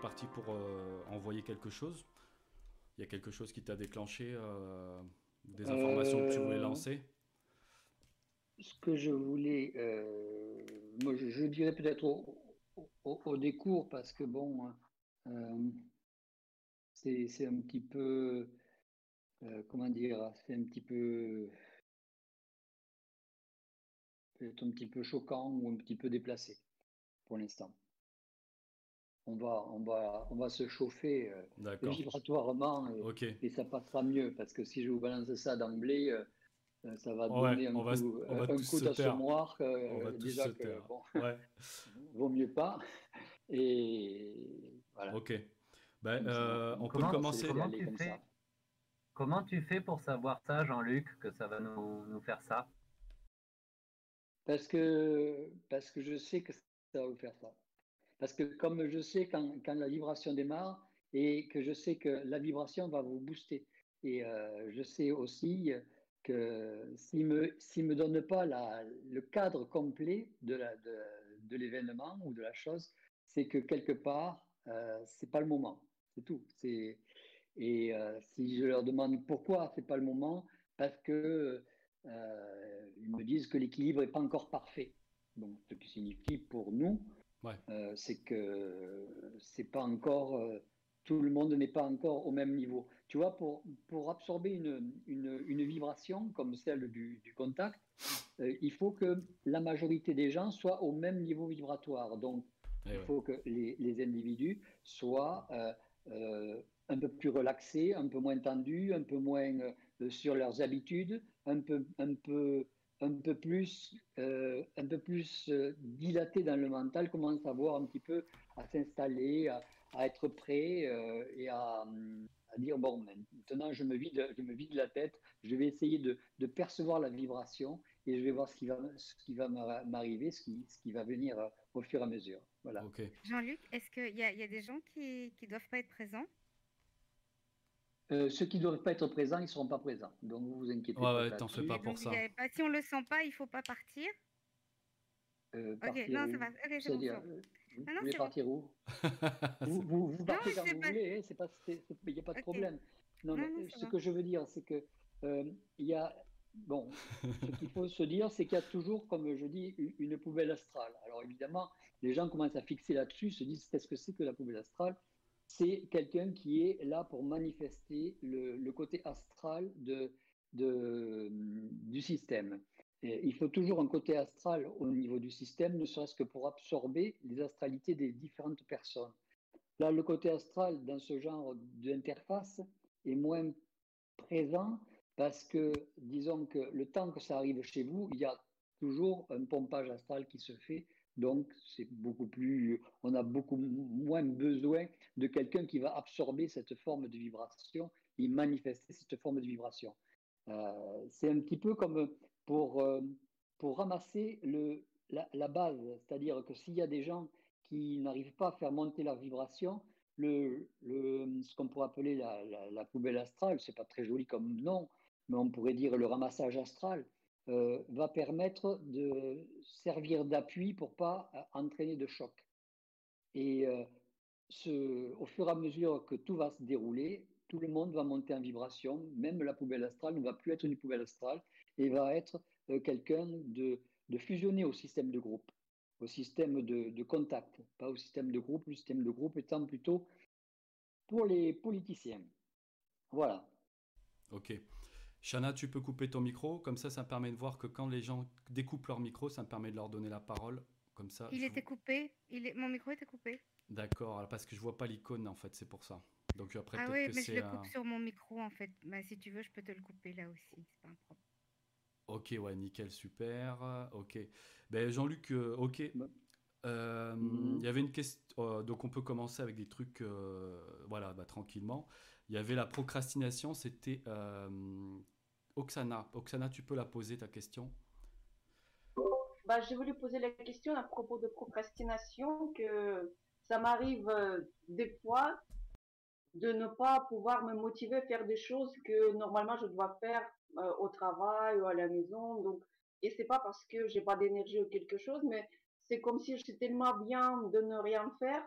Parti pour euh, envoyer quelque chose? Il y a quelque chose qui t'a déclenché euh, Des informations que tu voulais euh, lancer? Ce que je voulais, moi je, dirais peut-être au, décours parce que bon, c'est un petit peu, comment dire, c'est un petit peu peut-être un petit peu choquant ou un petit peu déplacé pour l'instant on va, on va, on va se chauffer euh, vibratoirement et, ça passera mieux parce que si je vous balance ça d'emblée, euh, ça va donner un, coup, d'assommeur déjà que bon, vaut mieux pas. Et voilà. Ok. Ben, euh, on peut commencer. Comment tu, fais, comment tu fais pour savoir ça, Jean-Luc, que ça va nous, nous faire ça? Parce que, parce que je sais que ça va vous faire ça. Parce que comme je sais quand, la vibration démarre et que je sais que la vibration va vous booster. Et euh, je sais aussi que s'il ne me, me donne pas le cadre complet de, l'événement ou de la chose, c'est que quelque part, euh, ce n'est pas le moment. C'est tout. Et euh, si je leur demande pourquoi ce n'est pas le moment, parce que ils me disent que l'équilibre n'est pas encore parfait. Donc, ce qui signifie pour nous euh, c'est que c'est pas encore euh, tout le monde n'est pas encore au même niveau. Tu vois, pour, pour absorber une, une, vibration comme celle du, contact, euh, il faut que la majorité des gens soient au même niveau vibratoire. Donc, eh il faut que les, les, individus soient un peu plus relaxés, un peu moins tendus, un peu moins sur leurs habitudes, un peu, un peu un peu plus, euh, un peu plus euh, dilaté dans le mental, commence à voir un petit peu, à s'installer, à, être prêt euh, et à, dire bon, maintenant je me vide, je me vide la tête, je vais essayer de, de percevoir la vibration et je vais voir ce qui va, ce qui va m'arriver, ce qui, ce qui va venir au fur et à mesure. Voilà. Jean-Luc, est-ce qu'il y, y, a des gens qui ne doivent pas être présents? Euh, ceux qui ne doivent pas être présents, ils ne seront pas présents. Donc vous vous inquiétez pas. Ouais, t'en fais pas pour ça. si on ne le sent pas, il ne faut pas partir. Euh, ok, non, ça va. Okay, c'est bon. Euh, vous non, voulez partir où vous, vous, vous, partez quand vous voulez, il hein, n'y a pas de problème. Non, non, ce que je veux dire, c'est que euh, il y a bon, ce qu'il faut se dire, c'est qu'il y a toujours, comme je dis, une poubelle astrale. Alors évidemment, les gens commencent à fixer là-dessus, se disent qu'est-ce que c'est que la poubelle astrale? C'est quelqu'un qui est là pour manifester le, côté astral de, du système. il faut toujours un côté astral au niveau du système, ne serait-ce que pour absorber les astralités des différentes personnes. Là, le côté astral dans ce genre d'interface est moins présent parce que, disons que le temps que ça arrive chez vous, il y a toujours un pompage astral qui se fait donc, c'est beaucoup plus, on a beaucoup moins besoin de quelqu'un qui va absorber cette forme de vibration et manifester cette forme de vibration. Euh, c'est un petit peu comme pour, euh, pour ramasser le, la, base, c'est-à-dire que s'il y a des gens qui n'arrivent pas à faire monter leur vibration, le, le, ce qu'on pourrait appeler la, la poubelle astrale, c'est pas très joli comme nom, mais on pourrait dire le ramassage astral. Euh, va permettre de servir d'appui pour pas euh, entraîner de choc. Et euh, au fur et à mesure que tout va se dérouler, tout le monde va monter en vibration, même la poubelle astrale ne va plus être une poubelle astrale, et va être quelqu'un de, de fusionné au système de groupe, au système de, de, contact, pas au système de groupe, le système de groupe étant plutôt pour les politiciens. Voilà. Ok. Shana, tu peux couper ton micro, comme ça, ça me permet de voir que quand les gens découpent leur micro, ça me permet de leur donner la parole. Comme ça. Il était coupé. Il est... Mon micro était coupé. D'accord, parce que je vois pas l'icône en fait, c'est pour ça. Donc après, ah oui, mais je le coupe sur mon micro en fait. Bah, si tu veux, je peux te le couper là aussi, c'est pas un problème. Ok, ouais, nickel, super. Ok. Ben, Jean-Luc, euh, ok. Euh, mhm. Il y avait une question. Euh, donc, on peut commencer avec des trucs, voilà, bah, tranquillement. Il y avait la procrastination, c'était Oksana. Oksana, tu peux la poser ta question bah, J'ai voulu poser la question à propos de procrastination, que ça m'arrive des fois de ne pas pouvoir me motiver à faire des choses que normalement je dois faire euh, au travail ou à la maison. Donc, et c'est pas parce que j'ai pas d'énergie ou quelque chose, mais c'est comme si j'étais tellement bien de ne rien faire.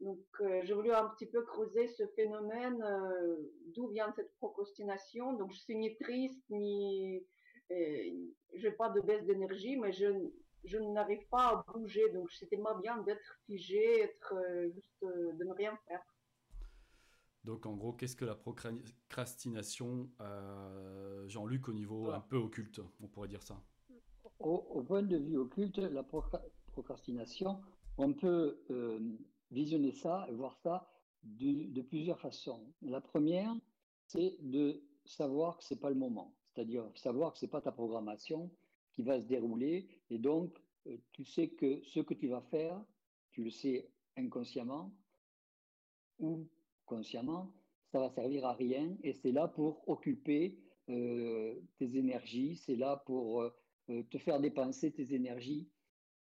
Donc, euh, j'ai voulu un petit peu creuser ce phénomène, euh, d'où vient cette procrastination. Donc, je suis ni triste, ni, j'ai pas de baisse d'énergie, mais je, je n'arrive pas à bouger. Donc, c'est tellement bien d'être figé, être juste de ne rien faire. Donc en gros, qu'est-ce que la procrastination, euh, Jean-Luc, au niveau un peu occulte, on pourrait dire ça? Au, point de vue occulte, la procrastination, on peut euh, visionner ça et voir ça de, plusieurs façons. La première, c'est de savoir que ce n'est pas le moment, c'est-à-dire savoir que ce n'est pas ta programmation qui va se dérouler, et donc euh, tu sais que ce que tu vas faire, tu le sais inconsciemment, ou consciemment, ça va servir à rien et c'est là pour occuper euh, tes énergies, c'est là pour euh, te faire dépenser tes énergies.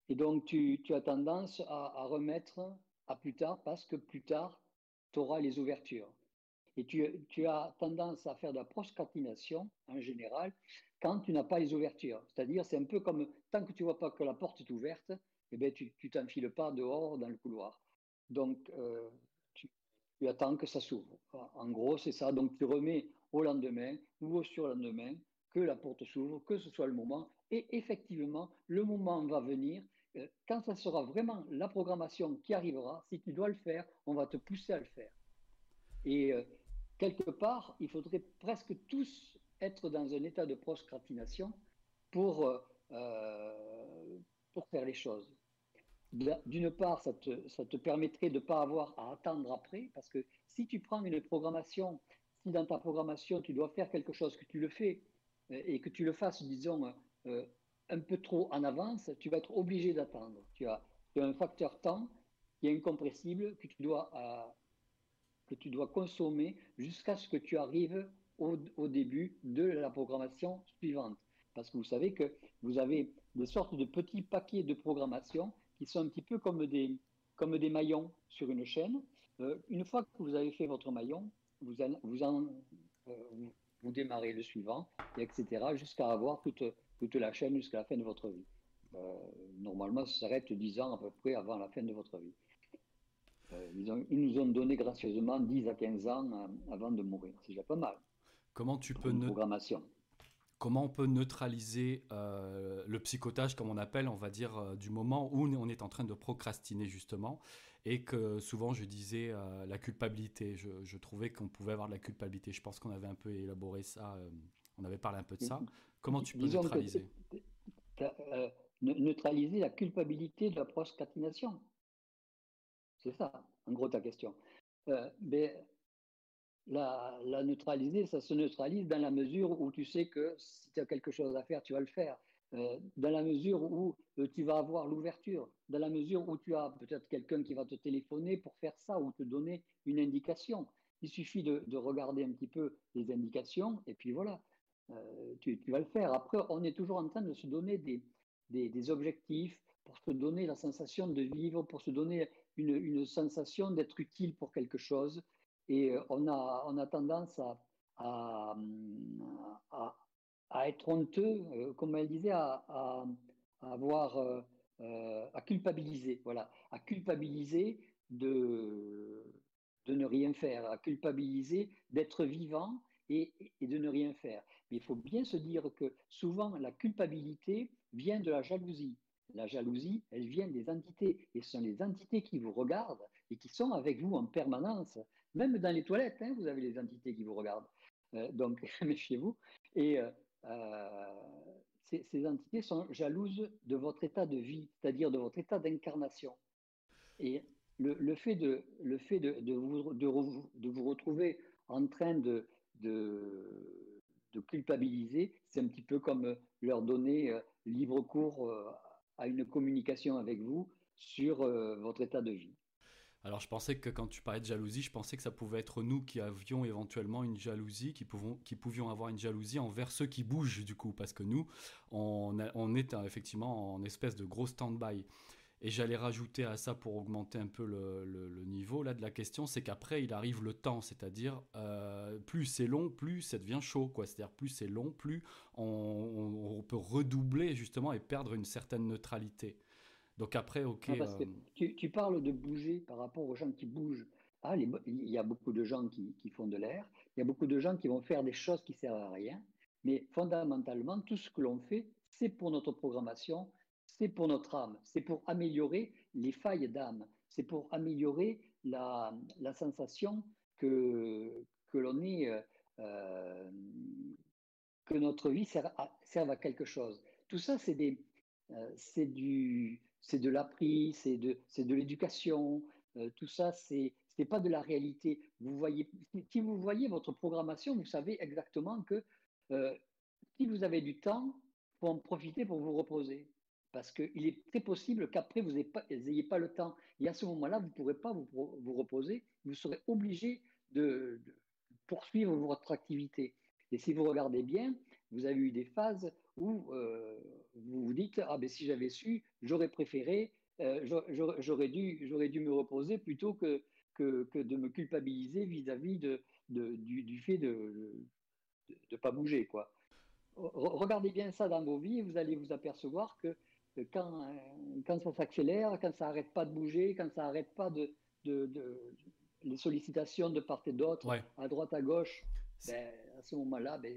Et donc tu, as tendance à, remettre à plus tard parce que plus tard, tu auras les ouvertures. Et tu, as tendance à faire de la procrastination en général quand tu n'as pas les ouvertures. C'est-à-dire, c'est un peu comme tant que tu vois pas que la porte est ouverte, eh bien, tu t'enfiles pas dehors dans le couloir. Donc, tu attends que ça s'ouvre. En gros, c'est ça. Donc, tu remets au lendemain ou au surlendemain que la porte s'ouvre, que ce soit le moment. Et effectivement, le moment va venir. Euh, quand ça sera vraiment la programmation qui arrivera, si tu dois le faire, on va te pousser à le faire. Et euh, quelque part, il faudrait presque tous être dans un état de procrastination pour, euh, pour faire les choses d'une part, ça te, permettrait de ne pas avoir à attendre après, parce que si tu prends une programmation, si dans ta programmation tu dois faire quelque chose, que tu le fais euh, et que tu le fasses, disons, euh, un peu trop en avance, tu vas être obligé d'attendre. Tu as, un facteur temps qui est incompressible que tu dois, euh, que tu dois consommer jusqu'à ce que tu arrives au, début de la programmation suivante. Parce que vous savez que vous avez des sortes de petits paquets de programmation qui sont un petit peu comme des, comme des maillons sur une chaîne. Euh, une fois que vous avez fait votre maillon, vous, euh, vous, démarrez le suivant, et etc., jusqu'à avoir toute, toute la chaîne jusqu'à la fin de votre vie. Euh, normalement, ça s'arrête 10 ans à peu près avant la fin de votre vie. Ils, ils, nous ont donné gracieusement 10 à 15 ans avant de mourir. C'est déjà pas mal. Comment tu peux... Une programmation comment on peut neutraliser euh, le psychotage, comme on appelle, on va dire, euh, du moment où on est en train de procrastiner justement, et que souvent je disais euh, la culpabilité. Je, trouvais qu'on pouvait avoir de la culpabilité. Je pense qu'on avait un peu élaboré ça, on avait parlé un peu de ça. Comment tu peux neutraliser Neutraliser la culpabilité de la procrastination. C'est ça, en gros, ta question. mais la, neutraliser, ça se neutralise dans la mesure où tu sais que si tu as quelque chose à faire, tu vas le faire. Euh, dans la mesure où euh, tu vas avoir l'ouverture, dans la mesure où tu as peut-être quelqu'un qui va te téléphoner pour faire ça ou te donner une indication. Il suffit de, regarder un petit peu les indications et puis voilà, euh, tu, vas le faire. Après, on est toujours en train de se donner des, objectifs pour se donner la sensation de vivre, pour se donner une, sensation d'être utile pour quelque chose. Et euh, on a, tendance à, être honteux, euh, comme elle disait, à, avoir, à culpabiliser, voilà, à culpabiliser de ne rien faire, à culpabiliser d'être vivant et, de ne rien faire. Il faut bien se dire que souvent la culpabilité vient de la jalousie. La jalousie, elle vient des entités. Et ce sont les entités qui vous regardent et qui sont avec vous en permanence. Même dans les toilettes, hein, vous avez les entités qui vous regardent. Euh, donc, méfiez-vous. Et euh, euh, ces, entités sont jalouses de votre état de vie, c'est-à-dire de votre état d'incarnation. Et le, fait, de, le fait de, vous, de, vous, retrouver en train de, culpabiliser, c'est un petit peu comme leur donner libre cours à une communication avec vous sur votre état de vie. Alors je pensais que quand tu parlais de jalousie, je pensais que ça pouvait être nous qui avions éventuellement une jalousie, qui, pouvons, qui pouvions avoir une jalousie envers ceux qui bougent du coup, parce que nous, on, on est effectivement en espèce de gros stand-by. Et j'allais rajouter à ça pour augmenter un peu le, niveau là de la question, c'est qu'après il arrive le temps, c'est-à-dire euh, plus c'est long, plus ça devient chaud, quoi. C'est-à-dire plus c'est long, plus on, peut redoubler justement et perdre une certaine neutralité. Donc après, ok. parce que euh, tu, parles de bouger par rapport aux gens qui bougent. Ah, il y a beaucoup de gens qui, font de l'air, il y a beaucoup de gens qui vont faire des choses qui servent à rien, mais fondamentalement, tout ce que l'on fait, c'est pour notre programmation, c'est pour notre âme, c'est pour améliorer les failles d'âme, c'est pour améliorer la, sensation que, que euh, euh, notre vie serve à, quelque chose. Tout ça, c'est des, c'est du, c'est de l'appris, c'est de, de l'éducation. Euh, tout ça, c'est n'est pas de la réalité. Vous voyez, si vous voyez votre programmation, vous savez exactement que euh, si vous avez du temps, faut en profiter pour vous reposer. Parce qu'il est très possible qu'après, vous n'ayez pas, le temps. Et à ce moment-là, vous ne pourrez pas vous, vous, reposer. Vous serez obligé de, de poursuivre votre activité. Et si vous regardez bien, vous avez eu des phases où euh, vous vous dites ah ben si j'avais su, j'aurais préféré, euh, j'aurais dû, dû me reposer plutôt que, que, de me culpabiliser vis-à-vis de, du, fait de ne pas bouger quoi. Regardez bien ça dans vos vies, vous allez vous apercevoir que quand, quand ça s'accélère, quand ça n'arrête pas de bouger, quand ça n'arrête pas de, de, les sollicitations de part et d'autre, à droite, à gauche, ben, à ce moment-là, ben,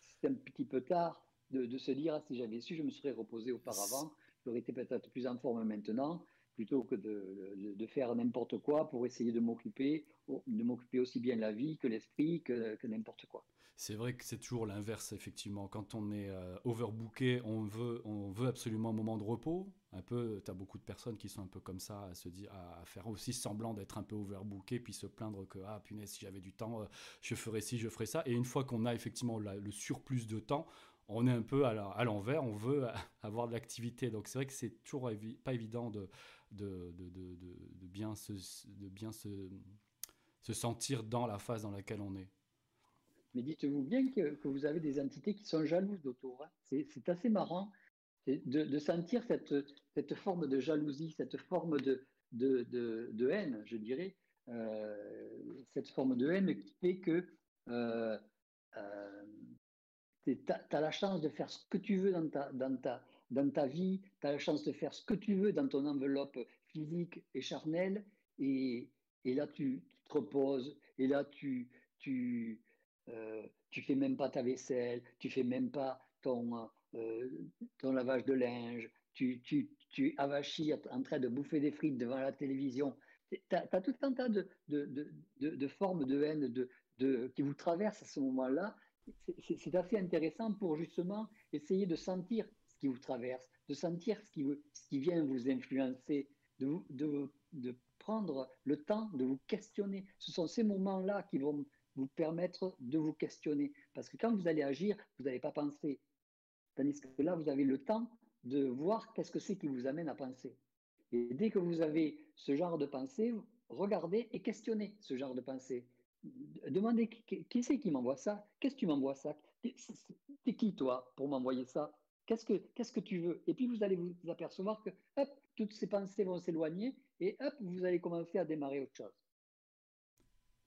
c'est un petit peu tard de, se dire ah, si j'avais su, je me serais reposé auparavant, j'aurais été peut-être plus en forme maintenant, plutôt que de, de, faire n'importe quoi pour essayer de m'occuper, de m'occuper aussi bien la vie que l'esprit, que, que n'importe quoi. C'est vrai que c'est toujours l'inverse, effectivement. Quand on est euh, overbooké, on veut, on veut absolument un moment de repos. Un peu, tu as beaucoup de personnes qui sont un peu comme ça, à se dire, à faire aussi semblant d'être un peu overbooké, puis se plaindre que, ah punaise, si j'avais du temps, euh, je ferais ci, je ferais ça. Et une fois qu'on a effectivement le surplus de temps, on est un peu à l'envers, on veut avoir de l'activité. Donc c'est vrai que c'est toujours pas évident de, de, bien, se, de bien se, sentir dans la phase dans laquelle on est. Mais dites-vous bien que, vous avez des entités qui sont jalouses d'autour. Hein. C'est assez marrant de, sentir cette, forme de jalousie, cette forme de, haine, je dirais. Euh, cette forme de haine qui fait que euh, euh, tu as, la chance de faire ce que tu veux dans ta, vie, tu as la chance de faire ce que tu veux dans ton enveloppe physique et charnelle, et, là tu, te reposes, et là tu, euh, tu fais même pas ta vaisselle, tu fais même pas ton, euh, lavage de linge, tu, tu, tu avachis en train de bouffer des frites devant la télévision. Tu as, tout un tas de, formes de haine qui vous traversent à ce moment-là c'est assez intéressant pour justement essayer de sentir ce qui vous traverse, de sentir ce qui, vient vous influencer, de, prendre le temps de vous questionner. Ce sont ces moments-là qui vont vous permettre de vous questionner. Parce que quand vous allez agir, vous n'allez pas penser. Tandis que là, vous avez le temps de voir qu'est-ce que c'est qui vous amène à penser. Et dès que vous avez ce genre de pensée, regardez et questionnez ce genre de pensée. Demandez qui, c'est qui m'envoie ça? Qu'est-ce que tu m'envoies ça? T'es qui toi pour m'envoyer ça? Qu'est-ce que tu veux? Et puis vous allez vous apercevoir que toutes ces pensées vont s'éloigner et hop, vous allez commencer à démarrer autre chose.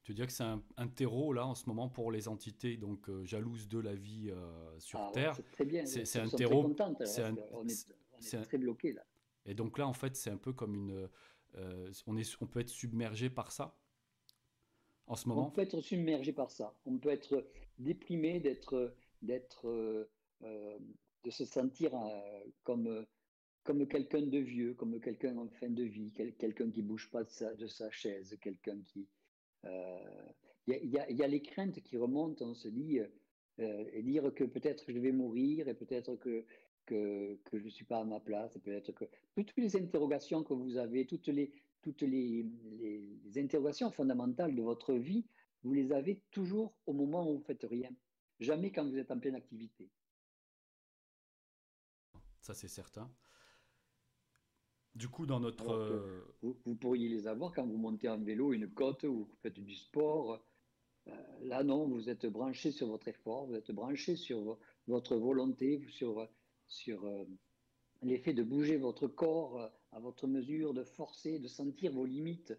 Tu veux dire que c'est un, terreau là en ce moment pour les entités donc euh, jalouses de la vie euh, sur ah Terre? c'est très bien. C'est un terreau. C'est on est, très bloqué là. Et donc là en fait c'est un peu comme une. Euh, on est on peut être submergé par ça en ce moment? On peut être submergé par ça. On peut être déprimé, d'être, d'être, de se sentir comme comme quelqu'un de vieux, comme quelqu'un en fin de vie, quelqu'un qui bouge pas de sa, de sa chaise, quelqu'un qui... Il y, a les craintes qui remontent, on se dit, et dire que peut-être je vais mourir, et peut-être que, que, je ne suis pas à ma place, et peut-être que... Toutes les interrogations que vous avez, toutes les, toutes les, les, interrogations fondamentales de votre vie, vous les avez toujours au moment où vous faites rien, jamais quand vous êtes en pleine activité. Ça, c'est certain. Du coup, dans notre. Euh, vous, pourriez les avoir quand vous montez en vélo une côte ou vous faites du sport. Euh, là, non, vous êtes branché sur votre effort, vous êtes branché sur votre volonté, sur, sur euh, l'effet de bouger votre corps à votre mesure, de forcer, de sentir vos limites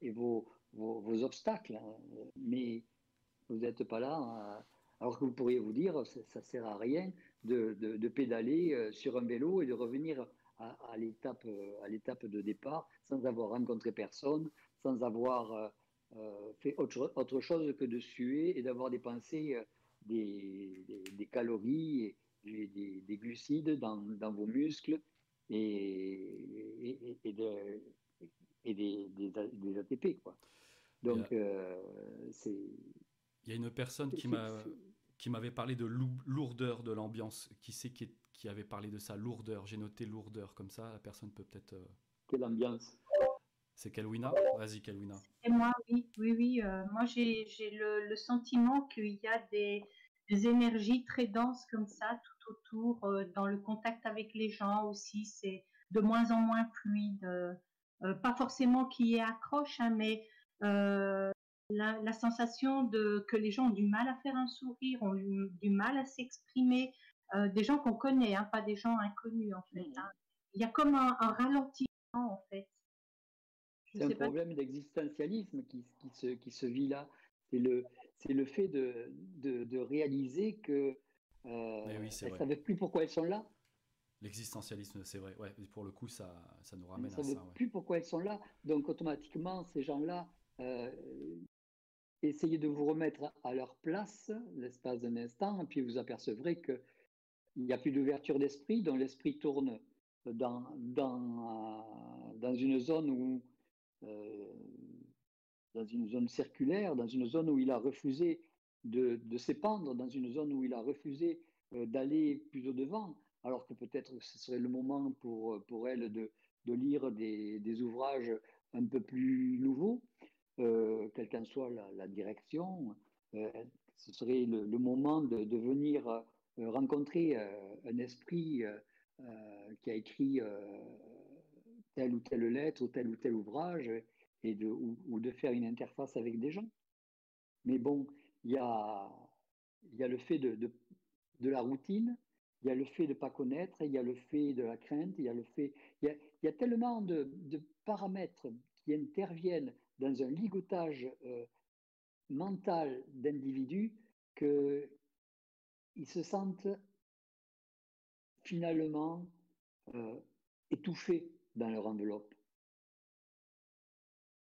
et vos, vos, obstacles. Hein. Mais vous n'êtes pas là. alors que vous pourriez vous dire, ça ne sert à rien de, de pédaler sur un vélo et de revenir à, l'étape à l'étape de départ sans avoir rencontré personne, sans avoir euh, euh, fait autre, autre, chose que de suer et d'avoir dépensé euh, des, des, calories et des, glucides dans, dans, vos muscles et, et, et des, des, ATP. Quoi. Donc, c'est. Il y a une personne qui m'a qui m'avait parlé de lourdeur de l'ambiance. Qui sait qui, qui, avait parlé de ça Lourdeur. J'ai noté lourdeur comme ça. La personne peut peut-être. Euh, Quelle ambiance C'est Kalwina Vas-y, Kalwina. Et moi, oui, oui, oui. Euh, moi, j'ai le, sentiment qu'il y a des, énergies très denses comme ça tout autour, euh, dans le contact avec les gens aussi. C'est de moins en moins fluide. pas forcément qu'il y ait accroche, hein, mais la, sensation de que les gens ont du mal à faire un sourire, ont du, mal à s'exprimer, euh, des gens qu'on connaît, hein, pas des gens inconnus en fait. Hein. Il y a comme un, ralentissement en fait. C'est un problème d'existentialisme qui, qui, se, qui se vit là. C'est le, c'est le fait de, de, de réaliser que euh, elles ne savent plus pourquoi elles sont là. L'existentialisme, c'est vrai. Ouais, pour le coup, ça, ça nous ramène à ça. ne savent plus pourquoi elles sont là. Donc automatiquement, ces gens-là, euh, essayez de vous remettre à leur place l'espace d'un instant, et puis vous apercevrez qu'il n'y a plus d'ouverture d'esprit, dont l'esprit tourne dans, dans, dans une zone où, euh, dans une zone circulaire, dans une zone où il a refusé de, de s'épandre, dans une zone où il a refusé euh, d'aller plus au devant, alors que peut-être ce serait le moment pour, pour elle de, de lire des, des ouvrages un peu plus nouveaux. Euh, quelle qu'en soit la, direction, euh, ce serait le, moment de, venir euh, rencontrer un esprit qui a écrit telle ou telle lettre ou tel ou tel ouvrage et de, ou, de faire une interface avec des gens. Mais bon, il y a, y a le fait de, de, la routine, il y a le fait de ne pas connaître, il y a le fait de la crainte, il y a le fait. Il y a, y a tellement de, de, paramètres qui interviennent dans un ligotage euh, mental d'individus qu'ils se sentent finalement euh, étouffés dans leur enveloppe.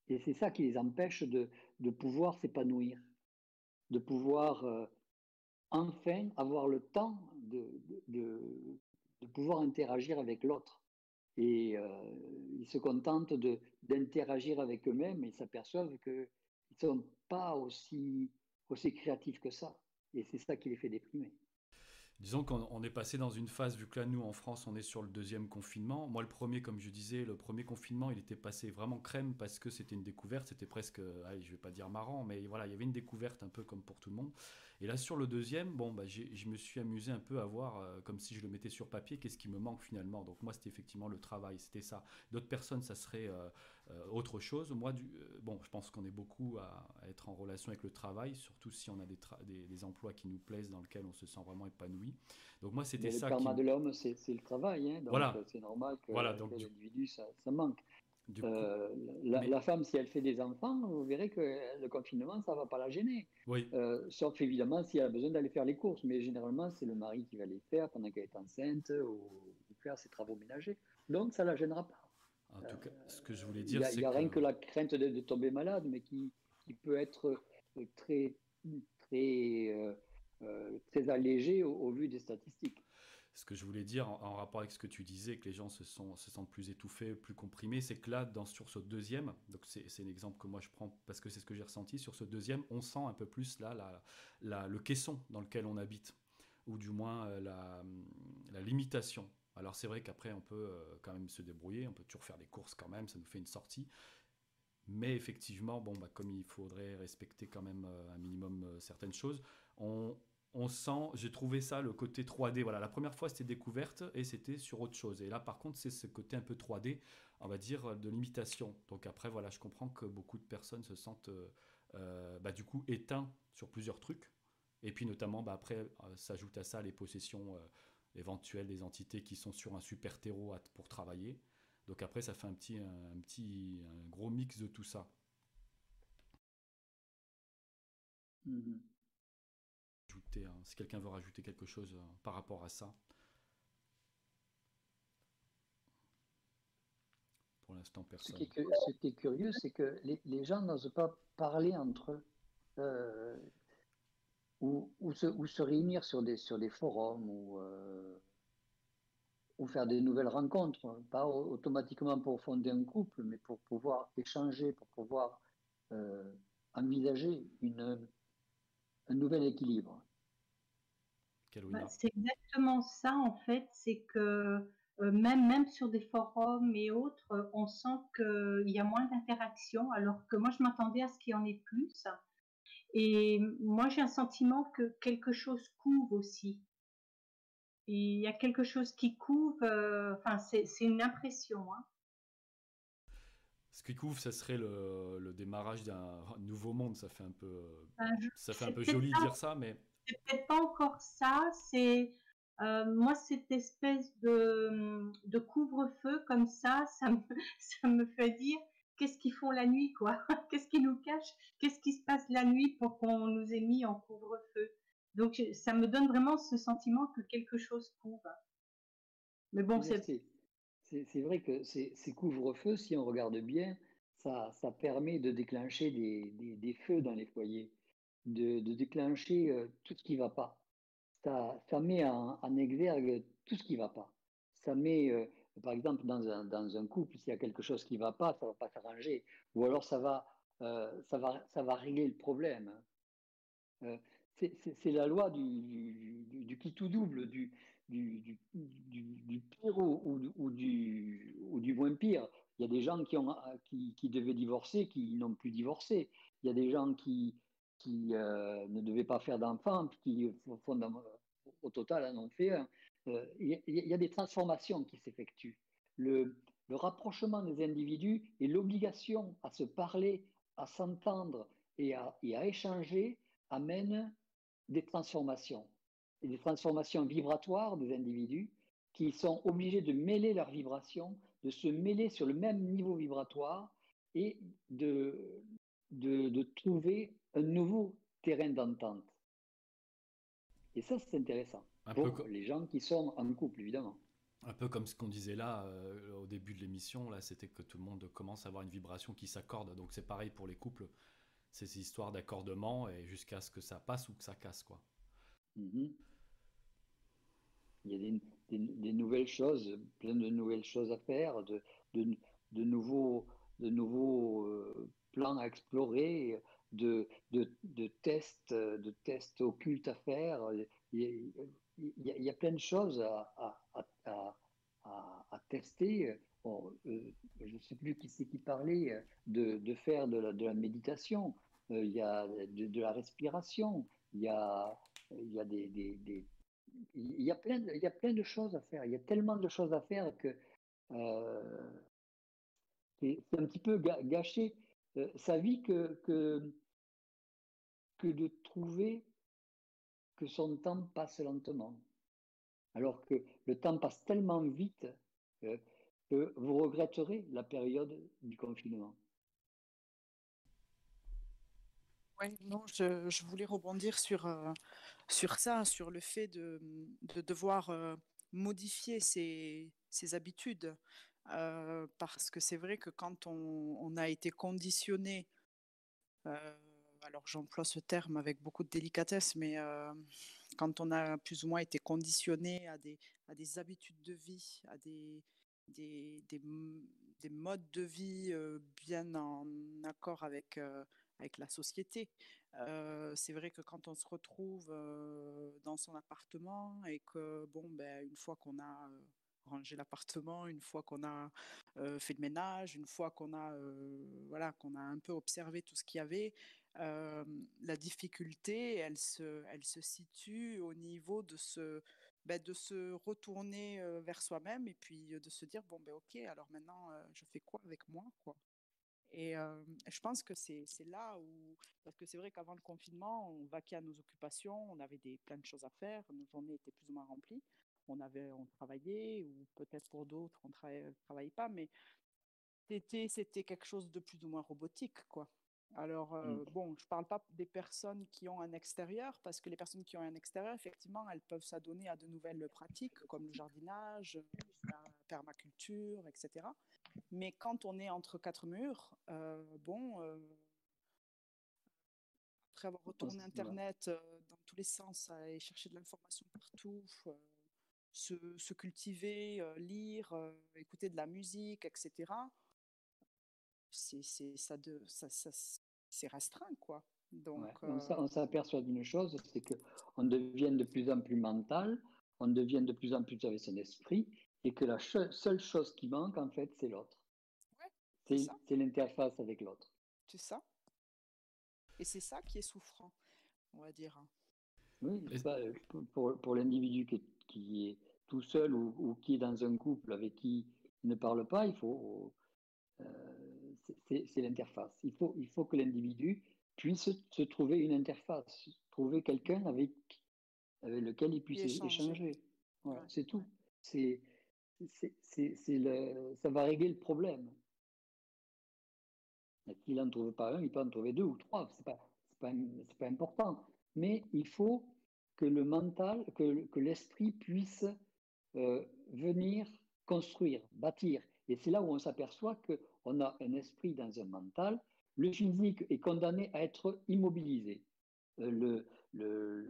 Et c'est ça qui les empêche de, pouvoir s'épanouir, de pouvoir euh, enfin avoir le temps de, pouvoir interagir avec l'autre. Et euh, ils se contentent d'interagir avec eux-mêmes et s'aperçoivent qu'ils ne sont pas aussi créatifs que ça. Et c'est ça qui les fait déprimer. Disons qu'on est passé dans une phase, vu que là, nous, en France, on est sur le deuxième confinement. Moi, le premier, comme je disais, le premier confinement, il était passé vraiment crème parce que c'était une découverte. C'était presque, allez, je vais pas dire marrant, mais voilà, il y avait une découverte un peu comme pour tout le monde. Et là, sur le deuxième, bon, bah, je me suis amusé un peu à voir, euh, comme si je le mettais sur papier, qu'est-ce qui me manque finalement. Donc moi, c'était effectivement le travail, c'était ça. D'autres personnes, ça serait euh, euh, autre chose. Moi, du, bon, je pense qu'on est beaucoup à, être en relation avec le travail, surtout si on a des, des, emplois qui nous plaisent, dans lesquels on se sent vraiment épanoui. Donc moi, c'était ça. Le karma de l'homme, c'est le travail. Hein, donc voilà. c'est normal que, voilà, l'individu, ça, ça manque. Euh, la, femme, si elle fait des enfants, vous verrez que le confinement, ça ne va pas la gêner. Oui. Euh, sauf évidemment s'il a besoin d'aller faire les courses. Mais généralement, c'est le mari qui va les faire pendant qu'elle est enceinte ou, faire ses travaux ménagers. Donc, ça ne la gênera pas. En tout cas, ce que je voulais dire, c'est. Il n'y a, rien que la crainte de, tomber malade, mais qui, qui peut être euh, très, très, très allégé au, vu des statistiques ce que je voulais dire en, rapport avec ce que tu disais, que les gens se, sont, se sentent plus étouffés, plus comprimés, c'est que là, dans, sur ce deuxième, donc c'est un exemple que moi je prends parce que c'est ce que j'ai ressenti, sur ce deuxième, on sent un peu plus là la, le caisson dans lequel on habite, ou du moins la, la limitation alors c'est vrai qu'après on peut euh, quand même se débrouiller, on peut toujours faire des courses quand même, ça nous fait une sortie. Mais effectivement, bon, bah, comme il faudrait respecter quand même euh, un minimum euh, certaines choses, on, sent, j'ai trouvé ça, le côté 3D. Voilà, la première fois c'était découverte et c'était sur autre chose. Et là par contre c'est ce côté un peu 3D, on va dire, de limitation. Donc après voilà, je comprends que beaucoup de personnes se sentent bah, du coup éteints sur plusieurs trucs. Et puis notamment, bah, après s'ajoute à ça les possessions éventuelles des entités qui sont sur un super terreau pour travailler. Donc après, ça fait un petit, un, petit, un gros mix de tout ça. Mm-hmm. Hein, si quelqu'un veut rajouter quelque chose euh, par rapport à ça. Pour l'instant, personne. Ce qui est, curieux, c'est que les, gens n'osent pas parler entre eux. Euh, ou, se, se, réunir sur des, sur des forums ou, euh, ou faire des nouvelles rencontres, pas automatiquement pour fonder un couple, mais pour pouvoir échanger, pour pouvoir euh, envisager une, un nouvel équilibre. Bah, c'est exactement ça en fait, c'est que euh, même, même sur des forums et autres, on sent qu'il y a moins d'interaction, alors que moi je m'attendais à ce qu'il y en ait plus. Et moi, j'ai un sentiment que quelque chose couvre aussi. Il y a quelque chose qui couvre, euh, enfin, c'est une impression. Hein. Ce qui couvre, ça serait le, démarrage d'un nouveau monde. Ça fait un peu, ben, ça fait un peu joli de dire ça, mais. C'est peut-être pas encore ça. C'est euh, moi cette espèce de, de couvre-feu comme ça, ça me, ça me fait dire qu'est-ce qu'ils font la nuit, quoi? Qu'est-ce qu'ils nous cachent? Qu'est-ce qui se passe la nuit pour qu'on nous ait mis en couvre-feu? Donc, ça me donne vraiment ce sentiment que quelque chose couvre. Mais bon, c'est... C'est vrai que ces, couvre-feux, si on regarde bien, ça, ça permet de déclencher des, des, feux dans les foyers, de, de déclencher euh, tout ce qui ne va pas. Ça, ça met en, en, exergue tout ce qui ne va pas. Ça met... Euh, par exemple, dans un, dans un couple, s'il y a quelque chose qui ne va pas, ça ne va pas s'arranger. Ou alors ça va, euh, ça, va, ça va régler le problème. Euh, c'est la loi du, du, du, qui tout double, du, pire ou, ou, du, ou du moins pire. Il y a des gens qui, ont, qui, qui devaient divorcer, qui n'ont plus divorcé. Il y a des gens qui, qui euh, ne devaient pas faire d'enfants, qui au total en ont fait un. Euh, il y, a des transformations qui s'effectuent. Le, rapprochement des individus et l'obligation à se parler, à s'entendre et à, échanger amènent des transformations. Et des transformations vibratoires des individus qui sont obligés de mêler leurs vibrations, de se mêler sur le même niveau vibratoire et de trouver un nouveau terrain d'entente. Et ça, c'est intéressant pour les gens qui sont en couple, évidemment. Un peu comme ce qu'on disait là euh, au début de l'émission, là, c'était que tout le monde commence à avoir une vibration qui s'accorde. Donc c'est pareil pour les couples, ces histoires d'accordement et jusqu'à ce que ça passe ou que ça casse, quoi. Mm-hmm. Il y a des, nouvelles choses, plein de nouvelles choses à faire, de, de, nouveaux, de nouveaux euh, plans à explorer, de, de, tests, de tests occultes à faire. Il il y, a plein de choses à, tester. Euh, je ne sais plus qui c'est qui parlait de, faire de la, méditation. Euh, il y a de, la respiration. Il y a, y a des, y plein de, y a plein de choses à faire. Il y a tellement de choses à faire que euh, c'est un petit peu gâché sa vie que, que de trouver que son temps passe lentement. Alors que le temps passe tellement vite euh, que vous regretterez la période du confinement. Oui, non, je, voulais rebondir sur, euh, sur ça, sur le fait de, de devoir euh, modifier ses, ses habitudes. parce que c'est vrai que quand on a été conditionné alors j'emploie ce terme avec beaucoup de délicatesse, mais quand on a plus ou moins été conditionné à des, habitudes de vie, à des, des, des, modes de vie bien en accord avec, avec la société. c'est vrai que quand on se retrouve dans son appartement et que, bon, ben, une fois qu'on a rangé l'appartement, une fois qu'on a fait le ménage, une fois qu'on a, voilà, qu'on a un peu observé tout ce qu'il y avait, la difficulté, elle se, elle se situe au niveau de se, ben, de se retourner vers soi-même et puis de se dire bon ben ok alors maintenant je fais quoi avec moi quoi? et je pense que c'est là où parce que c'est vrai qu'avant le confinement on vaquait à nos occupations on avait des plein de choses à faire nos journées étaient plus ou moins remplies. On avait on travaillait ou peut-être pour d'autres on ne travaillait pas mais c'était quelque chose de plus ou moins robotique quoi alors, euh, mmh. bon, je ne parle pas des personnes qui ont un extérieur, parce que les personnes qui ont un extérieur, effectivement, elles peuvent s'adonner à de nouvelles pratiques, comme le jardinage, la permaculture, etc. Mais quand on est entre quatre murs, euh, bon, euh, après avoir retourné Internet dans tous les sens et chercher de l'information partout, se, cultiver, lire, écouter de la musique, etc., c'est ça de ça, c'est restreint quoi. Donc euh on s'aperçoit d'une chose, c'est que on devient de plus en plus mental, on devient de plus en plus avec son esprit, et que la seule chose qui manque en fait, c'est l'autre. c'est l'interface avec l'autre. C'est ça. Et c'est ça qui est souffrant, on va dire. Hein. Oui, euh, pour, pour l'individu qui, qui, est tout seul ou, ou, qui est dans un couple avec qui il ne parle pas, il faut euh, c'est l'interface. Il faut, il faut que l'individu puisse se trouver une interface, trouver quelqu'un avec, avec lequel il puisse échanger. C'est tout. C'est, ça va régler le problème. S'il n'en trouve pas un, il peut en trouver deux ou trois. Ce n'est pas, pas, pas, important. Mais il faut que le mental, que, que l'esprit puisse euh, venir construire, bâtir. Et c'est là où on s'aperçoit qu'on a un esprit dans un mental. Le physique est condamné à être immobilisé. Euh,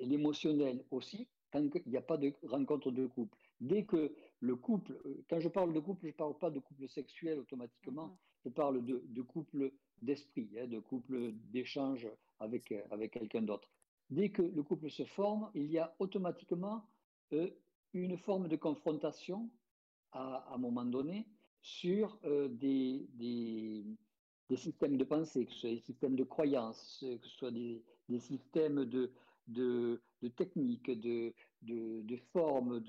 l'émotionnel aussi, tant qu'il n'y a pas de rencontre de couple. Dès que le couple, euh, quand je parle de couple, je ne parle pas de couple sexuel automatiquement, mm-hmm. je parle de, couple d'esprit, hein, de couple d'échange avec, euh, avec quelqu'un d'autre. Dès que le couple se forme, il y a automatiquement une forme de confrontation à, un moment donné sur euh, des, des, systèmes de pensée, que ce soit des systèmes de croyances, que ce soit des, des systèmes de, de, de techniques, de, de, de formes,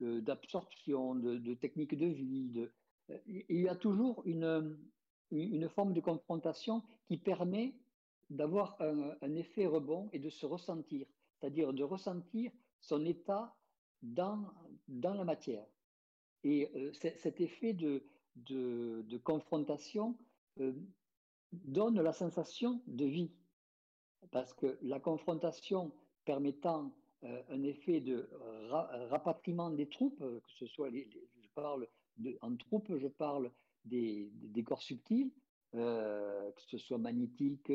d'absorption, de, de, techniques de vie. Euh, il y a toujours une, une forme de confrontation qui permet d'avoir un, un, effet rebond et de se ressentir, c'est-à-dire de ressentir son état dans, dans la matière. Et euh, cet effet de, confrontation euh, donne la sensation de vie. Parce que la confrontation permettant euh, un effet de rapatriement des troupes, que ce soit, je parle de, en troupes, je parle des, corps subtils, que ce soit magnétique,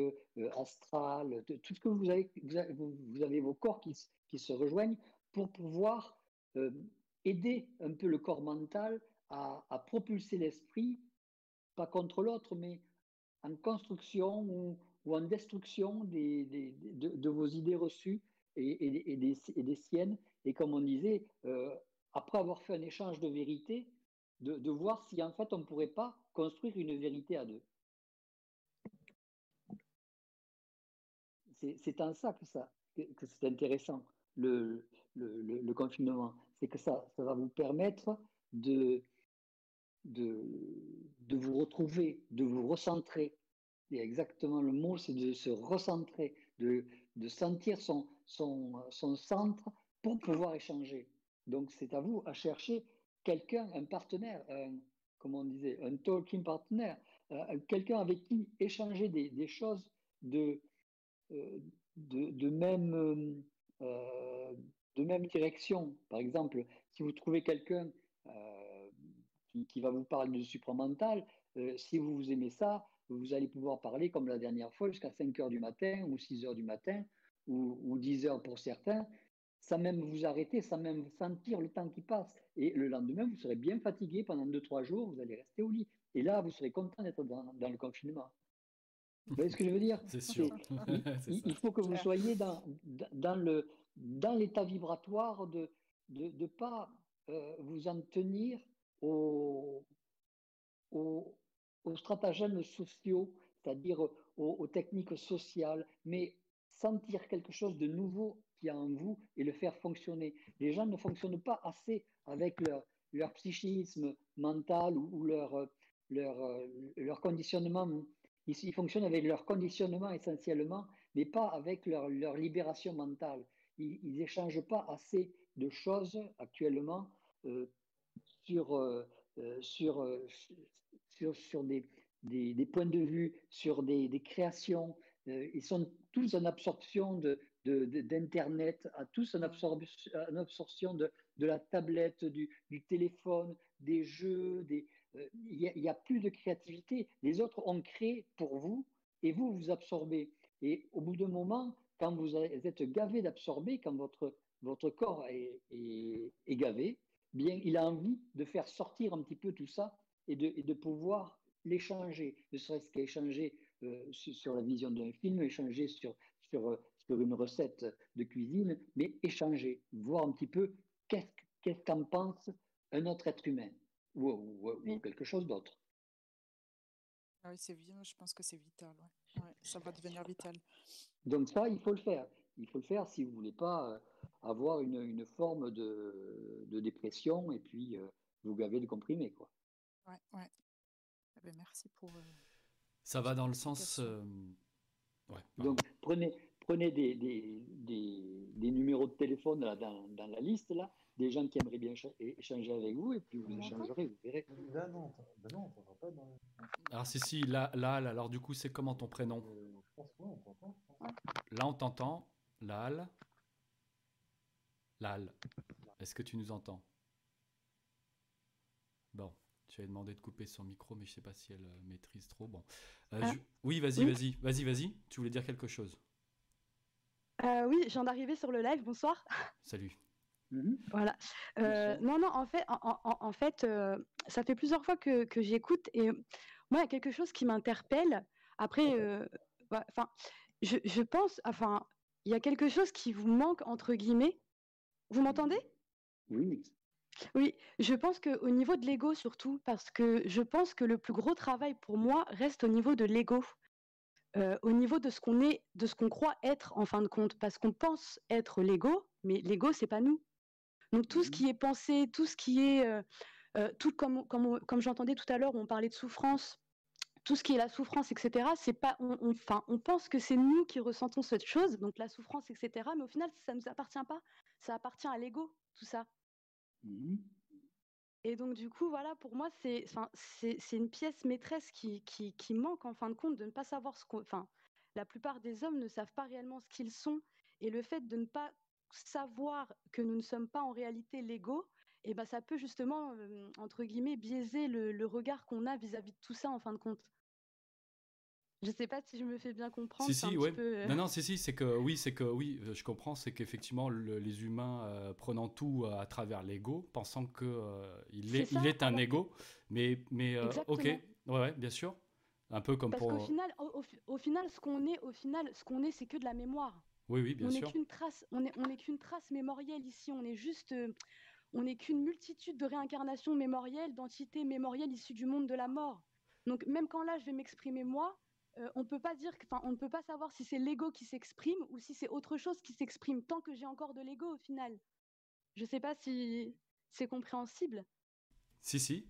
astral, tout ce que vous avez, vous avez, vos corps qui, se rejoignent pour pouvoir aider un peu le corps mental à, propulser l'esprit, pas contre l'autre, mais en construction ou, en destruction des, de, vos idées reçues et, des, siennes. Et comme on disait, euh, après avoir fait un échange de vérité, de, voir si en fait on ne pourrait pas construire une vérité à deux. C'est en ça que, c'est intéressant, le confinement c'est que ça, va vous permettre de, vous retrouver, de vous recentrer. Et exactement le mot, c'est de se recentrer, de, sentir son, centre pour pouvoir échanger. Donc c'est à vous à chercher quelqu'un, un partenaire, un, comme on disait, un talking partner, euh, quelqu'un avec qui échanger des, choses de, euh, même, euh, de même direction. Par exemple, si vous trouvez quelqu'un euh, qui, va vous parler du supramental, euh, si vous aimez ça, vous allez pouvoir parler comme la dernière fois jusqu'à 5 heures du matin ou 6 heures du matin ou, ou 10 heures pour certains, sans même vous arrêter, sans même sentir le temps qui passe. Et le lendemain, vous serez bien fatigué pendant 2-3 jours, vous allez rester au lit. Et là, vous serez content d'être dans, le confinement. Vous voyez ce que je veux dire? C'est sûr. Il, faut que vous soyez dans, dans, le, dans l'état vibratoire de ne pas euh, vous en tenir aux, aux, stratagèmes sociaux, c'est-à-dire aux, techniques sociales, mais sentir quelque chose de nouveau qui a en vous et le faire fonctionner. Les gens ne fonctionnent pas assez avec leur, leur psychisme mental ou, leur, leur, leur, conditionnement. Ils, fonctionnent avec leur conditionnement essentiellement, mais pas avec leur, leur libération mentale. Ils n'échangent pas assez de choses actuellement euh, sur, euh, euh, sur, sur, sur des, des, des, points de vue, sur des, des créations. ils sont tous en absorption de, d'Internet, à tous en, absorption, en absorption de, de, la tablette, du, du, téléphone, des jeux. Des, il n'y a, a, plus de créativité. Les autres ont créé pour vous et vous vous absorbez. Et au bout d'un moment, quand vous êtes gavé d'absorber, quand votre votre corps est, gavé, bien, il a envie de faire sortir un petit peu tout ça et de, de pouvoir l'échanger, ne serait-ce qu'échanger euh, sur la vision d'un film, échanger sur, sur, sur une recette de cuisine, mais échanger, voir un petit peu qu'est-ce qu'en pense un autre être humain ou, quelque chose d'autre. Ah oui, c'est je pense que c'est vital. Ça va devenir vital. Donc ça, il faut le faire. Il faut le faire si vous ne voulez pas euh, avoir une, une forme de, de, dépression et puis euh, vous gaver de comprimés. Quoi. Ouais, ouais. Eh ben, merci pour. Euh, Ça va dans le sens. Euh, ouais, Donc prenez, prenez des, des, des, des, numéros de téléphone là, dans, dans, la liste, là, des gens qui aimeraient bien échanger avec vous et puis vous échangerez, vous verrez. Là, non, ben non on pas dans... Alors, si, si, là, là, alors du coup, c'est comment ton prénom? Je pense que on t'entend. Là, on t'entend. Lal. Lal, est-ce que tu nous entends? Bon, tu avais demandé de couper son micro, mais je ne sais pas si elle euh, maîtrise trop. Bon, euh, ah. oui, vas-y, vas-y, vas-y, vas-y. Tu voulais dire quelque chose? Euh, Oui, je viens d'arriver sur le live. Bonsoir. Salut. Mhm. Voilà. non, non, en fait, en, fait ça fait plusieurs fois que, j'écoute et moi, il y a quelque chose qui m'interpelle. Après, enfin, je, je, pense, enfin, il y a quelque chose qui vous manque entre guillemets vous m'entendez? Oui. Oui, je pense qu'au niveau de l'ego surtout, parce que je pense que le plus gros travail pour moi reste au niveau de l'ego. Euh, au niveau de ce qu'on est, de ce qu'on croit être en fin de compte, parce qu'on pense être l'ego, mais l'ego c'est pas nous. Donc tout ce mmh qui est pensé, tout ce qui est, euh, tout comme comme, comme j'entendais tout à l'heure, on parlait de souffrance, tout ce qui est la souffrance, etc. C'est pas, on, enfin, on pense que c'est nous qui ressentons cette chose, donc la souffrance, etc. Mais au final, ça nous appartient pas ça appartient à l'ego, tout ça. Mmh Et donc, du coup, voilà, pour moi, c'est, c'est, une pièce maîtresse qui, qui, qui, manque, en fin de compte, de ne pas savoir ce qu'on. Enfin, la plupart des hommes ne savent pas réellement ce qu'ils sont. Et le fait de ne pas savoir que nous ne sommes pas en réalité l'ego, et eh ben, ça peut justement, euh, entre guillemets, biaiser le, le regard qu'on a vis-à-vis de tout ça, en fin de compte. Je sais pas si je me fais bien comprendre. Si, si, ouais. Euh, non, non, si, si, c'est que oui, c'est que oui, je comprends, c'est qu'effectivement, les humains euh, prenant tout euh, à travers l'ego, pensant que il est, il est un ego, mais, mais ok, ouais, ouais, bien sûr, un peu comme Parce pour. Qu'au final, au, final, ce qu'on est, au final, ce qu'on est, c'est que de la mémoire. Oui, oui, bien on sûr. Est qu'une trace, on est, on est qu'une trace mémorielle ici. On est juste, on n'est qu'une multitude de réincarnations mémorielles, d'entités mémorielles issues du monde de la mort. Donc même quand là, je vais m'exprimer moi euh, on peut pas dire, enfin, on ne peut pas savoir si c'est l'ego qui s'exprime ou si c'est autre chose qui s'exprime tant que j'ai encore de l'ego au final. Je sais pas si c'est compréhensible. Si si.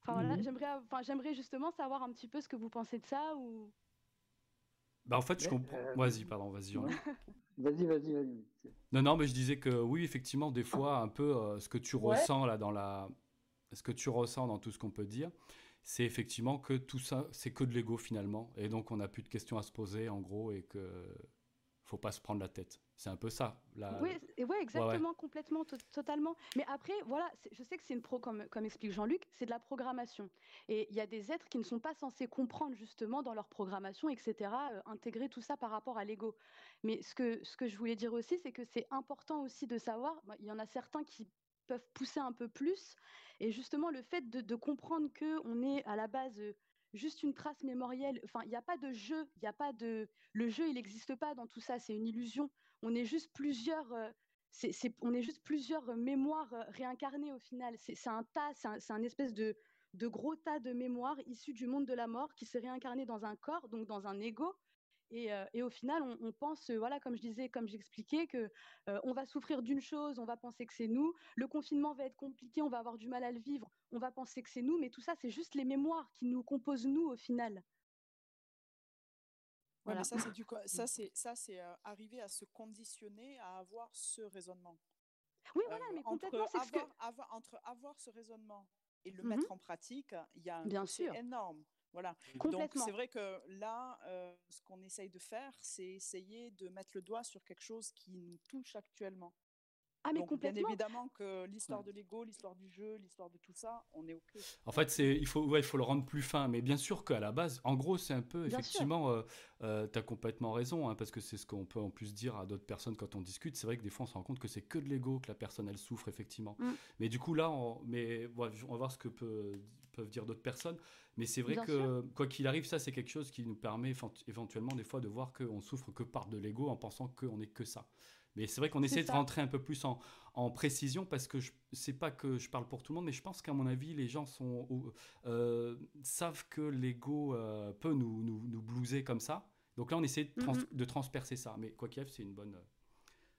Enfin voilà, j'aimerais, enfin, j'aimerais justement savoir un petit peu ce que vous pensez de ça ou. Bah en fait, je comprends. Euh, vas-y, pardon, vas-y. vas-y, vas-y, vas-y. Non, non, mais je disais que oui, effectivement, des fois, un peu euh, ce que tu ressens là dans la, ce que tu ressens dans tout ce qu'on peut dire, c'est effectivement que tout ça, c'est que de l'ego finalement. Et donc, on n'a plus de questions à se poser, en gros, et que faut pas se prendre la tête. C'est un peu ça. Oui, ouais, exactement, complètement, totalement. Mais après, voilà, je sais que c'est une pro, comme, comme explique Jean-Luc, c'est de la programmation. Et il y a des êtres qui ne sont pas censés comprendre justement dans leur programmation, etc., euh, intégrer tout ça par rapport à l'ego. Mais ce que, ce que je voulais dire aussi, c'est que c'est important aussi de savoir, il y en a certains qui peuvent pousser un peu plus, et justement le fait de, de comprendre que on est à la base juste une trace mémorielle. Enfin, il n'y a pas de jeu, il n'y a pas de. Le jeu, il n'existe pas dans tout ça, c'est une illusion. On est juste plusieurs. Euh, on est juste plusieurs mémoires euh, réincarnées au final. C'est un tas, c'est un, espèce de, gros tas de mémoires issues du monde de la mort qui s'est réincarné dans un corps, donc dans un ego, euh, et, au final, on, pense, euh, voilà, comme je disais, comme j'expliquais, que euh, on va souffrir d'une chose, on va penser que c'est nous. Le confinement va être compliqué, on va avoir du mal à le vivre, on va penser que c'est nous. Mais tout ça, c'est juste les mémoires qui nous composent nous au final. Voilà. ça, c'est du, ça, c'est, ça, c'est arriver à se conditionner à avoir ce raisonnement. Oui, voilà, mais complètement, c'est avoir, que... avoir, entre avoir ce raisonnement et le mmh mettre en pratique, il y a un Bien sûr. énorme. Voilà. Donc c'est vrai que là, euh, ce qu'on essaye de faire, c'est essayer de mettre le doigt sur quelque chose qui nous touche actuellement. Ah, mais complètement. Bien évidemment que l'histoire de l'ego, l'histoire du jeu, l'histoire de tout ça, on est OK. En fait, c'est, il, faut, ouais, il faut le rendre plus fin. Mais bien sûr qu'à la base, en gros, c'est un peu, effectivement, euh, euh, tu as complètement raison, hein, parce que c'est ce qu'on peut en plus dire à d'autres personnes quand on discute. C'est vrai que des fois, on se rend compte que c'est que de l'ego que la personne, elle souffre, effectivement. Mm. Mais du coup, là, on, mais, on va voir ce que peut, peuvent dire d'autres personnes. Mais c'est vrai que, quoi qu'il arrive, ça, c'est quelque chose qui nous permet éventuellement, des fois, de voir qu'on souffre que par de l'ego en pensant qu'on n'est que ça. Mais c'est vrai qu'on essaie de rentrer un peu plus en, en précision parce que je sais pas que je parle pour tout le monde, mais je pense qu'à mon avis, les gens sont, euh, savent que l'ego euh, peut nous, nous, nous, blouser comme ça. Donc là, on essaie de, de transpercer ça. Mais quoi qu'il c'est une bonne.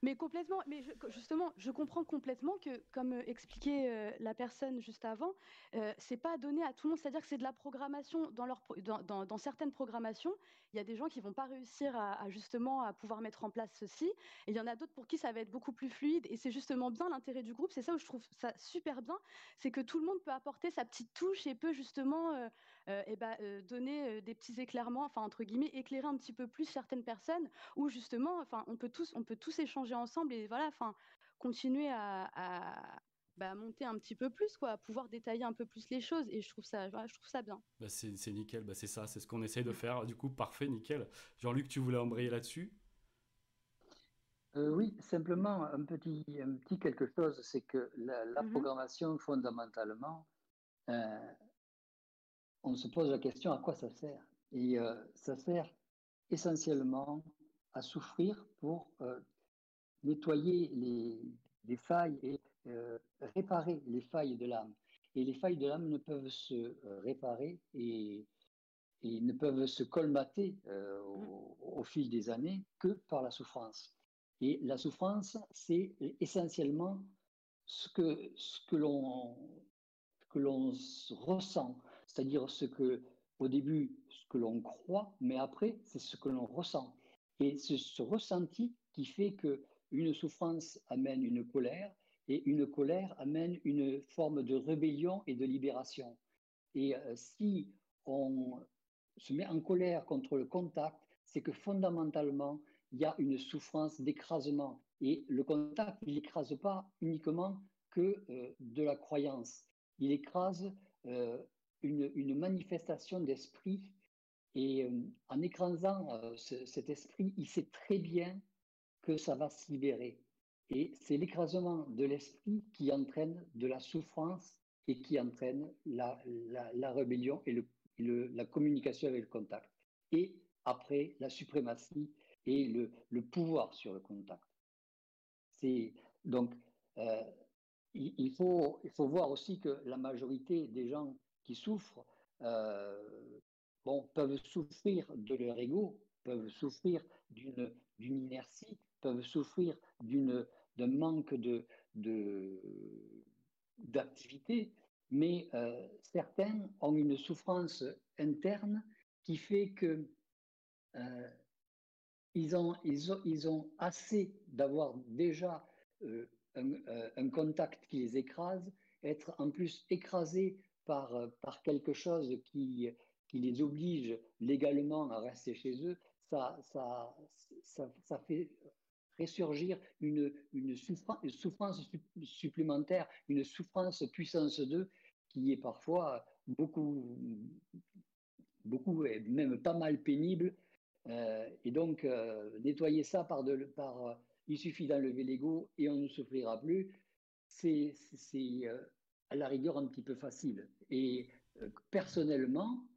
Mais complètement, mais justement, je comprends complètement que, comme euh, expliquait euh, la personne juste avant, euh, c'est pas donné à tout le monde. C'est-à-dire que c'est de la programmation dans, certaines programmations. Il y a des gens qui vont pas réussir à, justement à pouvoir mettre en place ceci, et il y en a d'autres pour qui ça va être beaucoup plus fluide. Et c'est justement bien l'intérêt du groupe. C'est ça où je trouve ça super bien, c'est que tout le monde peut apporter sa petite touche et peut justement et eh ben, donner des petits éclairements, enfin entre guillemets, éclairer un petit peu plus certaines personnes, où justement, enfin on peut tous, on peut tous échanger ensemble et voilà, enfin, continuer à, bah, monter un petit peu plus, quoi, à pouvoir détailler un peu plus les choses. Et je trouve ça, je trouve ça bien. Bah c'est nickel, bah c'est ça, c'est ce qu'on essaye de faire. Du coup, parfait, nickel. Jean-Luc, tu voulais embrayer là-dessus? Euh, Oui, simplement un petit, un petit quelque chose, c'est que la, mmh programmation, fondamentalement, euh, on se pose la question à quoi ça sert? Et euh, ça sert essentiellement à souffrir pour nettoyer les, failles et euh, réparer les failles de l'âme. Et les failles de l'âme ne peuvent se euh, réparer et, ne peuvent se colmater euh, au, fil des années que par la souffrance. Et la souffrance, c'est essentiellement ce que, ce que l'on que l'on ressent, c'est-à-dire ce que, au début, ce que l'on croit, mais après, c'est ce que l'on ressent. Et c'est ce ressenti qui fait que une souffrance amène une colère et une colère amène une forme de rébellion et de libération. Et euh, si on se met en colère contre le contact, c'est que fondamentalement, il y a une souffrance d'écrasement. Et le contact, il n'écrase pas uniquement que euh, de la croyance. Il écrase euh, une, manifestation d'esprit. Et en écrasant cet esprit, il sait très bien que ça va se libérer. Et c'est l'écrasement de l'esprit qui entraîne de la souffrance et qui entraîne la, la, rébellion et, le, la communication avec le contact. Et après, la suprématie et le, le pouvoir sur le contact. Donc euh, il, faut, il faut voir aussi que la majorité des gens souffrent euh, bon, peuvent souffrir de leur ego, peuvent souffrir d'une inertie, peuvent souffrir d'un manque de, d'activité, mais euh, certains ont une souffrance interne qui fait que euh, ils, ont, ils, ont, ils, ont, assez d'avoir déjà euh, un, contact qui les écrase, être en plus écrasés par, par quelque chose qui, qui les oblige légalement à rester chez eux, ça, ça, ça, fait ressurgir une, une, souffrance, souffrance supplémentaire, une souffrance puissance 2 qui est parfois beaucoup, beaucoup et même pas mal pénible. Euh, et donc, euh, nettoyer ça par, de, par il suffit d'enlever l'ego et on ne souffrira plus, c'est à la rigueur un petit peu facile. Et personnellement,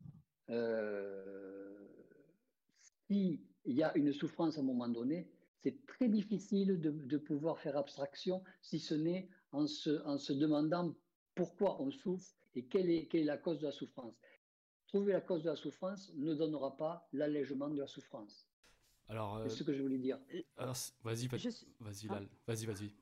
s'il y a une souffrance à un moment donné, c'est très difficile de, pouvoir faire abstraction, si ce n'est en se, en se demandant pourquoi on souffre et quelle est, quelle est la cause de la souffrance. Trouver la cause de la souffrance ne donnera pas l'allègement de la souffrance. Alors, c'est ce que je voulais dire. vas-y, vas-y, vas-y, ah. vas-y, vas-y.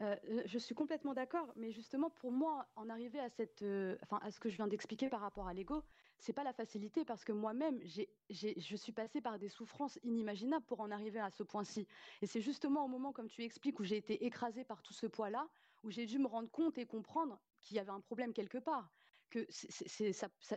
Euh, euh, je suis complètement d'accord, mais justement pour moi, en arriver à cette, euh, enfin à ce que je viens d'expliquer par rapport à l'ego, c'est pas la facilité parce que moi-même, je suis passée par des souffrances inimaginables pour en arriver à ce point-ci. Et c'est justement au moment, comme tu expliques, où j'ai été écrasée par tout ce poids-là, où j'ai dû me rendre compte et comprendre qu'il y avait un problème quelque part que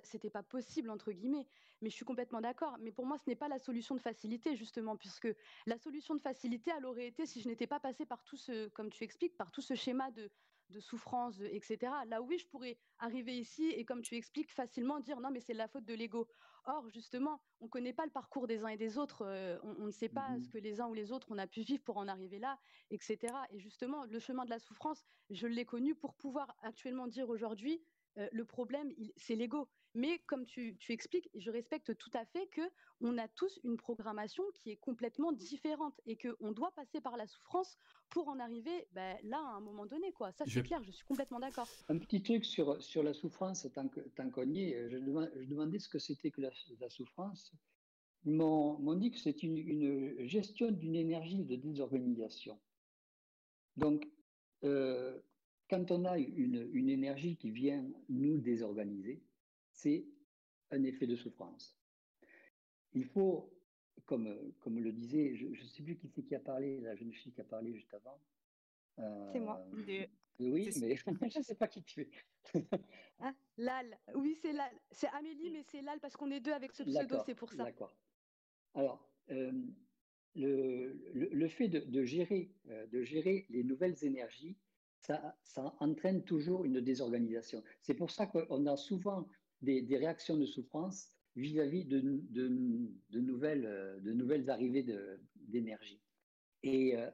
c'était pas possible entre guillemets. Mais je suis complètement d'accord. Mais pour moi, ce n'est pas la solution de facilité justement, puisque la solution de facilité, elle aurait été si je n'étais pas passée par tout ce, comme tu expliques, par tout ce schéma de, de souffrance, etc. Là oui, je pourrais arriver ici et comme tu expliques facilement dire non mais c'est la faute de l'ego. Or justement, on ne connaît pas le parcours des uns et des autres, euh, on, ne sait pas mmh ce que les uns ou les autres on a pu vivre pour en arriver là, etc. Et justement, le chemin de la souffrance, je l'ai connu pour pouvoir actuellement dire aujourd'hui euh, le problème, c'est l'ego. Mais comme tu, expliques, je respecte tout à fait que on a tous une programmation qui est complètement différente et qu'on doit passer par la souffrance pour en arriver ben, là à un moment donné. Quoi. Ça, c'est clair, je suis complètement d'accord. Un petit truc sur, sur la souffrance, tant qu'on y est, je, demandais ce que c'était que la, souffrance. Ils m'ont dit que c'est une, une, gestion d'une énergie de désorganisation. Donc, euh, quand on a une, une énergie qui vient nous désorganiser, c'est un effet de souffrance. Il faut, comme, comme le disait, je ne sais plus qui c'est qui a parlé, la jeune fille qui a parlé juste avant. Euh, c'est moi. Oui, mais je ne sais pas qui tu es. ah, Lal. Oui, c'est Lal. C'est Amélie, mais c'est Lal parce qu'on est deux avec ce pseudo, c'est pour ça. D'accord. Alors, euh, le, le, fait de, de gérer, euh, de gérer les nouvelles énergies, ça, entraîne toujours une désorganisation. C'est pour ça qu'on a souvent des, réactions de souffrance vis-à-vis de, euh, nouvelles arrivées d'énergie. Et euh,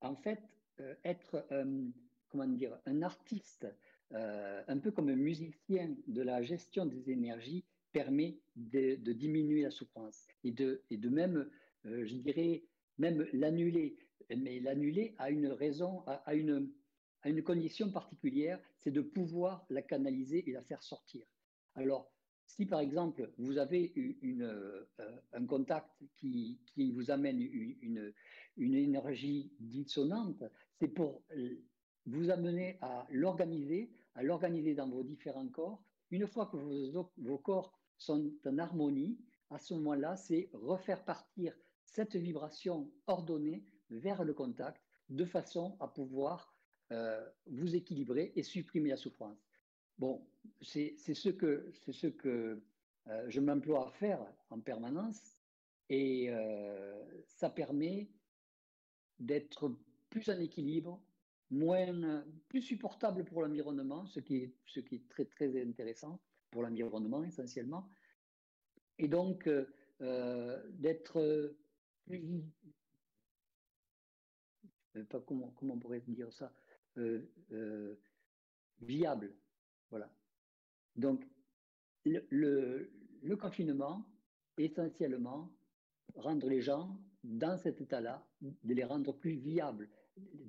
en fait, euh, être comment dire, un artiste, un peu comme un musicien de la gestion des énergies, permet de, diminuer la souffrance et de, et de même, je dirais, même l'annuler. Mais l'annuler a une raison, a une, à une condition particulière, c'est de pouvoir la canaliser et la faire sortir. Alors, si par exemple vous avez une, euh, un contact qui, qui, vous amène une, une énergie dissonante, c'est pour vous amener à l'organiser, à l'organiser dans vos différents corps. Une fois que vos corps sont en harmonie, à ce moment-là, c'est refaire partir cette vibration ordonnée vers le contact de façon à pouvoir euh, vous équilibrer et supprimer la souffrance. Bon, c'est ce que, ce que euh, je m'emploie à faire en permanence et euh, ça permet d'être plus en équilibre, moins, plus supportable pour l'environnement, ce, qui est, ce qui est très très intéressant pour l'environnement essentiellement, et donc d'être plus, pas comment, comment on pourrait dire ça, euh, euh, viable. Voilà. Donc, le, le, confinement, essentiellement, rendre les gens dans cet état-là, de les rendre plus viables,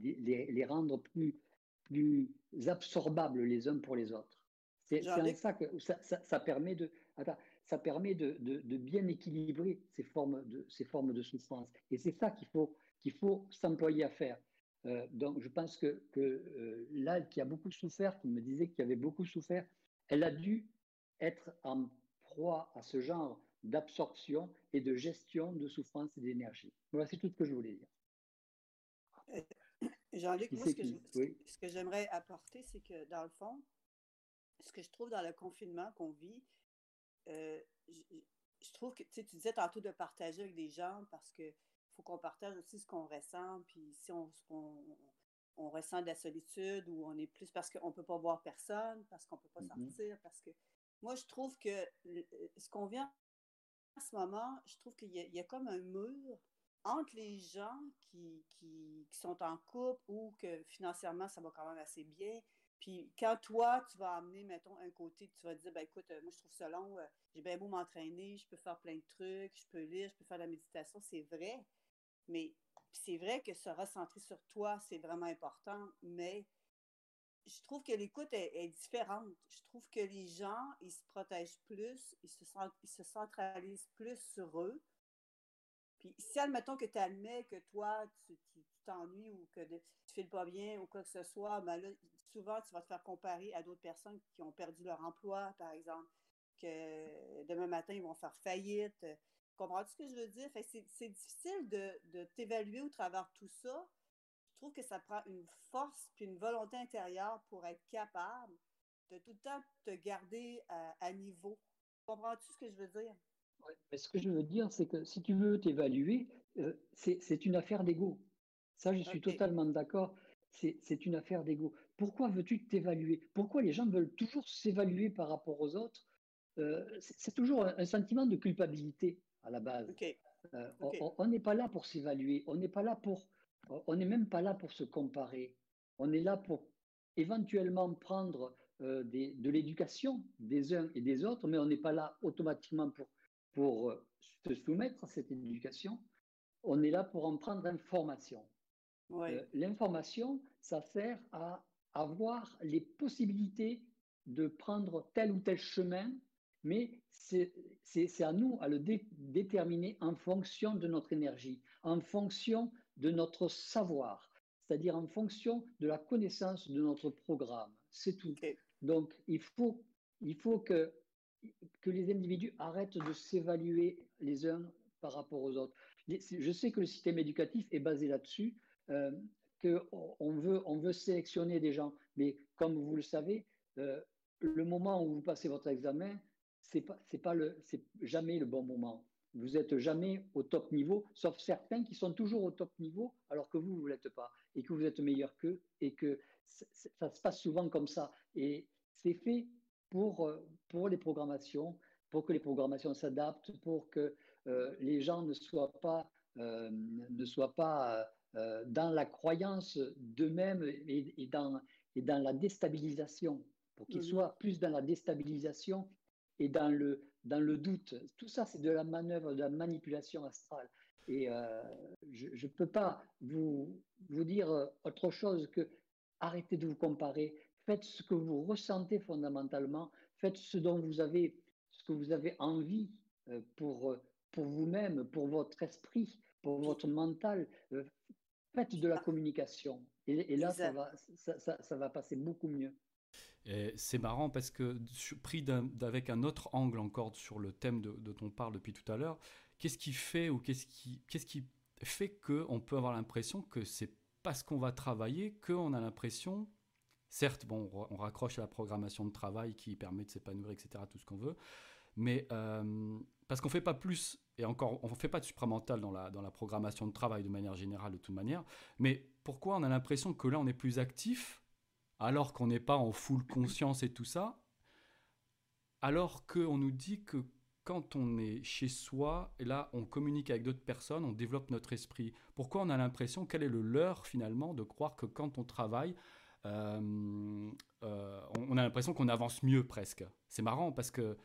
les, les, rendre plus, plus absorbables les uns pour les autres. C'est ça que ça, ça, permet de, ça permet de, de, de, bien équilibrer ces formes de, ces formes de souffrance. Et c'est ça qu'il faut, qu'il faut s'employer à faire. Euh, donc, je pense que, que euh, qui a beaucoup souffert, qui me disait qu'il avait beaucoup souffert, elle a dû être en proie à ce genre d'absorption et de gestion de souffrance et d'énergie. Voilà, c'est tout ce que je voulais dire. Euh, Jean-Luc, moi, ce que, j'aimerais apporter, c'est que dans le fond, ce que je trouve dans le confinement qu'on vit, je, trouve que tu disais tantôt de partager avec des gens parce que faut qu'on partage aussi ce qu'on ressent. Puis si on, on, ressent de la solitude ou on est plus parce qu'on ne peut pas voir personne, parce qu'on ne peut pas mm-hmm. sortir, parce que moi, je trouve que ce qu'on vient en ce moment, je trouve qu'il y, a comme un mur entre les gens qui, qui, sont en couple ou que financièrement, ça va quand même assez bien. Puis quand toi, tu vas amener, mettons, un côté, tu vas dire, ben écoute, euh, moi je trouve ça long, euh, j'ai bien beau m'entraîner, je peux faire plein de trucs, je peux lire, je peux faire de la méditation, c'est vrai. Mais c'est vrai que se recentrer sur toi, c'est vraiment important, mais je trouve que l'écoute est, différente. Je trouve que les gens, ils se protègent plus, ils se, ils se centralisent plus sur eux. Puis si, admettons que tu admets que toi, tu t'ennuies ou que tu ne files pas bien ou quoi que ce soit, ben là, souvent, tu vas te faire comparer à d'autres personnes qui ont perdu leur emploi, par exemple, que demain matin, ils vont faire faillite. Comprends-tu ce que je veux dire? c'est difficile de, de t'évaluer au travers tout ça je trouve que ça prend une force puis une volonté intérieure pour être capable de tout le temps te garder à, niveau. Comprends-tu ce que je veux dire? mais ce que je veux dire, c'est que si tu veux t'évaluer, euh, c'est une affaire d'ego. Ça, je suis totalement d'accord. C'est une affaire d'ego. Pourquoi veux-tu t'évaluer? Pourquoi les gens veulent toujours s'évaluer par rapport aux autres? Euh, C'est toujours un, sentiment de culpabilité à la base. Euh, on n'est pas là pour s'évaluer. On n'est pas là pour on n'est même pas là pour se comparer. On est là pour éventuellement prendre euh, de l'éducation des uns et des autres, mais on n'est pas là automatiquement pour, pour euh, se soumettre à cette éducation. On est là pour en prendre information. L'information, ça sert à avoir les possibilités de prendre tel ou tel chemin, mais c'est à nous à le déterminer en fonction de notre énergie, en fonction de notre savoir, c'est-à-dire en fonction de la connaissance de notre programme. C'est tout. Donc, il faut, il faut que, que les individus arrêtent de s'évaluer les uns par rapport aux autres. Je sais que le système éducatif est basé là-dessus, euh, qu'on veut, on veut sélectionner des gens, mais comme vous le savez, euh, le moment où vous passez votre examen, c'est pas, c'est pas le, c'est jamais le bon moment. Vous n'êtes jamais au top niveau, sauf certains qui sont toujours au top niveau, alors que vous, vous ne l'êtes pas, et que vous êtes meilleur qu'eux, et que ça se passe souvent comme ça. Et c'est fait pour, euh, pour les programmations, pour que les programmations s'adaptent, pour que euh, les gens ne soient pas, euh, ne soient pas dans la croyance d'eux-mêmes et, dans, et dans la déstabilisation, pour qu'ils soient plus dans la déstabilisation et dans le, dans le doute. Tout ça, c'est de la manœuvre, de la manipulation astrale. Et euh, je ne peux pas vous, vous dire autre chose que arrêtez de vous comparer, faites ce que vous ressentez fondamentalement, faites ce dont vous avez, ce que vous avez envie euh, pour, pour vous-même, pour votre esprit, pour votre mental. Euh, faites de la communication. Et, là, ça va, ça, ça va passer beaucoup mieux. C'est marrant parce que, pris avec un autre angle encore sur le thème de, dont on parle depuis tout à l'heure, qu'est-ce qui fait ou qu'est-ce qui, qu'est-ce qui qu'on peut avoir l'impression que c'est parce qu'on va travailler qu'on a l'impression, certes, bon, on raccroche à la programmation de travail qui permet de s'épanouir, etc., tout ce qu'on veut, mais euh, parce qu'on fait pas plus, et encore, on fait pas de supramental dans la programmation de travail de manière générale, de toute manière, mais pourquoi on a l'impression que là, on est plus actif alors qu'on n'est pas en full conscience et tout ça, alors qu'on nous dit que quand on est chez soi, et là on communique avec d'autres personnes, on développe notre esprit. Pourquoi on a l'impression, quel est le leurre finalement de croire que quand on travaille, euh, euh, on a l'impression qu'on avance mieux presque. C'est marrant parce que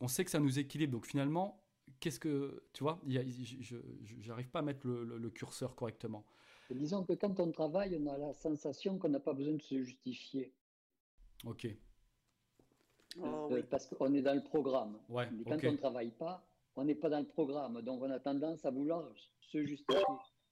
on sait que ça nous équilibre. Donc finalement, qu'est-ce que tu vois n'arrive pas à mettre le curseur correctement disons que quand on travaille, on a la sensation qu'on n'a pas besoin de se justifier. Ok. Oh, euh, parce qu'on est dans le programme. Mais quand on ne travaille pas, on n'est pas dans le programme. Donc on a tendance à vouloir se justifier.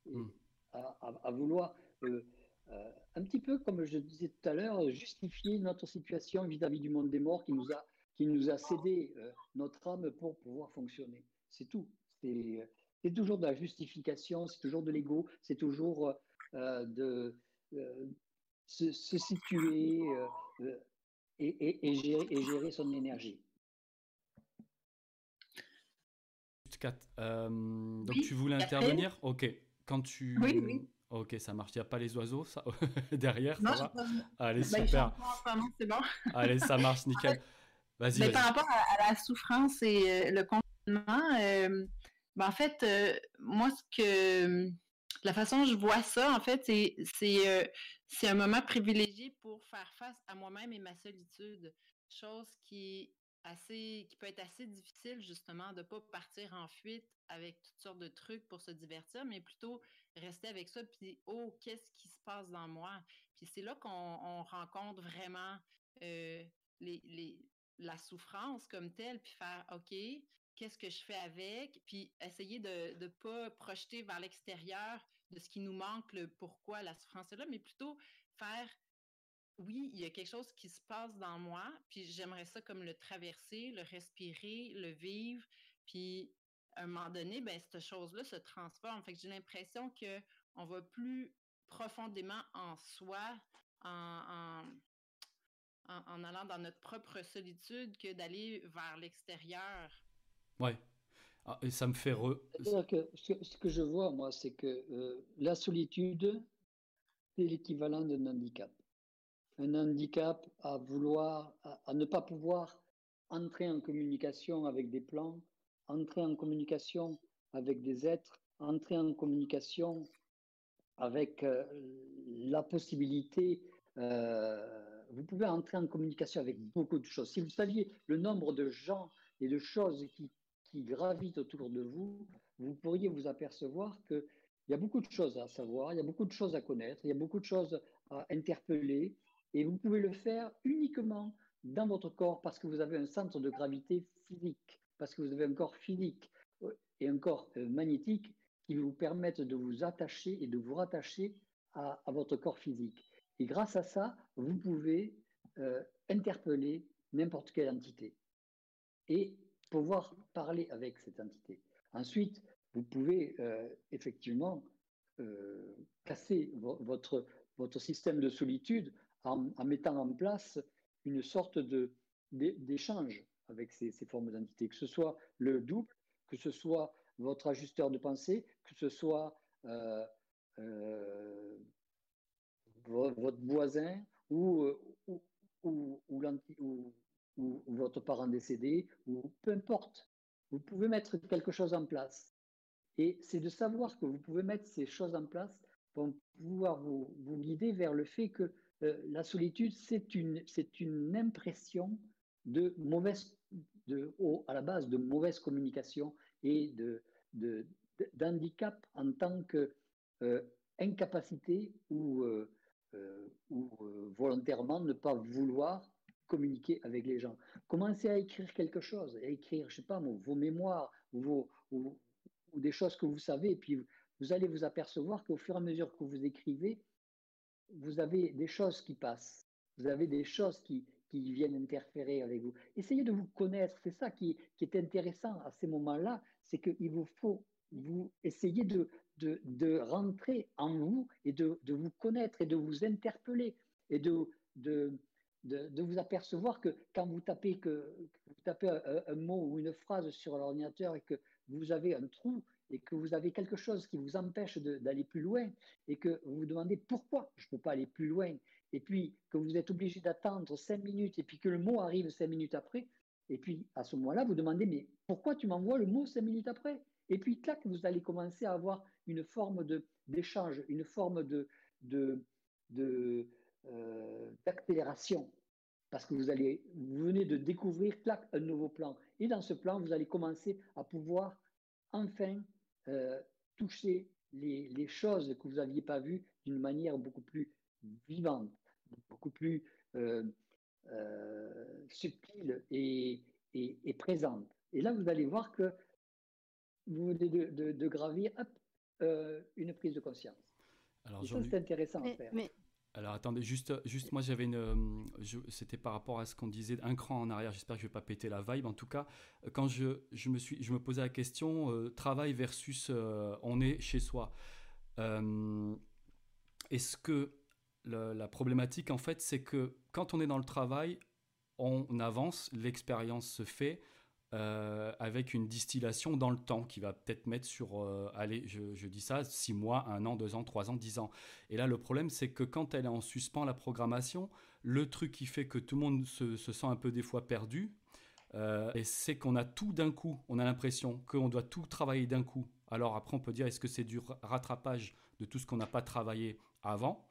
Hmm. À, vouloir, euh, euh, un petit peu comme je disais tout à l'heure, justifier notre situation vis-à-vis du monde des morts qui nous a, qui nous a cédé notre âme pour pouvoir fonctionner. C'est tout. C'est c'est toujours de la justification, c'est toujours de l'ego, c'est toujours euh, de euh, se, situer euh, et, gérer, son énergie. donc tu voulais intervenir? Ok. Quand tu. Oui, oui. Ok, ça marche. Il n'y a pas les oiseaux ça... derrière, ça va? Allez, bah, super. c'est bon. Allez, ça marche, nickel. Vas-y. Mais par rapport à, la souffrance et le confinement, ben, en fait, moi, ce que la façon dont je vois ça, en fait, c'est c'est un moment privilégié pour faire face à moi-même et ma solitude, chose qui assez qui peut être assez difficile justement de pas partir en fuite avec toutes sortes de trucs pour se divertir, mais plutôt rester avec ça puis oh qu'est-ce qui se passe dans moi? Puis c'est là qu'on rencontre vraiment les, les, la souffrance comme telle puis faire ok qu'est-ce que je fais avec puis essayer de ne pas projeter vers l'extérieur de ce qui nous manque le pourquoi la souffrance est là mais plutôt faire oui, il y a quelque chose qui se passe dans moi, puis j'aimerais ça comme le traverser, le respirer, le vivre, puis à un moment donné, ben cette chose-là se transforme. Fait que j'ai l'impression que on va plus profondément en soi, en, en, allant dans notre propre solitude que d'aller vers l'extérieur. Ouais. Ah, et ça me fait re... Que, ce que je vois, moi, c'est que euh, la solitude, c'est l'équivalent d'un handicap un handicap à vouloir, à, ne pas pouvoir entrer en communication avec des plans, entrer en communication avec des êtres, entrer en communication avec euh, la possibilité, euh, vous pouvez entrer en communication avec beaucoup de choses. Si vous saviez le nombre de gens et de choses qui, qui gravitent autour de vous, vous pourriez vous apercevoir qu'il y a beaucoup de choses à savoir, il y a beaucoup de choses à connaître, il y a beaucoup de choses à interpeller, et vous pouvez le faire uniquement dans votre corps parce que vous avez un centre de gravité physique, parce que vous avez un corps physique euh, et un corps euh, magnétique qui vous permettent de vous attacher et de vous rattacher à, votre corps physique. Et grâce à ça, vous pouvez euh, interpeller n'importe quelle entité et pouvoir parler avec cette entité. Ensuite, vous pouvez effectivement casser votre, votre système de solitude en, mettant en place une sorte d'échange avec ces, formes d'entité, que ce soit le double, que ce soit votre ajusteur de pensée, que ce soit euh, euh, votre voisin ou, ou, ou, ou, votre parent décédé, ou peu importe. Vous pouvez mettre quelque chose en place. Et c'est de savoir que vous pouvez mettre ces choses en place pour pouvoir vous, vous guider vers le fait que euh, la solitude, c'est une, une impression de mauvaise, de, à la base de mauvaise communication et de, de, d'handicap en tant que euh, incapacité ou, euh, ou volontairement ne pas vouloir communiquer avec les gens. Commencez à écrire quelque chose, à écrire, je sais pas, vos mémoires vos, ou, des choses que vous savez, et puis vous allez vous apercevoir qu'au fur et à mesure que vous écrivez, vous avez des choses qui passent, vous avez des choses qui, qui viennent interférer avec vous. Essayez de vous connaître, c'est ça qui, qui, est intéressant à ces moments-là, c'est qu'il vous faut vous essayer de, de, de, rentrer en vous et de, de, vous connaître et de vous interpeller et de, de, de, vous apercevoir que quand vous tapez, que, vous tapez un, mot ou une phrase sur l'ordinateur et que vous avez un trou, et que vous avez quelque chose qui vous empêche d'aller plus loin et que vous vous demandez pourquoi je ne peux pas aller plus loin et puis que vous êtes obligé d'attendre cinq minutes et puis que le mot arrive cinq minutes après et puis à ce moment-là vous demandez mais pourquoi tu m'envoies le mot cinq minutes après? Et puis clac vous allez commencer à avoir une forme d'échange une forme de, de, de euh, d'accélération parce que vous allez vous venez de découvrir clac un nouveau plan et dans ce plan vous allez commencer à pouvoir enfin euh, toucher les, choses que vous n'aviez pas vues d'une manière beaucoup plus vivante, beaucoup plus euh, euh, subtile et, présente. Et là, vous allez voir que vous venez de, gravir une prise de conscience. Alors, ça, c'est intéressant à faire. Alors attendez, juste, juste moi j'avais une, euh, c'était par rapport à ce qu'on disait, un cran en arrière. J'espère que je vais pas péter la vibe. En tout cas, quand je, je me suis, je me posais la question euh, travail versus euh, on est chez soi. Est-ce que la problématique en fait, c'est que quand on est dans le travail, on avance, l'expérience se fait, avec une distillation dans le temps qui va peut-être mettre sur, allez, je, dis ça, 6 mois, 1 an, 2 ans, 3 ans, 10 ans. Et là, le problème, c'est que quand elle est en suspens, la programmation, le truc qui fait que tout le monde se, se sent un peu des fois perdu, et c'est qu'on a tout d'un coup, on a l'impression qu'on doit tout travailler d'un coup. Alors après, on peut dire, est-ce que c'est du rattrapage de tout ce qu'on n'a pas travaillé avant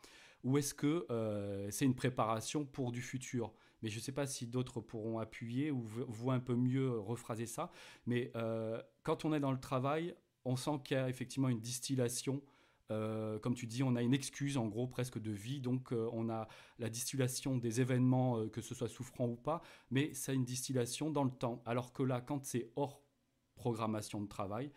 ou est-ce que euh, c'est une préparation pour du futur? Mais je ne sais pas si d'autres pourront appuyer ou voient un peu mieux rephraser ça. Mais euh, quand on est dans le travail, on sent qu'il y a effectivement une distillation. Euh, comme tu dis, on a une excuse en gros presque de vie, donc on a la distillation des événements, que ce soit souffrant ou pas, mais c'est une distillation dans le temps. Alors que là, quand c'est hors programmation de travail,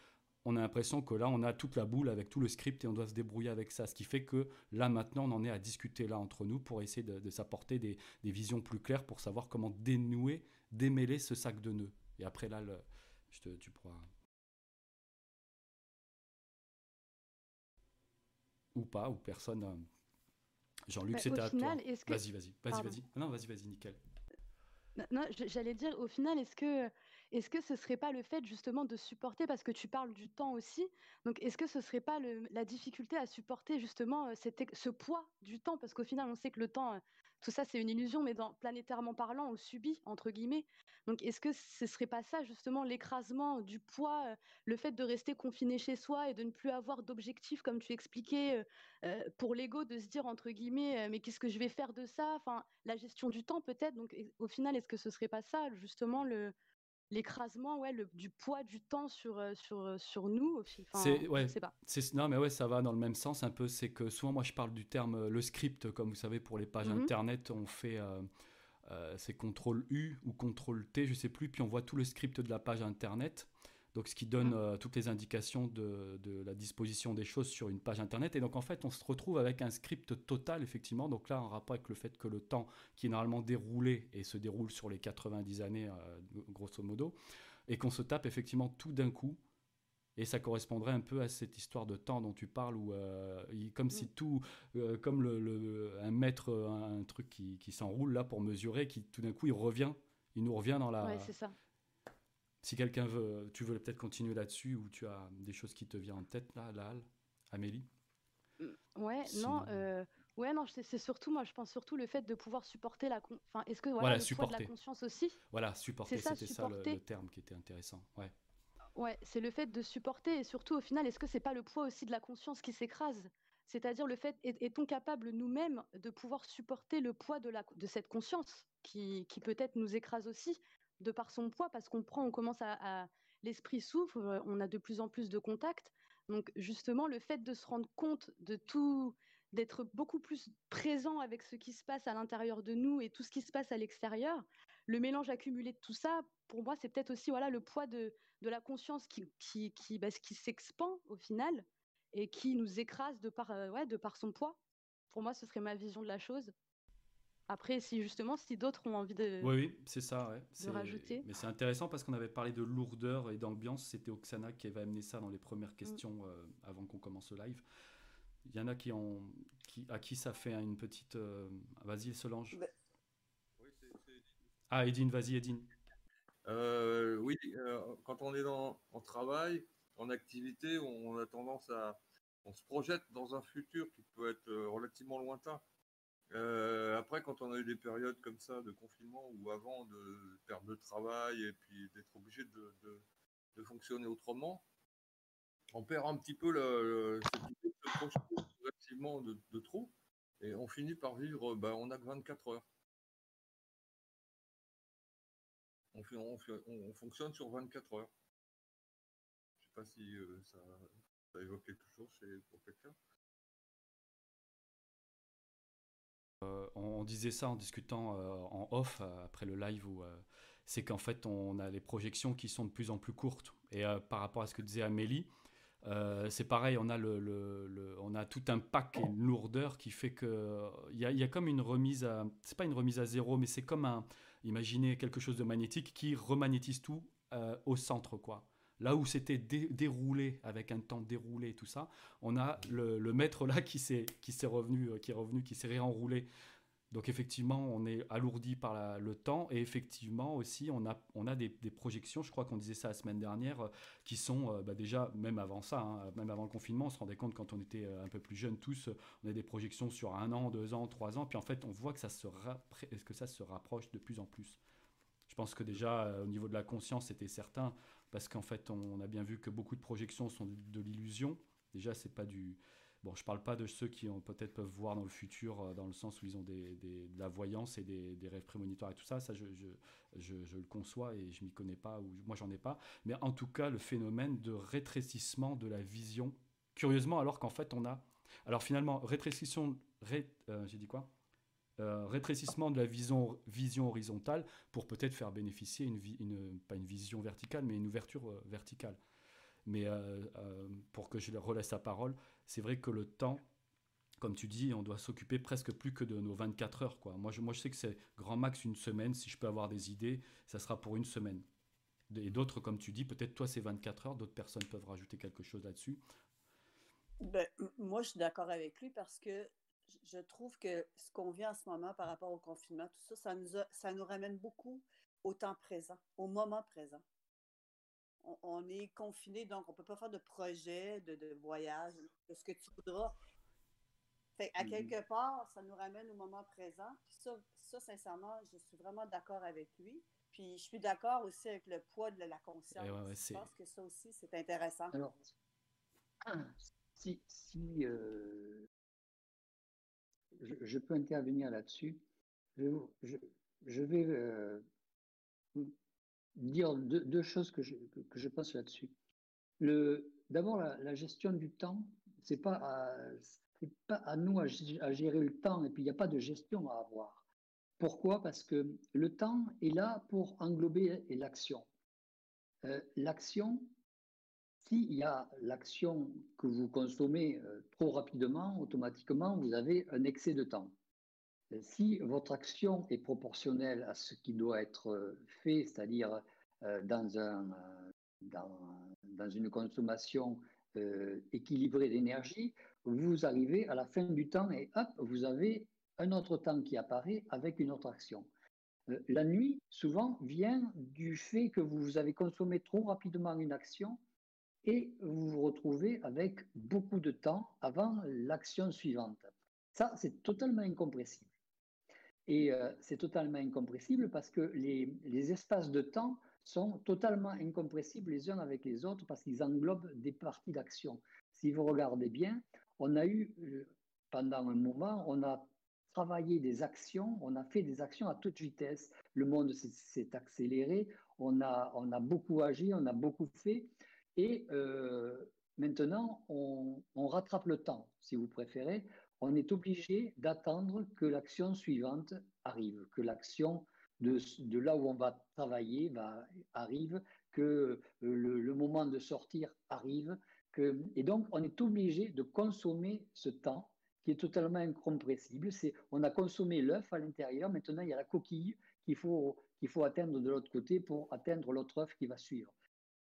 on a l'impression que là, on a toute la boule avec tout le script et on doit se débrouiller avec ça. Ce qui fait que là, maintenant, on en est à discuter là entre nous pour essayer de, s'apporter des, visions plus claires pour savoir comment dénouer, démêler ce sac de nœuds. Et après, là, je te, tu pourras. Ou pas, ou personne. Euh, Jean-Luc, bah, c'était à toi. Vas-y, vas-y, vas-y, vas-y. Non, vas-y, vas-y, nickel. Non, j'allais dire, au final, est-ce que est-ce que ce serait pas le fait justement de supporter, parce que tu parles du temps aussi, donc est-ce que ce serait pas la difficulté à supporter justement euh, ce poids du temps, parce qu'au final on sait que le temps, euh, tout ça c'est une illusion, mais planétairement parlant, on subit entre guillemets. Donc est-ce que ce serait pas ça justement l'écrasement du poids, euh, le fait de rester confiné chez soi et de ne plus avoir d'objectif, comme tu expliquais, pour l'ego de se dire entre guillemets, mais qu'est-ce que je vais faire de ça Enfin, la gestion du temps peut-être. Donc au final, est-ce que ce serait pas ça justement le l'écrasement ouais, le, du poids du temps sur, euh, sur, euh, sur nous. Enfin, c'est, ouais, pas. Non, mais ouais, ça va dans le même sens un peu. C'est que souvent, moi, je parle du terme euh, le script, comme vous savez, pour les pages mmh internet, on fait. c'est CTRL U ou CTRL T, je sais plus, puis on voit tout le script de la page internet donc ce qui donne mmh. euh, toutes les indications de, la disposition des choses sur une page internet. Et donc en fait, on se retrouve avec un script total, effectivement. Donc là, en rapport avec le fait que le temps qui est normalement déroulé et se déroule sur les 90 années, euh, grosso modo, et qu'on se tape effectivement tout d'un coup. Et ça correspondrait un peu à cette histoire de temps dont tu parles, où euh, comme si mmh. tout, comme le, un mètre, un, truc qui, qui s'enroule là pour mesurer, qui tout d'un coup il revient, il nous revient dans la, ouais, c'est ça si quelqu'un veut, tu veux peut-être continuer là-dessus ou tu as des choses qui te viennent en tête là, là, Amélie? Mmh, Ouais, non, euh, ouais, non, c'est surtout, moi, je pense surtout le fait de pouvoir supporter la, enfin, est-ce que voilà, le supporter. de la conscience aussi Voilà, supporter, c'était ça, le, terme qui était intéressant, ouais. Ouais, c'est le fait de supporter et surtout au final, est-ce que c'est pas le poids aussi de la conscience qui s'écrase? C'est-à-dire le fait, est-on capable nous-mêmes de pouvoir supporter le poids de, la, de cette conscience qui, qui peut-être nous écrase aussi? De par son poids, parce qu'on prend, on commence à, l'esprit souffle, euh, on a de plus en plus de contacts. Donc justement, le fait de se rendre compte de tout, d'être beaucoup plus présent avec ce qui se passe à l'intérieur de nous et tout ce qui se passe à l'extérieur, le mélange accumulé de tout ça, pour moi, c'est peut-être aussi voilà le poids de, la conscience bah, qui s'expand au final et qui nous écrase euh, de par son poids. Pour moi, ce serait ma vision de la chose. Après, si justement, si d'autres ont envie de, oui, oui, c'est ça, ouais. de rajouter. Mais c'est intéressant parce qu'on avait parlé de lourdeur et d'ambiance. C'était Oksana qui avait amené ça dans les premières mm. questions euh, avant qu'on commence le live. Il y en a qui ont, qui, à qui ça fait une petite. Euh, vas-y, Solange. Bah. Ah, Edine, vas-y, Edine. Euh, oui, quand on est dans, en travail, en activité, on a tendance à. On se projette dans un futur qui peut être relativement lointain. Euh, après, quand on a eu des périodes comme ça de confinement ou avant de perte de travail et puis d'être obligé de, fonctionner autrement, on perd un petit peu le, cette idée de se projeter de, trop et on finit par vivre, ben, on n'a que 24 heures. On, on, fonctionne sur 24 heures. Je ne sais pas si euh, ça, ça, évoque quelque chose chez, pour quelqu'un. Euh, on, disait ça en discutant euh, en off euh, après le live c'est qu'en fait on a les projections qui sont de plus en plus courtes. Et par rapport à ce que disait Amélie, c'est pareil, on a, le, on a tout un pack et une lourdeur qui fait que il y a, comme une remise à, c'est pas une remise à zéro, mais c'est comme un, imaginez quelque chose de magnétique qui remagnétise tout au centre, quoi. Là où c'était déroulé avec un temps déroulé tout ça, on a le, maître là qui s'est revenu, qui est revenu, qui s'est réenroulé Donc effectivement, on est alourdi par le temps et effectivement aussi, on a, on a des, projections, je crois qu'on disait ça la semaine dernière, euh, qui sont euh, bah, déjà, même avant ça, hein, même avant le confinement, on se rendait compte quand on était euh, un peu plus jeunes tous, on a des projections sur un an, deux ans, trois ans, puis en fait on voit que ça se, que ça se rapproche de plus en plus. Je pense que déjà au niveau de la conscience c'était certain, parce qu'en fait on, a bien vu que beaucoup de projections sont de, l'illusion. Déjà c'est pas du Bon, je parle pas de ceux qui peut-être peuvent voir dans le futur, euh, dans le sens où ils ont de la voyance et des, rêves prémonitoires et tout ça. Ça, je, le conçois et je m'y connais pas, ou moi j'en ai pas. Mais en tout cas, le phénomène de rétrécissement de la vision, curieusement, alors qu'en fait on a. Alors finalement, rétrécissement. Euh, j'ai dit quoi? Euh, rétrécissement de la vision, horizontale pour peut-être faire bénéficier une, pas une vision verticale, mais une ouverture verticale. Mais pour que je relaisse la parole, c'est vrai que le temps, comme tu dis, on doit s'occuper presque plus que de nos 24 heures. Quoi. Moi, je, moi, je sais que c'est grand max une semaine. Si je peux avoir des idées, ça sera pour une semaine. Et d'autres, comme tu dis, peut-être toi, c'est 24 heures. D'autres personnes peuvent rajouter quelque chose là-dessus. Ben, moi, je suis d'accord avec lui parce que je trouve que ce qu'on vit en ce moment par rapport au confinement, tout ça, ça nous, ça nous ramène beaucoup au temps présent, au moment présent on, est confiné, donc on ne peut pas faire de projet, de, voyage, de ce que tu voudras. Fait, à mm-hmm. quelque part, ça nous ramène au moment présent. ça, ça, sincèrement, je suis vraiment d'accord avec lui. Puis je suis d'accord aussi avec le poids de la conscience. je pense que ça aussi, c'est intéressant. Alors, si, si euh, je, peux intervenir là-dessus, je, vais euh, dire deux, choses que je, que, pense là-dessus. D'abord, la, gestion du temps, ce n'est pas, à, pas à nous à, gérer le temps et puis il n'y a pas de gestion à avoir. Pourquoi? Parce que le temps est là pour englober l'action. Euh, l'action, s'il y a l'action que vous consommez euh, trop rapidement, automatiquement, vous avez un excès de temps. Si votre action est proportionnelle à ce qui doit être euh, fait, c'est-à-dire euh, euh, dans, une consommation équilibrée d'énergie, vous arrivez à la fin du temps et hop, vous avez un autre temps qui apparaît avec une autre action. La nuit, souvent, vient du fait que vous avez consommé trop rapidement une action et vous vous retrouvez avec beaucoup de temps avant l'action suivante. Ça, c'est totalement incompressible. Et euh, c'est totalement incompressible parce que les, espaces de temps sont totalement incompressibles les uns avec les autres parce qu'ils englobent des parties d'action. Si vous regardez bien, on a eu, euh, pendant un moment, on a travaillé des actions, on a fait des actions à toute vitesse. Le monde s'est accéléré, on a, on a beaucoup agi, on a beaucoup fait. Et euh, maintenant, on, rattrape le temps, si vous préférez on est obligé d'attendre que l'action suivante arrive, que l'action de, là où on va travailler va, arrive, que euh, le, moment de sortir arrive. Et donc, on est obligé de consommer ce temps qui est totalement incompressible. On a consommé l'œuf à l'intérieur, maintenant il y a la coquille qu'il faut, qu'il faut atteindre de l'autre côté pour atteindre l'autre œuf qui va suivre.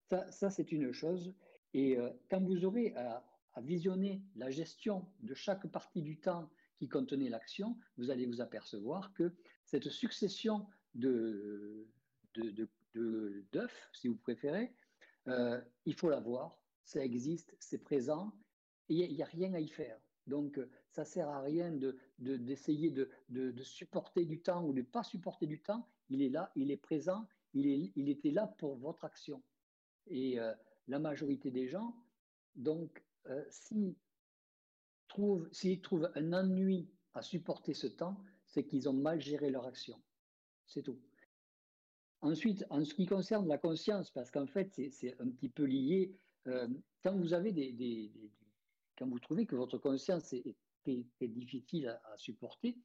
Ça, c'est une chose. Et euh, quand vous aurez à, visionner la gestion de chaque partie du temps qui contenait l'action, vous allez vous apercevoir que cette succession de, d'œufs, si vous préférez, euh, il faut la voir, ça existe, c'est présent, il n'y a, rien à y faire. Donc, ça ne sert à rien de, d'essayer de, de, supporter du temps ou de ne pas supporter du temps. Il est là, il est présent, il était là pour votre action. Et euh, la majorité des gens, donc, euh, s'ils trouvent, un ennui à supporter ce temps, c'est qu'ils ont mal géré leur action. C'est tout. Ensuite, en ce qui concerne la conscience, parce qu'en fait, c'est un petit peu lié, euh, quand vous avez des, quand vous trouvez que votre conscience est, difficile à, supporter,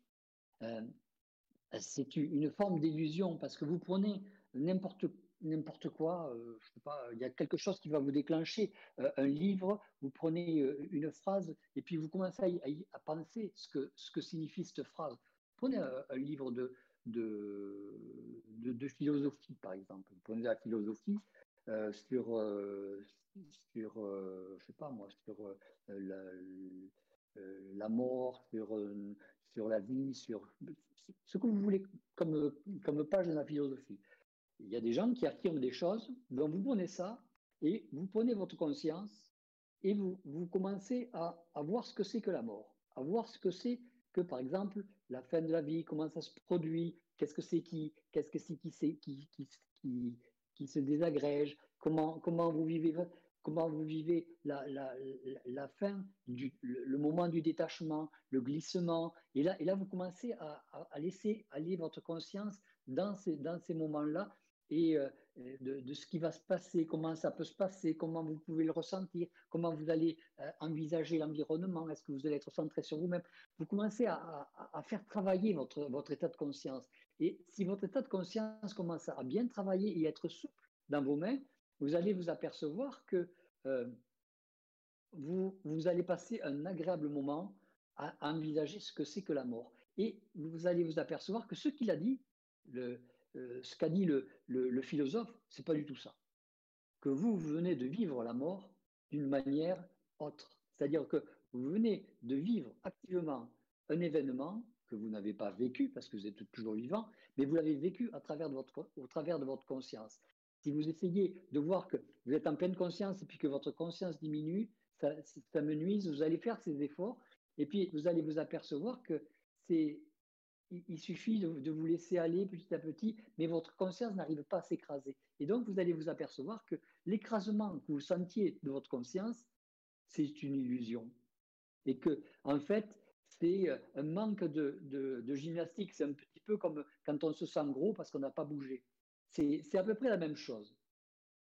c'est une forme d'illusion parce que vous prenez n'importe n'importe quoi, euh, il y a quelque chose qui va vous déclencher. Euh, un livre, vous prenez euh, une phrase et puis vous commencez à, penser ce que, ce que signifie cette phrase. Prenez un, livre de, de, de, philosophie, par exemple. Prenez la philosophie sur, sur je sais pas moi, sur la, la, mort, sur, sur la vie, sur ce que vous voulez comme, comme page de la philosophie. Il y a des gens qui affirment des choses, donc vous prenez ça et vous prenez votre conscience et vous, vous commencez à, voir ce que c'est que la mort, à voir ce que c'est que, par exemple, la fin de la vie, comment ça se produit, qu'est-ce que c'est qui, qu'est-ce que c'est qui, se désagrège, comment, comment vous vivez comment vous vivez la, la, la fin, du, le, moment du détachement, le glissement. Et là, et là vous commencez à, à, laisser aller votre conscience dans ces, dans ces moments-là et euh, de, ce qui va se passer, comment ça peut se passer, comment vous pouvez le ressentir, comment vous allez euh, envisager l'environnement, est-ce que vous allez être centré sur vous-même. Vous commencez à, faire travailler votre, votre état de conscience. Et si votre état de conscience commence à bien travailler et être souple dans vos mains, vous allez vous apercevoir que euh, vous, vous allez passer un agréable moment à, envisager ce que c'est que la mort. Et vous allez vous apercevoir que ce qu'il a dit, le, euh, ce qu'a dit le, le, le philosophe, c'est pas du tout ça. Que vous, venez de vivre la mort d'une manière autre. C'est-à-dire que vous venez de vivre activement un événement que vous n'avez pas vécu parce que vous êtes toujours vivant, mais vous l'avez vécu au travers de votre conscience. Si vous essayez de voir que vous êtes en pleine conscience et puis que votre conscience diminue, ça, ça me nuise, vous allez faire ces efforts et puis vous allez vous apercevoir que c'est il suffit de, vous laisser aller petit à petit, mais votre conscience n'arrive pas à s'écraser. Et donc, vous allez vous apercevoir que l'écrasement que vous sentiez de votre conscience, c'est une illusion. Et que, en fait, c'est un manque de, de, gymnastique. C'est un petit peu comme quand on se sent gros parce qu'on n'a pas bougé. C'est à peu près la même chose.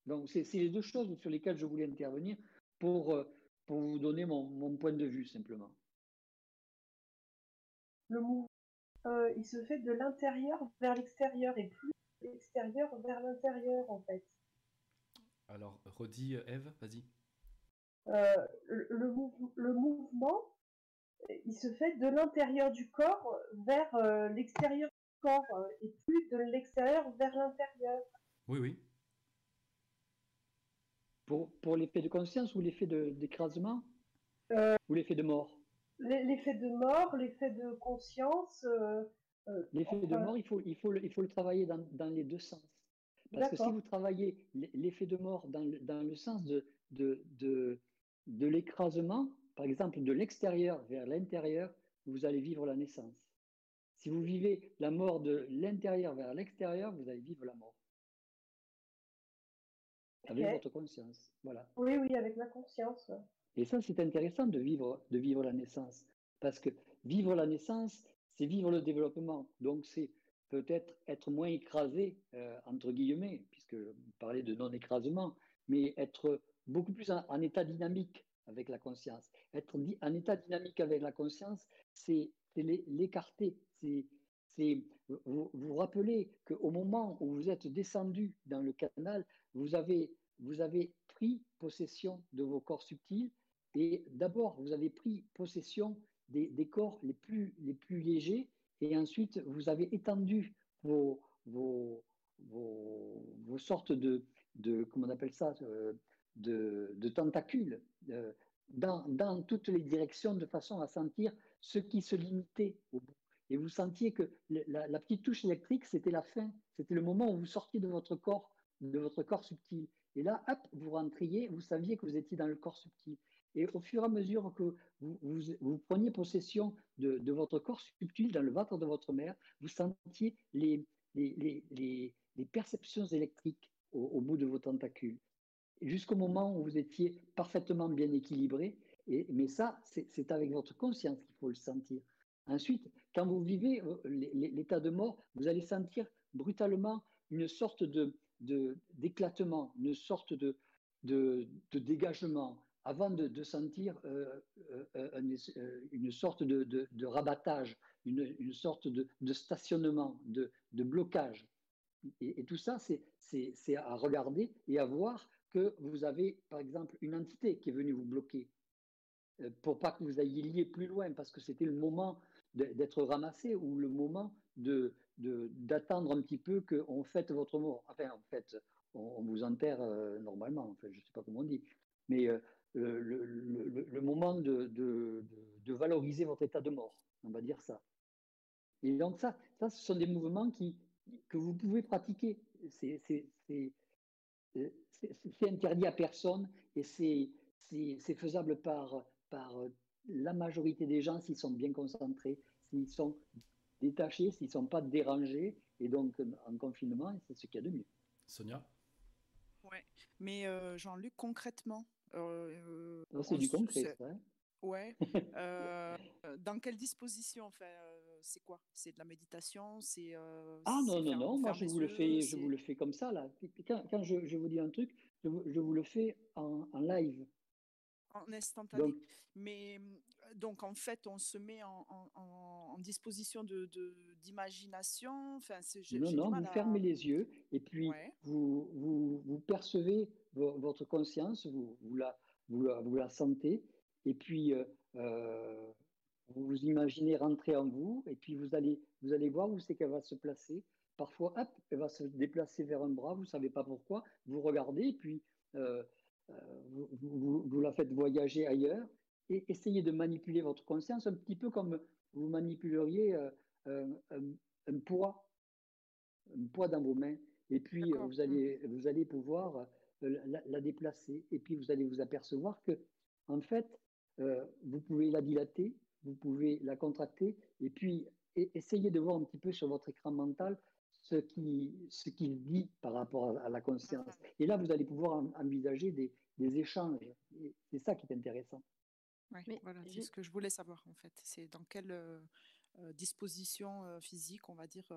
Donc, c'est les deux choses sur lesquelles je voulais intervenir pour, euh, pour vous donner mon, mon point de vue, simplement. Euh, il se fait de l'intérieur vers l'extérieur et plus de l'extérieur vers l'intérieur, en fait. Alors, redis, Eve, vas-y. Euh, le, le, le, mouvement, il se fait de l'intérieur du corps vers euh, l'extérieur corps euh, et plus de l'extérieur vers l'intérieur. Oui, oui. Pour, pour l'effet de conscience ou l'effet d'écrasement euh, Ou l'effet de mort? L'effet de mort, l'effet de conscience. Euh, euh l'effet enfin... de mort, il faut, il faut, le, il faut le travailler dans, dans les deux sens. Parce que si vous travaillez l'effet de mort dans le, dans le sens de, de, de, de l'écrasement, par exemple de l'extérieur vers l'intérieur, vous allez vivre la naissance. Si vous vivez la mort de l'intérieur vers l'extérieur, vous allez vivre la mort. Avec okay. votre conscience. Voilà. Oui, oui, avec la conscience. Et ça, c'est intéressant de vivre, de vivre la naissance. Parce que vivre la naissance, c'est vivre le développement. Donc, c'est peut-être être moins écrasé, euh, entre guillemets, puisque vous parlez de non-écrasement, mais être beaucoup plus en, état dynamique avec la conscience. Être en état dynamique avec la conscience, c'est l'écarter, vous, vous rappelez qu'au moment où vous êtes descendu dans le canal, vous avez, vous avez pris possession de vos corps subtils et d'abord vous avez pris possession des, corps les plus, légers et ensuite vous avez étendu vos, sortes de, comment on appelle ça, euh, de, tentacules euh, dans, dans toutes les directions de façon à sentir ce qui se limitait au bout et vous sentiez que la, la petite touche électrique, c'était la fin, c'était le moment où vous sortiez de votre corps, de votre corps subtil. Et là, hop, vous rentriez, vous saviez que vous étiez dans le corps subtil. Et au fur et à mesure que vous, preniez possession de, votre corps subtil dans le ventre de votre mère, vous sentiez les, perceptions électriques au, bout de vos tentacules. Jusqu'au moment où vous étiez parfaitement bien équilibré. Mais ça, c'est avec votre conscience qu'il faut le sentir. Ensuite, quand vous vivez euh, l'état de mort, vous allez sentir brutalement une sorte de, d'éclatement, une sorte de, dégagement, avant de, sentir euh, euh, une, une, sorte de, rabattage, une, sorte de, stationnement, de, blocage. Et, tout ça, c'est à regarder et à voir que vous avez, par exemple, une entité qui est venue vous bloquer, pour pas que vous ayez plus loin, parce que c'était le moment d'être ramassé ou le moment de d'attendre un petit peu qu'on fête votre mort. Enfin, en fait, on, vous enterre euh, normalement, enfin, je ne sais pas comment on dit, mais euh, le, le, le, le, moment de, de, de, valoriser votre état de mort. on va dire ça. Et donc ça, ça ce sont des mouvements qui, que vous pouvez pratiquer. C'est interdit à personne et c'est faisable par, par la majorité des gens s'ils sont bien concentrés, s'ils sont détachés, s'ils ne sont pas dérangés. Et donc, en confinement, c'est ce qu'il y a de mieux. Sonia? Ouais, mais euh, Jean-Luc, concrètement. Euh, c'est du concret, ça. Hein. Ouais. Euh, dans quelle disposition enfin, C'est quoi? C'est de la méditation C'est Ah non non non, moi je vous le fais, je vous le fais comme ça là. Quand, je, je, vous dis un truc, je, je vous le fais en, en live. En instantané. Mais donc en fait, on se met en, en, disposition de, d'imagination. Enfin, non, non, vous fermez les yeux et puis vous, vous, vous, percevez votre conscience, vous, vous, la, vous, la, vous la sentez. Et puis euh, euh, vous vous imaginez rentrer en vous et puis vous allez, vous allez voir où c'est qu'elle va se placer. Parfois, hop, elle va se déplacer vers un bras, vous ne savez pas pourquoi, vous regardez et puis euh, vous, vous, vous, la faites voyager ailleurs. Et essayez de manipuler votre conscience un petit peu comme vous manipuleriez euh, un, poids, un poids dans vos mains. Et puis, vous allez, vous allez pouvoir la, déplacer. Et puis, vous allez vous apercevoir que, en fait, euh, vous pouvez la dilater, vous pouvez la contracter. Et puis, essayez de voir un petit peu sur votre écran mental ce qu'il ce dit par rapport à, la conscience. Et là, vous allez pouvoir envisager des, des échanges. C'est ça qui est intéressant. Oui, voilà, c'est ce que je voulais savoir en fait. C'est dans quelle euh, euh, disposition euh, physique, on va dire.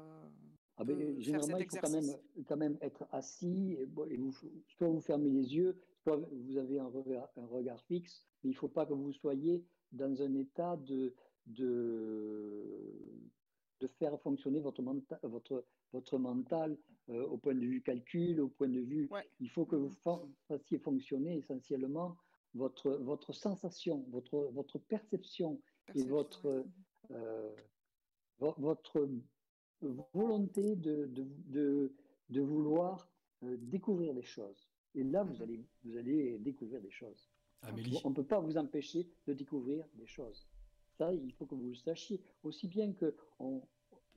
Ah ben, généralement, il faut quand même, quand même être assis, et, vous, soit vous fermez les yeux, soit vous avez un regard, un regard fixe, mais il ne faut pas que vous soyez dans un état de, de, de faire fonctionner votre, mental, votre, votre mental au point de vue calcul, au point de vue. Il faut que vous fassiez fonctionner essentiellement votre, votre sensation, votre, votre perception, et votre, euh, votre volonté de, de, de, vouloir euh, découvrir des choses. Et là, vous, mhm. allez, vous allez découvrir des choses. On ne peut pas vous empêcher de découvrir des choses. Ça, il faut que vous le sachiez. Aussi bien que on,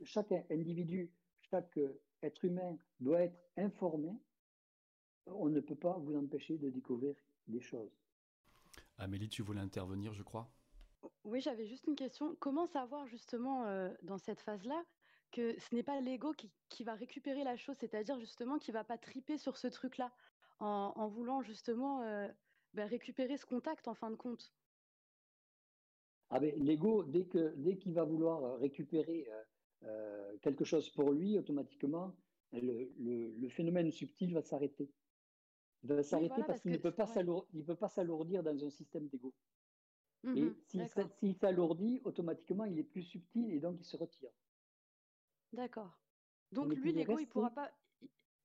chaque individu, chaque être humain doit être informé, on ne peut pas vous empêcher de découvrir des choses. Amélie, tu voulais intervenir, je crois? Oui, j'avais juste une question. Comment savoir justement euh, dans cette phase-là que ce n'est pas l'ego qui, va récupérer la chose, c'est-à-dire justement qui va pas triper sur ce truc-là en, voulant justement euh, ben, récupérer ce contact en fin de compte? Ah ben, L'ego, dès qu'il dès va vouloir récupérer euh, quelque chose pour lui, automatiquement, le phénomène subtil va s'arrêter. Il va s'arrêter parce, qu'il ne peut pas s'alourdir dans un système d'ego. Mmh et s'il s'alourdit, automatiquement, il est plus subtil et donc il se retire. D'accord. Donc lui, l'ego, il ne pourra pas.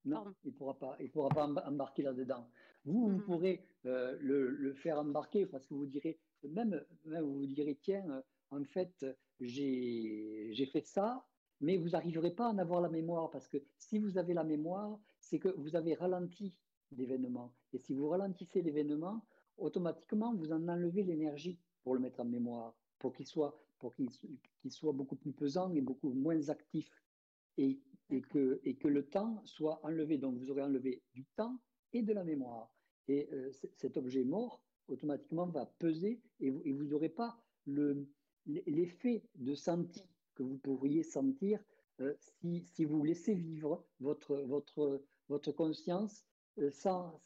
Non, il ne pourra pas, il pourra pas embarquer là-dedans. Vous, vous mmh pourrez euh, le, faire embarquer parce que vous direz, même, vous vous direz, tiens, euh, en fait, j'ai fait ça, mais vous n'arriverez pas à en avoir la mémoire parce que si vous avez la mémoire, c'est que vous avez ralenti d'événement. Et si vous ralentissez l'événement, automatiquement, vous en enlevez l'énergie pour le mettre en mémoire, pour qu'il soit, pour qu'il soit beaucoup plus pesant et beaucoup moins actif. Et, que, le temps soit enlevé. Donc, vous aurez enlevé du temps et de la mémoire. Et euh, cet objet mort, automatiquement, va peser et vous n'aurez pas l'effet de senti que vous pourriez sentir euh, si, vous laissez vivre votre, votre, votre conscience euh, sans,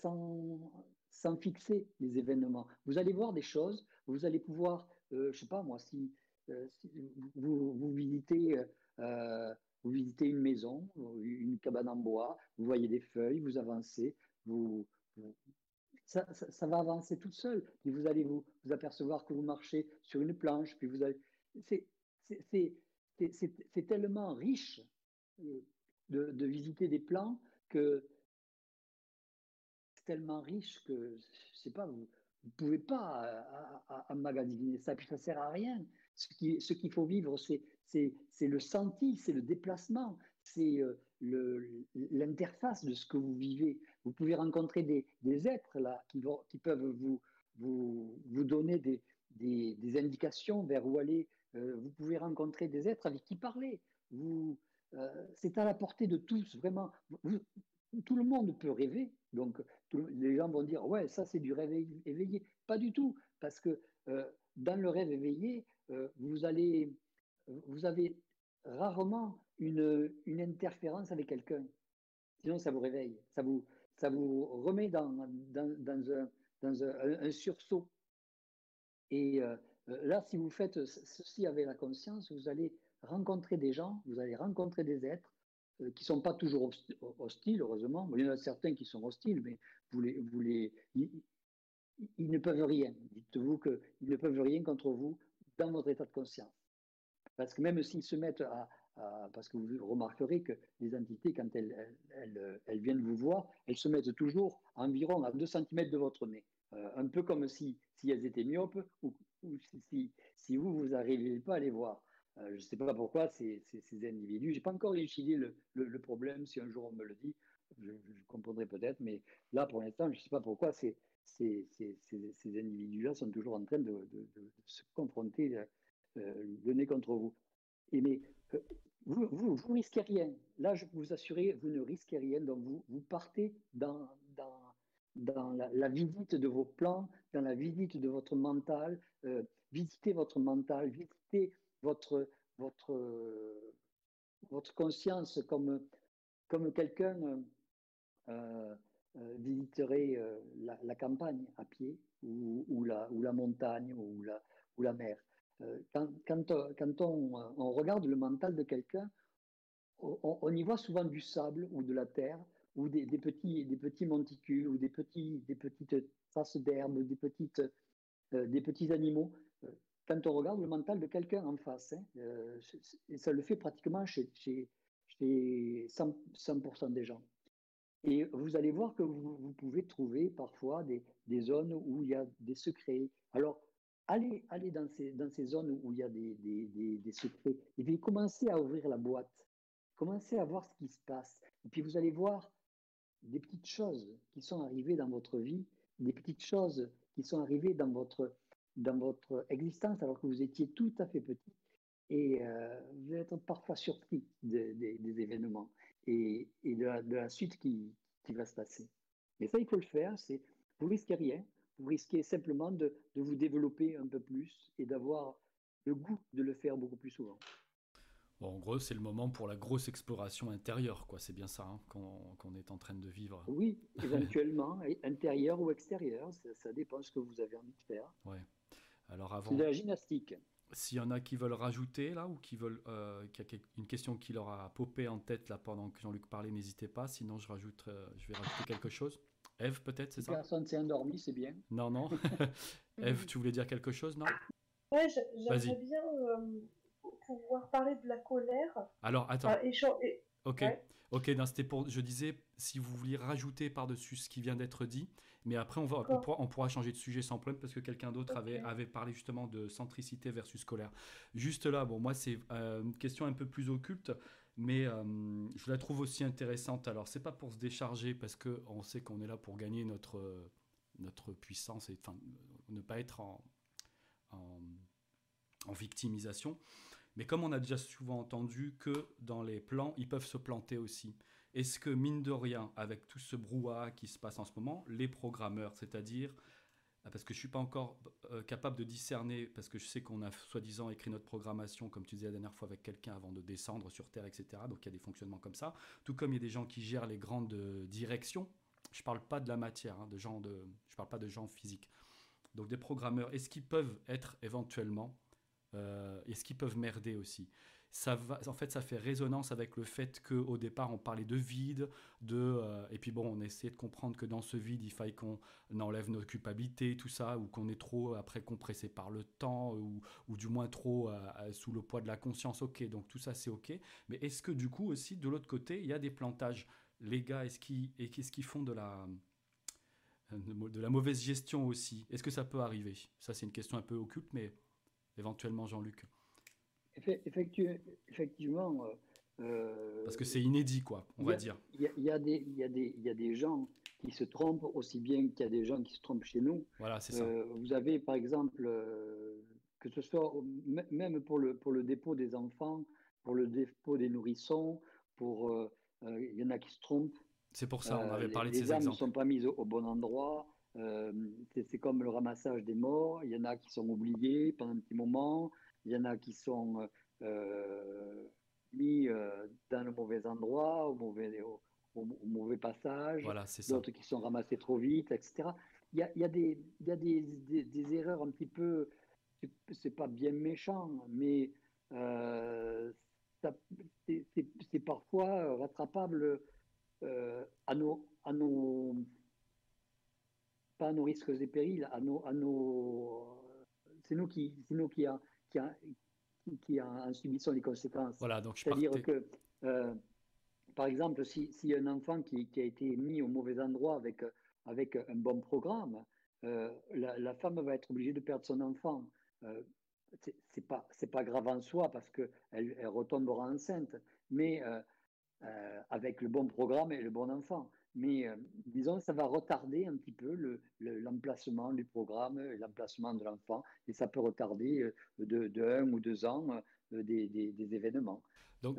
sans, fixer les événements. Vous allez voir des choses, vous allez pouvoir, euh, je ne sais pas moi, si, euh, vous, visitez, vous visitez une maison, une cabane en bois, vous voyez des feuilles, vous avancez, vous, ça, va avancer tout seul. Puis vous allez vous, vous apercevoir que vous marchez sur une planche, puis vous allez. C'est tellement riche de, de, visiter des plans que tellement riche que, je sais pas, vous ne pouvez pas emmagasiner ça, puis ça sert à rien. Ce qu'il ce qu'il faut vivre, c'est le senti, c'est le déplacement, c'est euh, l'interface de ce que vous vivez. Vous pouvez rencontrer des, des êtres là qui, vont, qui peuvent vous, vous, vous donner des, des, indications vers où aller vous pouvez rencontrer des êtres avec qui parler. Vous, c'est à la portée de tous, vraiment. tout le monde peut rêver. Donc, les gens vont dire, ouais, ça c'est du rêve éveillé. Pas du tout, parce que dans le rêve éveillé, vous allez, vous avez rarement une, une interférence avec quelqu'un. Sinon, ça vous réveille, ça vous, ça vous remet dans, dans, un, dans un, sursaut. Et euh, là, si vous faites ceci avec la conscience, vous allez rencontrer des gens, vous allez rencontrer des êtres euh, qui ne sont pas toujours hostiles, heureusement. Il y en a certains qui sont hostiles, mais vous les, vous les, ils, ne peuvent rien. Dites-vous qu'ils ne peuvent rien contre vous dans votre état de conscience. Parce que même s'ils se mettent à, parce que vous remarquerez que les entités, quand elles, elles, viennent vous voir, elles se mettent toujours environ à 2 cm de votre nez. Euh, un peu comme si, si elles étaient myopes ou, si, si, vous, vous n'arrivez pas à les voir. Euh, je ne sais pas pourquoi ces, ces, ces individus, je n'ai pas encore étudié le, le, problème, si un jour on me le dit, je, comprendrai peut-être, mais là pour l'instant, je ne sais pas pourquoi ces, ces, individus-là sont toujours en train de, de, se confronter euh, le nez contre vous. Et mais vous, vous, vous, risquez rien. Là, je peux vous assurer, vous ne risquez rien. Donc, vous, vous partez dans, dans, dans la, visite de vos plans, dans la visite de votre mental. Euh, visitez votre mental, visitez votre, votre, votre conscience comme, comme quelqu'un euh, euh, visiterait la, campagne à pied ou, la, ou la montagne ou la, ou la mer. Euh, quand, quand, euh, quand on, euh, regarde le mental de quelqu'un, on, y voit souvent du sable ou de la terre ou des, petits, des petits monticules ou des, petits, des petites traces d'herbe, des, des petits animaux. Quand on regarde le mental de quelqu'un en face, hein, et ça le fait pratiquement chez, chez, chez 100%, 100 des gens. Et vous allez voir que vous, pouvez trouver parfois des, zones où il y a des secrets. Alors, allez, dans, ces, zones où il y a des, des, secrets et puis commencez à ouvrir la boîte. Commencez à voir ce qui se passe. Et puis vous allez voir des petites choses qui sont arrivées dans votre vie, des petites choses qui sont arrivées dans votre, dans votre existence alors que vous étiez tout à fait petit. Et euh, vous être parfois surpris des événements et, et de, la, de, la, suite qui, qui va se passer. Mais ça, il faut le faire. C'est, vous risquez rien vous risquez simplement de, vous développer un peu plus et d'avoir le goût de le faire beaucoup plus souvent. Bon, en gros, c'est le moment pour la grosse exploration intérieure, quoi. C'est bien ça hein, qu'on est en train de vivre. Oui, éventuellement, intérieur ou extérieur, ça, dépend de ce que vous avez envie de faire. Ouais. Alors avant. C'est de la gymnastique. S'il y en a qui veulent rajouter là ou qui veulent, euh, qui a une question qui leur a popé en tête là pendant que Jean-Luc parlait, n'hésitez pas. Sinon, je rajoute, euh, je vais rajouter quelque chose. Eve, peut-être, c'est ça? Personne s'est endormi, c'est bien. Non, non. Eve, tu voulais dire quelque chose, non? Ouais, j'aimerais bien euh, pouvoir parler de la colère. Alors, attends. Ok. Ok, c'était pour. Je disais, si vous vouliez rajouter par-dessus ce qui vient d'être dit, mais après, on, va, on, pourra, changer de sujet sans problème parce que quelqu'un d'autre avait, avait parlé justement de centricité versus colère. Juste là, bon, moi, c'est euh, une question un peu plus occulte mais euh, je la trouve aussi intéressante. Alors, c'est pas pour se décharger parce que on sait qu'on est là pour gagner notre notre puissance et enfin ne pas être en, en, victimisation. Mais comme on a déjà souvent entendu que dans les plans, ils peuvent se planter aussi. Est-ce que, mine de rien, avec tout ce brouhaha qui se passe en ce moment, les programmeurs, c'est-à-dire ah, parce que je suis pas encore euh, capable de discerner, parce que je sais qu'on a soi-disant écrit notre programmation, comme tu disais la dernière fois, avec quelqu'un avant de descendre sur Terre, etc. Donc il y a des fonctionnements comme ça. Tout comme il y a des gens qui gèrent les grandes euh, directions. Je parle pas de la matière, hein, de gens de, je parle pas de gens physiques. Donc des programmeurs, est-ce qu'ils peuvent être éventuellement, euh, est-ce qu'ils peuvent merder aussi ça va, en fait, ça fait résonance avec le fait qu'au départ, on parlait de vide, de, euh, et puis bon, on essayait de comprendre que dans ce vide, il faille qu'on enlève nos culpabilités, tout ça, ou qu'on est trop après compressé par le temps, ou, ou du moins trop euh, sous le poids de la conscience. Ok, donc tout ça, c'est ok. Mais est-ce que du coup aussi, de l'autre côté, il y a des plantages? Les gars, est-ce qu'ils est qu font de la de la mauvaise gestion aussi? Est-ce que ça peut arriver? Ça, c'est une question un peu occulte, mais éventuellement, Jean-Luc effectivement. Euh, Parce que c'est inédit, quoi, on va dire. Il y, y, a des gens qui se trompent aussi bien qu'il y a des gens qui se trompent chez nous. Voilà, c'est ça. Euh, vous avez par exemple, euh, que ce soit même pour le, pour le dépôt des enfants, pour le dépôt des nourrissons, pour euh, euh, il y en a qui se trompent. C'est pour ça, on avait parlé de ces exemples. Les ne sont pas mises au, bon endroit. C'est comme le ramassage des morts. Il y en a qui sont oubliés pendant un petit moment. Il y en a qui sont mis dans le mauvais endroit, au mauvais, au, mauvais passage. Voilà, D'autres qui sont ramassés trop vite, etc. Il y a, il y a, des, il y a des, des, erreurs un petit peu, c'est pas bien méchant, mais euh, c'est parfois rattrapable euh, à, nos, à nos, pas à nos risques et périls, à nos, à nos, c'est nous qui, nous qui, a, qui, a, qui en subissons les conséquences. Voilà, donc c'est-à-dire que euh, par exemple, si, si un enfant qui, qui, a été mis au mauvais endroit avec, avec un bon programme, euh, la, femme va être obligée de perdre son enfant. Euh, c'est pas c'est pas grave en soi parce que elle, elle retombera enceinte, mais euh, avec le bon programme et le bon enfant. Mais disons, ça va retarder un petit peu l'emplacement le, du programme, l'emplacement de l'enfant, et ça peut retarder de, de un ou deux ans des, des, des, événements. Donc,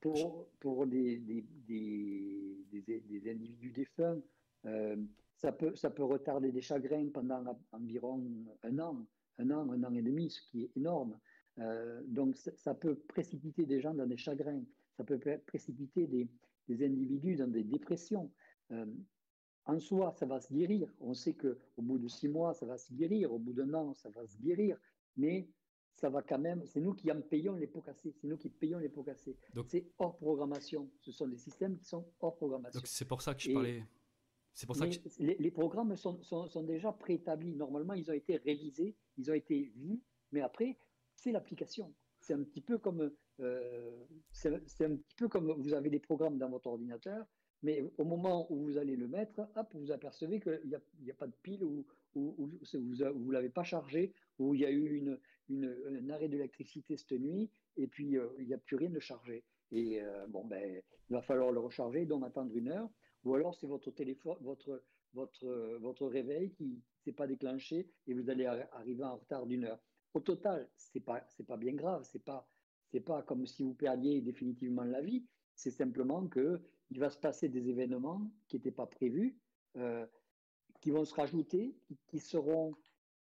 pour, pour des, des, des, individus défunts, euh, ça, peut, ça peut retarder des chagrins pendant environ un an, un an, un an et demi, ce qui est énorme. Euh, donc ça, peut précipiter des gens dans des chagrins, ça peut précipiter des, des individus dans des dépressions. Euh, en soi, ça va se guérir. On sait qu'au bout de six mois, ça va se guérir, au bout d'un an, ça va se guérir, mais ça va quand même, c'est nous qui en payons les pots cassés, c'est nous qui payons les pots cassés. C'est hors programmation, ce sont des systèmes qui sont hors programmation. c'est pour ça que je parlais. C'est pour ça que les, programmes sont, sont, déjà préétablis. Normalement, ils ont été révisés, ils ont été vus, mais après, c'est l'application. C'est un petit peu comme euh, c'est un petit peu comme vous avez des programmes dans votre ordinateur, mais au moment où vous allez le mettre, hop, vous apercevez qu'il n'y a, pas de pile ou, ou, ou vous ne l'avez pas chargé, ou il y a eu une, un arrêt d'électricité cette nuit, et puis euh, il n'y a plus rien de chargé. Et euh, bon, ben, il va falloir le recharger, donc attendre une heure, ou alors c'est votre téléphone, votre, votre, votre réveil qui ne s'est pas déclenché et vous allez arriver en retard d'une heure. Au total, ce n'est pas, pas bien grave, ce n'est pas, pas comme si vous perdiez définitivement la vie, c'est simplement qu'il va se passer des événements qui n'étaient pas prévus, euh, qui vont se rajouter, qui seront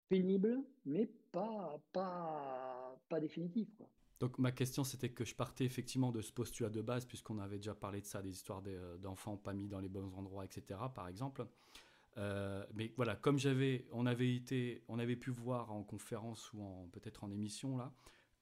pénible, mais pas, pas, pas définitif. Quoi. Donc ma question c'était que je partais effectivement de ce postulat de base, puisqu'on avait déjà parlé de ça, des histoires euh, d'enfants pas mis dans les bons endroits, etc. par exemple. Euh, mais voilà, comme j'avais, on avait été, on avait pu voir en conférence ou en peut-être en émission là,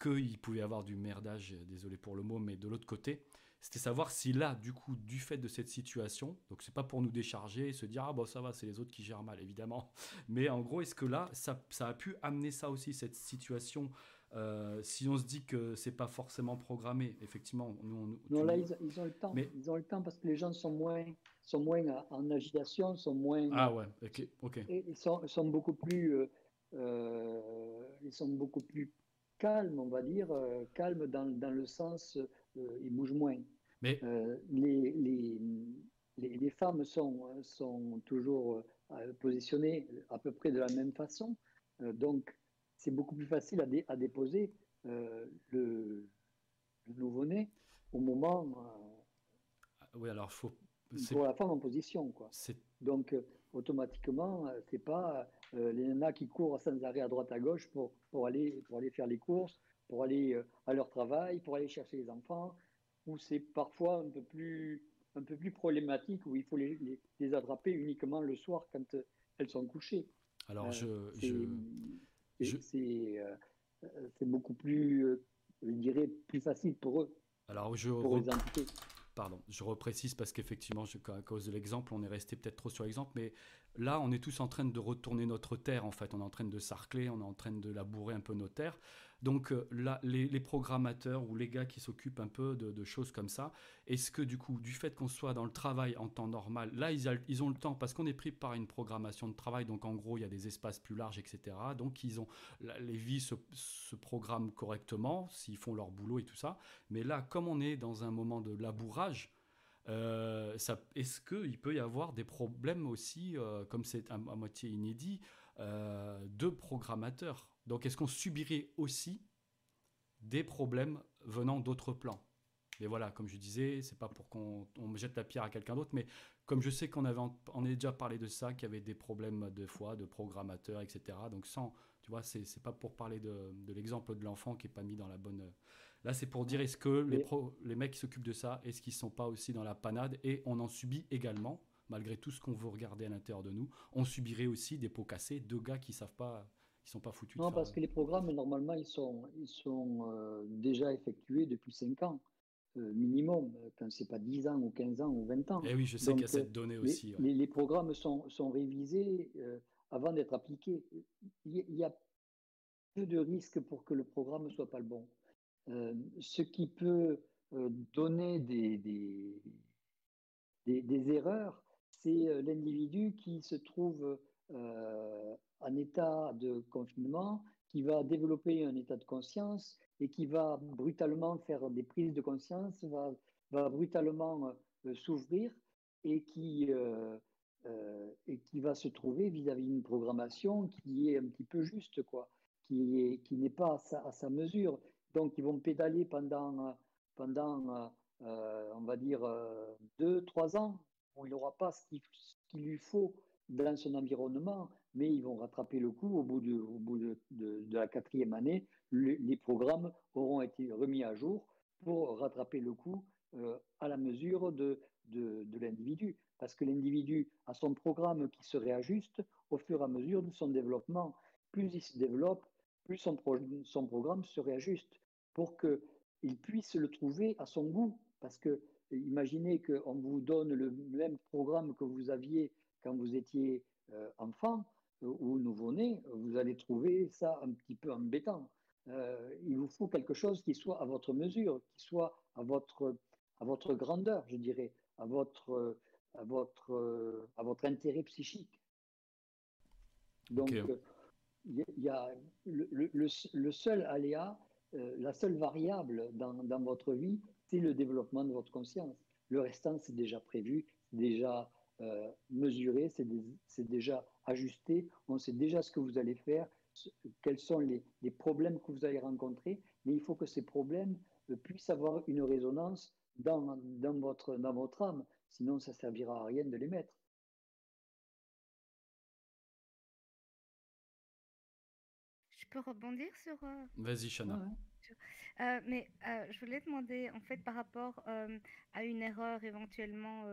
qu'il pouvait y avoir du merdage, désolé pour le mot, mais de l'autre côté, c'était savoir si là, du coup, du fait de cette situation, donc c'est pas pour nous décharger et se dire ah bon ça va, c'est les autres qui gèrent mal évidemment, mais en gros est-ce que là ça, ça, a pu amener ça aussi cette situation euh, si on se dit que c'est pas forcément programmé, effectivement, nous, non là ils, ont le temps, mais... ils ont le temps parce que les gens sont moins, sont moins en agitation, sont moins. Ah ouais, ok, ok. ils sont, sont beaucoup plus, euh, euh, ils sont beaucoup plus calmes, on va dire, calmes dans, dans le sens, ils bougent moins. Mais euh, les, les, les, femmes sont, sont toujours euh, positionnées à peu près de la même façon. Euh, donc, c'est beaucoup plus facile à, à déposer le, le nouveau-né au moment. oui, alors faut. Pour la femme en position, quoi. Donc, automatiquement, c'est pas les nanas qui courent sans arrêt à droite à gauche pour, pour, aller, pour aller faire les courses, pour aller à leur travail, pour aller chercher les enfants, où c'est parfois un peu plus un peu plus problématique, où il faut les, les, attraper uniquement le soir quand euh, elles sont couchées. Alors, euh, je, je, c'est euh, c'est beaucoup plus, je dirais, plus facile pour eux. Alors, je pour les Pardon, je reprécise parce qu'effectivement, à cause de l'exemple, on est resté peut-être trop sur l'exemple, mais là, on est tous en train de retourner notre terre, en fait. On est en train de sarcler, on est en train de labourer un peu nos terres. Donc euh, là, les, programmateurs ou les gars qui s'occupent un peu de, choses comme ça, est-ce que du coup, du fait qu'on soit dans le travail en temps normal, là, ils, ont le temps parce qu'on est pris par une programmation de travail, donc en gros, il y a des espaces plus larges, etc. Donc ils ont, les vies se, programment correctement s'ils font leur boulot et tout ça. Mais là, comme on est dans un moment de labourage, euh, est-ce qu'il peut y avoir des problèmes aussi, euh, comme c'est à, moitié inédit, de programmateurs? Donc est-ce qu'on subirait aussi des problèmes venant d'autres plans? Mais voilà, comme je disais, c'est pas pour qu'on jette la pierre à quelqu'un d'autre, mais comme je sais qu'on avait on a déjà parlé de ça, qu'il y avait des problèmes de foi, de programmateurs, etc. Donc sans, tu vois, c'est pas pour parler de, de l'exemple de l'enfant qui est pas mis dans la bonne. Là, c'est pour dire est-ce que les, pro, les mecs qui s'occupent de ça, est-ce qu'ils sont pas aussi dans la panade et on en subit également, malgré tout ce qu'on veut regarder à l'intérieur de nous, on subirait aussi des pots cassés de gars qui savent pas ils sont pas foutus. Non, parce que les programmes, normalement, ils sont, ils sont euh, déjà effectués depuis 5 ans. Euh, minimum, quand c'est pas 10 ans ou 15 ans ou 20 ans. Et eh oui, je sais qu'il y a cette donnée aussi. Les, les, programmes sont, sont révisés euh, avant d'être appliqués. Il y a peu de risques pour que le programme ne soit pas le bon. Ce qui peut donner des, des, erreurs, c'est l'individu qui se trouve en état de confinement, qui va développer un état de conscience et qui va brutalement faire des prises de conscience, va, va brutalement euh, s'ouvrir et qui, euh, euh, et qui va se trouver vis-à-vis d'une programmation qui est un petit peu juste, quoi, qui n'est qui pas à sa, mesure. Donc, ils vont pédaler pendant, pendant on va dire, deux, trois ans, où il n'aura pas ce qu'il lui faut dans son environnement, mais ils vont rattraper le coup au bout de, au bout de, de, la quatrième année. les programmes auront été remis à jour pour rattraper le coup euh, à la mesure de, de, l'individu. Parce que l'individu a son programme qui se réajuste au fur et à mesure de son développement. Plus il se développe, plus son, son programme se réajuste pour qu'il puisse le trouver à son goût. Parce que imaginez qu'on vous donne le même programme que vous aviez quand vous étiez euh, enfant, ou nouveau-né, vous allez trouver ça un petit peu embêtant. Euh, il vous faut quelque chose qui soit à votre mesure, qui soit à votre, à votre grandeur, je dirais, à votre, à votre, à votre intérêt psychique. Donc, il y, a le, le, le, seul aléa, euh, la seule variable dans, dans votre vie, c'est le développement de votre conscience. Le restant, c'est déjà prévu, déjà euh, mesuré, c'est déjà ajusté, on sait déjà ce que vous allez faire, quels sont les, problèmes que vous allez rencontrer, mais il faut que ces problèmes euh, puissent avoir une résonance dans, dans, votre, dans votre âme, sinon ça ne servira à rien de les mettre. Peux rebondir sur... Euh, Vas-y, Chana. Euh, mais euh, je voulais demander, en fait, par rapport euh, à une erreur éventuellement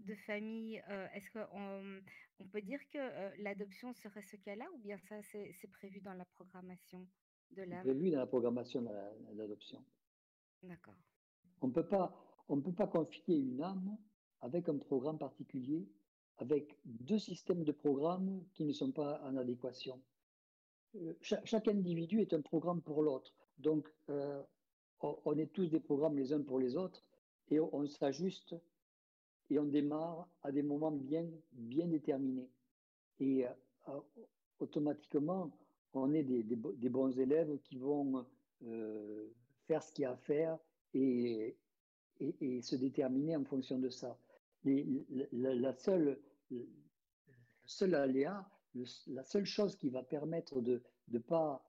de famille, est-ce qu'on on peut dire que l'adoption serait ce cas-là ou bien ça, c'est prévu dans la programmation de l'âme Prévu dans la programmation de l'adoption. D'accord. On ne peut pas confier une âme avec un programme particulier, avec deux systèmes de programmes qui ne sont pas en adéquation. Chaque individu est un programme pour l'autre. Donc, euh, on, est tous des programmes les uns pour les autres et on, s'ajuste et on démarre à des moments bien, bien déterminés. Et euh, automatiquement, on est des, bons élèves qui vont euh, faire ce qu'il y a à faire et, se déterminer en fonction de ça. la, seule, seul aléa, la seule chose qui va permettre de ne pas,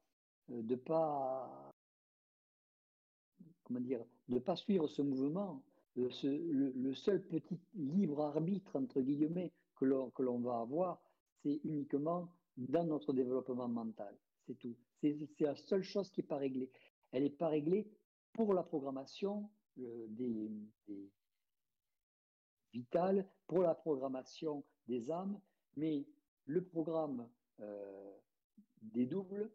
de pas comment dire, ne pas suivre ce mouvement, le, seul petit libre arbitre, entre guillemets, que l'on va avoir, c'est uniquement dans notre développement mental. C'est tout. C'est la seule chose qui n'est pas réglée. Elle n'est pas réglée pour la programmation euh, des, vitales, pour la programmation des âmes, mais le programme euh, des doubles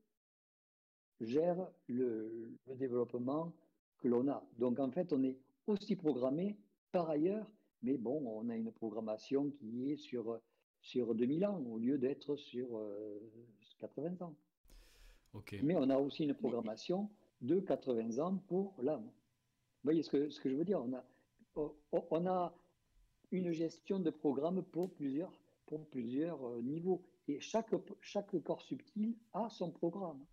gère le, le développement que l'on a. Donc en fait, on est aussi programmé par ailleurs, mais bon, on a une programmation qui est sur, sur 2000 ans au lieu d'être sur 80 euh, ans. Mais on a aussi une programmation de 80 ans pour l'âme. Vous voyez ce que, ce que je veux dire? On a, on a une gestion de programme pour plusieurs, pour plusieurs euh, niveaux. Et chaque, chaque corps subtil a son programme.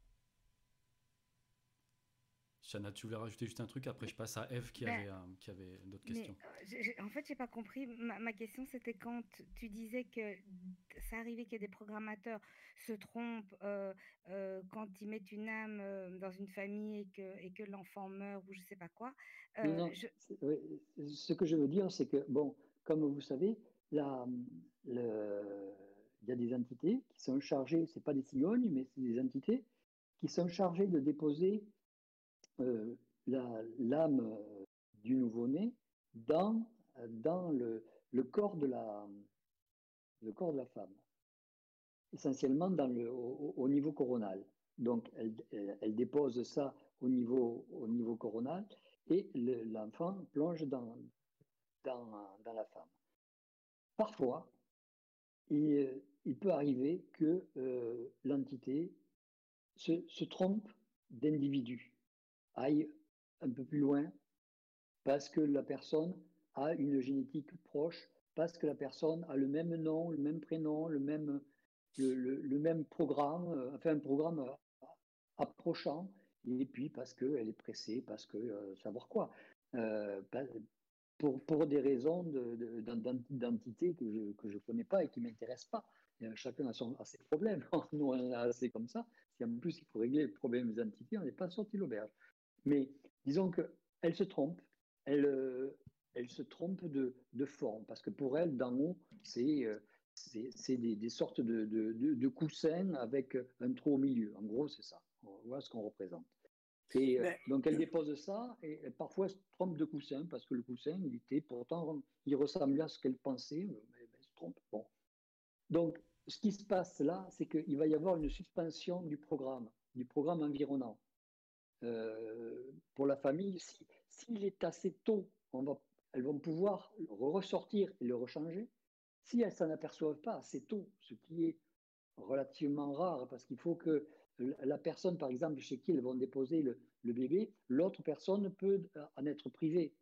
Chana, tu voulais rajouter juste un truc, après je passe à Eve qui ben, avait, qui avait d'autres questions. en fait, j'ai pas compris. Ma, question, c'était quand tu disais que ça arrivait que des programmateurs se trompent quand ils mettent une âme dans une famille et que, et que l'enfant meurt ou je sais pas quoi. non, ce que je veux dire, c'est que, bon, comme vous savez, il y a des entités qui sont chargées, ce pas des cigognes, mais c'est des entités qui sont chargées de déposer euh, l'âme du nouveau-né dans, dans le, le, corps de la, le corps de la femme, essentiellement dans le, au, niveau coronal. Donc, elle, elle, dépose ça au niveau, au niveau coronal et l'enfant plonge dans, dans, dans, la femme. Parfois, il, il peut arriver que euh, l'entité se, trompe d'individu, aille un peu plus loin, parce que la personne a une génétique proche, parce que la personne a le même nom, le même prénom, le même, le, même programme, euh, enfin un programme euh, approchant, et puis parce qu'elle est pressée, parce que savoir quoi. Pour, des raisons d'identité que je ne connais pas et qui ne m'intéressent pas chacun a, ses problèmes. Nous, on a assez comme ça. Si en plus il faut régler les problèmes des on n'est pas sorti l'auberge. Mais disons qu'elle se trompe, elle, euh, se trompe de, de, forme, parce que pour elle, d'en haut, c'est euh, des, sortes de, de, de, coussins avec un trou au milieu. En gros, c'est ça. Voilà ce qu'on représente. Et euh, donc elle dépose ça et, parfois elle se trompe de coussin parce que le coussin, il était pourtant, il ressemblait à ce qu'elle pensait, mais, elle se trompe. Bon. Donc ce qui se passe là, c'est qu'il va y avoir une suspension du programme, du programme environnant. Euh, pour la famille, s'il est assez tôt, elles vont pouvoir ressortir et le rechanger. Si elles s'en aperçoivent pas assez tôt, ce qui est relativement rare, parce qu'il faut que la personne, par exemple, chez qui elles vont déposer le, bébé, l'autre personne peut en être privée.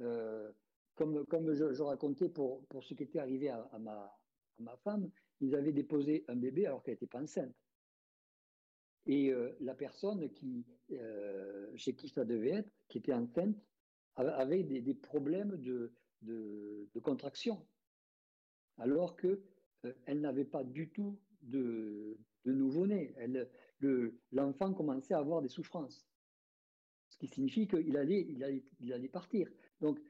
Euh, comme, comme je, racontais pour, pour ce qui était arrivé à, ma, ma femme, ils avaient déposé un bébé alors qu'elle n'était pas enceinte. Et euh, la personne qui, euh, chez qui ça devait être, qui était enceinte, avait des, problèmes de, de, contraction, alors qu'elle euh, elle n'avait pas du tout de, nouveau-né. L'enfant commençait à avoir des souffrances, ce qui signifie qu'il allait, il allait, il allait partir. Donc,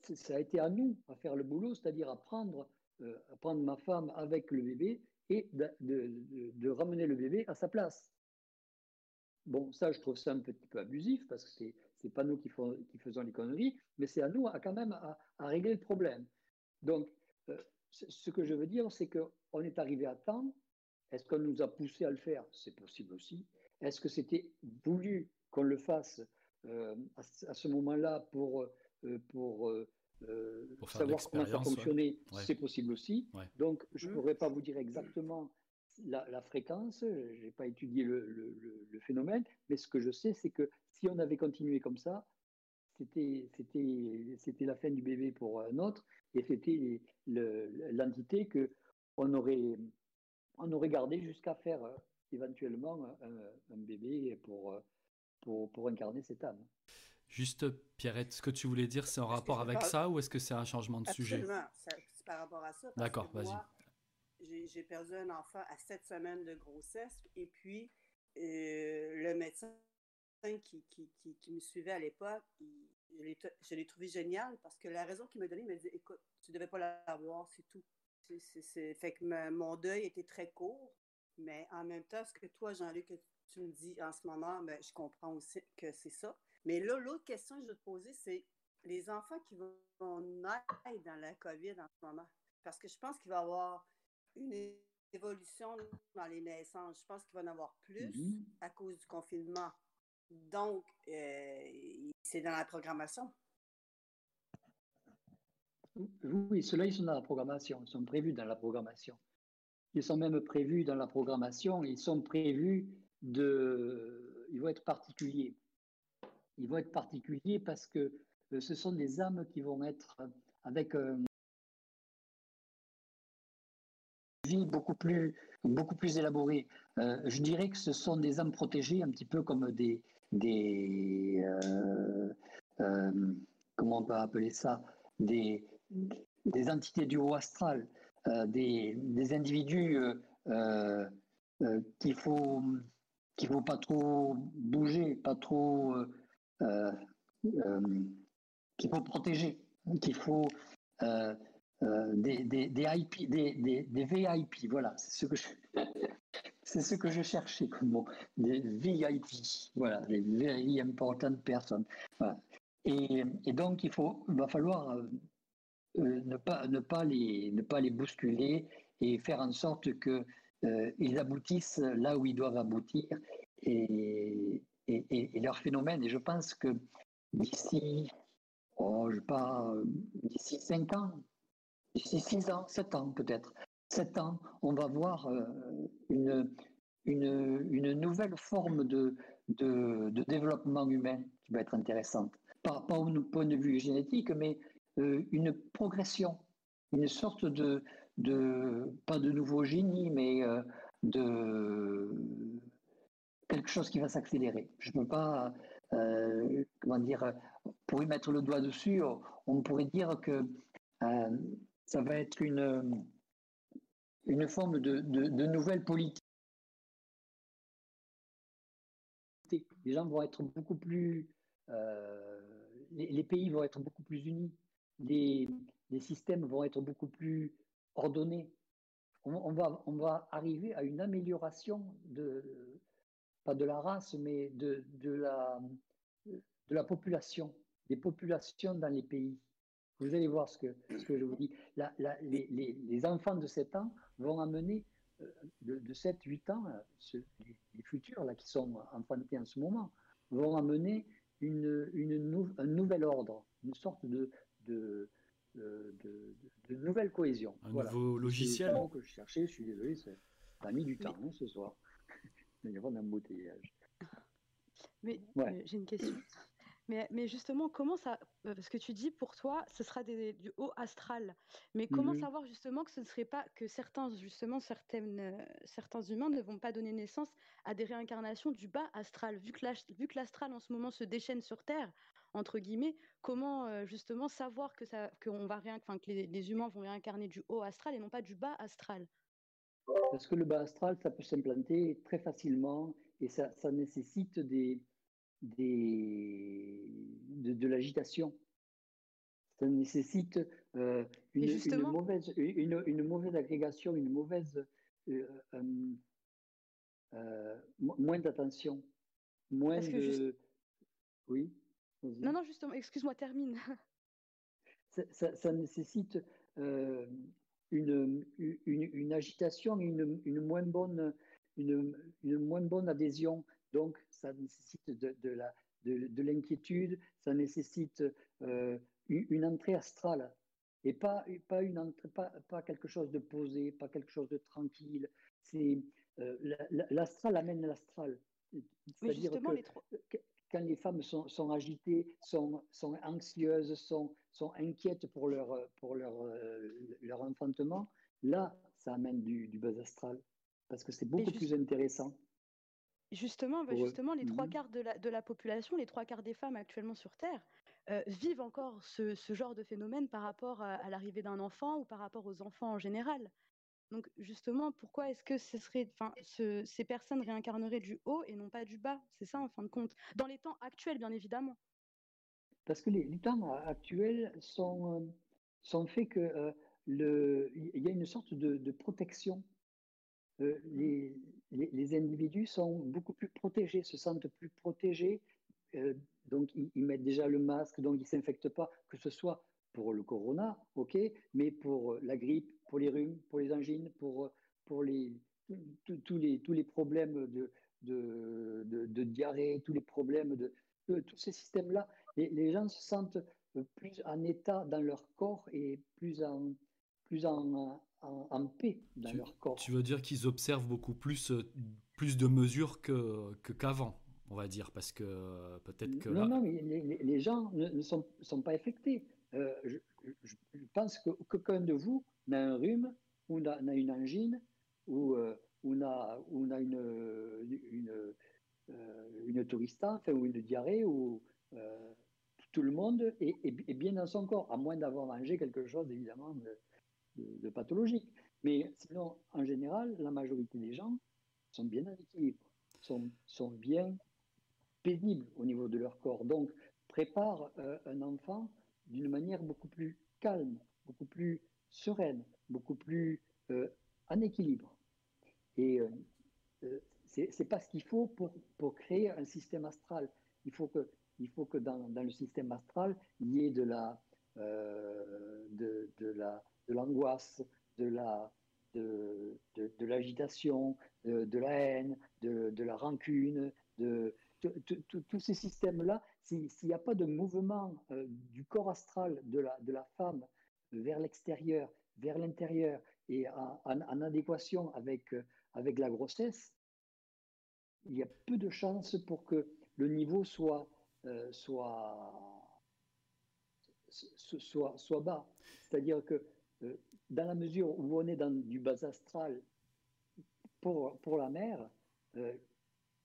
ça a été à nous à faire le boulot, c'est-à-dire à prendre euh, prendre ma femme avec le bébé et de, ramener le bébé à sa place. Bon, ça, je trouve ça un petit peu abusif parce que c'est pas nous qui, qui, faisons les conneries, mais c'est à nous à, quand même à, régler le problème. Donc, euh, ce que je veux dire, c'est qu'on est arrivé à temps. Est-ce qu'on nous a poussé à le faire? C'est possible aussi. Est-ce que c'était voulu qu'on le fasse euh, à, ce moment-là pour, pour euh, savoir comment ça fonctionnait, c'est possible aussi. Donc, je ne mmh. pourrais pas vous dire exactement la, fréquence, je n'ai pas étudié le, phénomène, mais ce que je sais, c'est que si on avait continué comme ça, c'était la fin du bébé pour un autre, et c'était l'entité qu'on aurait, on aurait gardé jusqu'à faire euh, éventuellement un, bébé pour, pour, pour incarner cette âme. Juste, Pierrette, ce que tu voulais dire, c'est en rapport avec ça ou est-ce que c'est un changement de sujet? Absolument, c'est par rapport à ça. D'accord, vas-y. J'ai perdu un enfant à sept semaines de grossesse et puis euh, le médecin qui, qui, qui, me suivait à l'époque, je l'ai trouvé génial parce que la raison qu'il m'a donnée, il m'a dit écoute, tu ne devais pas l'avoir, c'est tout. Fait que mon deuil était très court, mais en même temps, ce que toi, Jean-Luc, tu me dis en ce moment, ben, je comprends aussi que c'est ça. Mais là, l'autre question que je veux te poser, c'est les enfants qui vont naître dans la COVID en ce moment. Parce que je pense qu'il va y avoir une évolution dans les naissances. Je pense qu'il va y en avoir plus mm-hmm. à cause du confinement. Donc, euh, c'est dans la programmation. Oui, ceux-là, ils sont dans la programmation. Ils sont prévus dans la programmation. Ils sont même prévus dans la programmation. Ils sont prévus de. Ils vont être particuliers ils vont être particuliers parce que euh, ce sont des âmes qui vont être euh, avec une vie beaucoup plus, beaucoup plus élaborée. je dirais que ce sont des âmes protégées, un petit peu comme des, des comment on peut appeler ça, des, des entités du haut astral, des, des, individus qu'il faut qu'il faut pas trop bouger, pas trop qu'il faut protéger, qu'il faut euh, des, des, des, IP, des, des, VIP, voilà, c'est ce que je, c'est ce que je cherchais comme mot, des VIP, voilà, des very important persons. Et, donc il faut, il va falloir euh, euh, ne pas ne pas les ne pas les bousculer et faire en sorte que ils aboutissent là où ils doivent aboutir et, et, leur phénomène. Et je pense que d'ici, oh, je pas, d'ici cinq ans, d'ici 6 ans, 7 ans peut-être, 7 ans, on va voir euh, une, une, nouvelle forme de, de, développement humain qui va être intéressante. Pas, pas au point de vue génétique, mais euh, une progression, une sorte de, de, pas de nouveau génie, mais euh, de quelque chose qui va s'accélérer. Je ne peux pas, comment dire, pour y mettre le doigt dessus, on pourrait dire que ça va être une, une forme de, de, nouvelle politique. Les gens vont être beaucoup plus, euh, les, pays vont être beaucoup plus unis, les, les systèmes vont être beaucoup plus ordonnés. On, va, on va arriver à une amélioration de, pas de la race, mais de, de, la, de la population, des populations dans les pays. Vous allez voir ce que, ce que je vous dis. les, les, les, enfants de 7 ans vont amener, euh, de, de 7, 8 ans, euh, les, futurs là, qui sont enfantés en ce moment, vont amener une, une un nouvel ordre, une sorte de, de, de, nouvelle cohésion. Un nouveau logiciel. C'est que je cherchais, je suis désolé, ça a mis du temps hein, ce soir. Il y a un embouteillage. Mais euh, j'ai une question. Mais, justement, comment ça. Euh, parce que tu dis pour toi, ce sera du haut astral. Mais comment mmh savoir justement que ce ne serait pas. que certains, justement, certaines, euh, certains humains ne vont pas donner naissance à des réincarnations du bas astral? Vu que l'astral en ce moment se déchaîne sur Terre, entre guillemets, comment euh, justement savoir que, ça, on va rien, que les, les humains vont réincarner du haut astral et non pas du bas astral? Parce que le bas astral, ça peut s'implanter très facilement et ça, ça nécessite des des, de, l'agitation. Ça nécessite euh, une, mauvaise, une, une, mauvaise agrégation, une mauvaise euh, euh, moins d'attention, moins de. Oui. Non, non, justement, excuse-moi, termine. Ça, ça, nécessite une, une, agitation et une, une, moins bonne, une, une moins bonne adhésion donc, ça nécessite de, la, de, l'inquiétude, ça nécessite euh, une entrée astrale et pas, pas, une entrée, pas, pas, quelque chose de posé, pas quelque chose de tranquille. C'est euh, l'astral amène l'astral. C'est-à-dire que quand les femmes sont, sont agitées, sont, sont, anxieuses, sont, sont inquiètes pour leur, pour leur, euh, leur enfantement, là, ça amène du, du buzz astral parce que c'est beaucoup plus intéressant. Justement, bah, justement les trois mmh quarts de la, de la, population, les trois quarts des femmes actuellement sur Terre, euh, vivent encore ce, ce, genre de phénomène par rapport à, l'arrivée d'un enfant ou par rapport aux enfants en général. Donc justement, pourquoi est-ce que ce serait, enfin, ce, ces personnes réincarneraient du haut et non pas du bas? C'est ça en fin de compte, dans les temps actuels, bien évidemment. Parce que les, les temps actuels sont, euh, sont faits que euh, le, il y a une sorte de, de protection. Euh, les, les, individus sont beaucoup plus protégés, se sentent plus protégés. Euh, donc, ils, mettent déjà le masque, donc ils ne s'infectent pas, que ce soit pour le corona, ok, mais pour la grippe, pour les rhumes, pour les angines, pour, pour les, tous, les, tous les problèmes de, de, diarrhée, tous les problèmes de, tous ces systèmes-là. Les, les, gens se sentent plus en état dans leur corps et plus en, plus en, en, paix dans leur corps. Tu veux dire qu'ils observent beaucoup plus, euh, plus de mesures que, qu'avant, on va dire, parce que euh, peut-être que... Non, non, mais les, gens ne, sont, sont, pas affectés. Euh, je, pense que qu'aucun de vous n'a un rhume, ou n'a, une angine, ou, n'a, ou n'a une, une, une tourista, enfin, ou une diarrhée, ou tout le monde est, bien dans son corps, à moins d'avoir mangé quelque chose évidemment de, pathologique. Mais sinon, en général, la majorité des gens sont bien en équilibre, sont, sont bien pénibles au niveau de leur corps. Donc, prépare euh, un enfant d'une manière beaucoup plus calme, beaucoup plus sereine, beaucoup plus euh, en équilibre. Et euh, c'est pas ce qu'il faut pour, pour créer un système astral. Il faut que il faut que dans, dans, le système astral, il y ait de la, euh, de, de, la, de l'angoisse, de la, de, de, l'agitation, de, la haine, de, de la rancune, de tous ces systèmes-là. S'il n'y a pas de mouvement euh, du corps astral de la, de la femme vers l'extérieur, vers l'intérieur et en, adéquation avec, avec la grossesse, il y a peu de chances pour que le niveau soit euh, soit, soit, soit bas. C'est-à-dire que euh, dans la mesure où on est dans du bas astral pour, pour la mer, euh,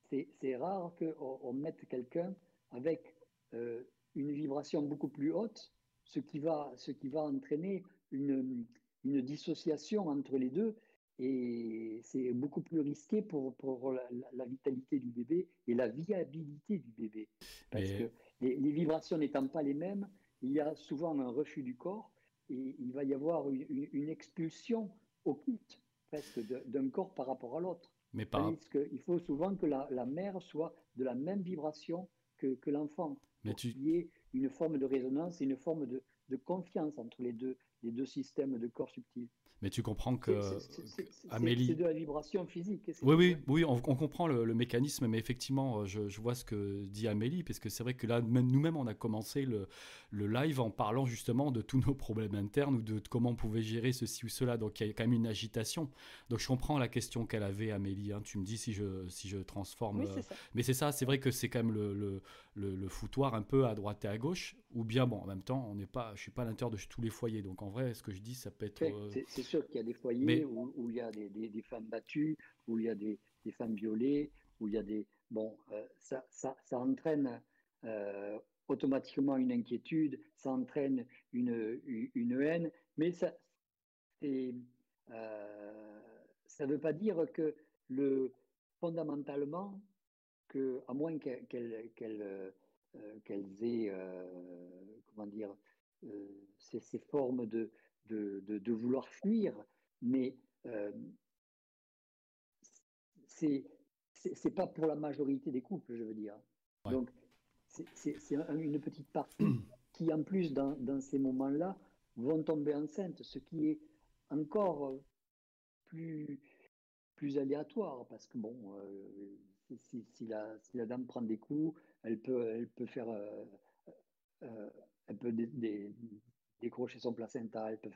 c'est rare qu'on on mette quelqu'un avec une vibration beaucoup plus haute, ce qui va, ce qui va entraîner une, une dissociation entre les deux et c'est beaucoup plus risqué pour, pour la, vitalité du bébé et la viabilité du bébé. Parce que les, vibrations n'étant pas les mêmes, il y a souvent un refus du corps et il va y avoir une, une, expulsion occulte presque d'un corps par rapport à l'autre. Mais pas. il faut souvent que la, la, mère soit de la même vibration que, que l'enfant. Mais tu... Qu'il y ait une forme de résonance et une forme de, de confiance entre les deux, les deux systèmes de corps subtils. Mais tu comprends que Amélie. C'est de la vibration physique. Oui, oui, oui, on, comprend le, mécanisme, mais effectivement, je, vois ce que dit Amélie, parce que c'est vrai que là, nous-mêmes, on a commencé le, le, live en parlant justement de tous nos problèmes internes ou de, comment on pouvait gérer ceci ou cela. Donc il y a quand même une agitation. Donc je comprends la question qu'elle avait, Amélie. Hein. Tu me dis si je, si je transforme. Oui, euh, mais c'est ça, c'est vrai que c'est quand même le, le, le, foutoir un peu à droite et à gauche, ou bien, bon, en même temps, on n'est pas, je suis pas à l'intérieur de tous les foyers. Donc en vrai, ce que je dis, ça peut être. C'est sûr qu'il y a des foyers où, il y a des, des, femmes battues, où il y a des, des femmes violées, où il y a des... Bon, euh, ça, ça, ça, entraîne euh, automatiquement une inquiétude, ça entraîne une, une haine, mais ça euh, ne veut pas dire que le, fondamentalement, que, à moins qu'elles qu'elles aient, comment dire, ces, ces, formes de, de, de, vouloir fuir, mais euh, c'est c'est pas pour la majorité des couples, je veux dire. Donc, c'est une petite partie qui, en plus, dans, dans ces moments-là, vont tomber enceintes, ce qui est encore plus, plus aléatoire, parce que, bon, euh, si, si, la, si, la, dame prend des coups, elle peut, elle peut faire... Euh, euh elle peut des, décrocher son placenta, elle peut,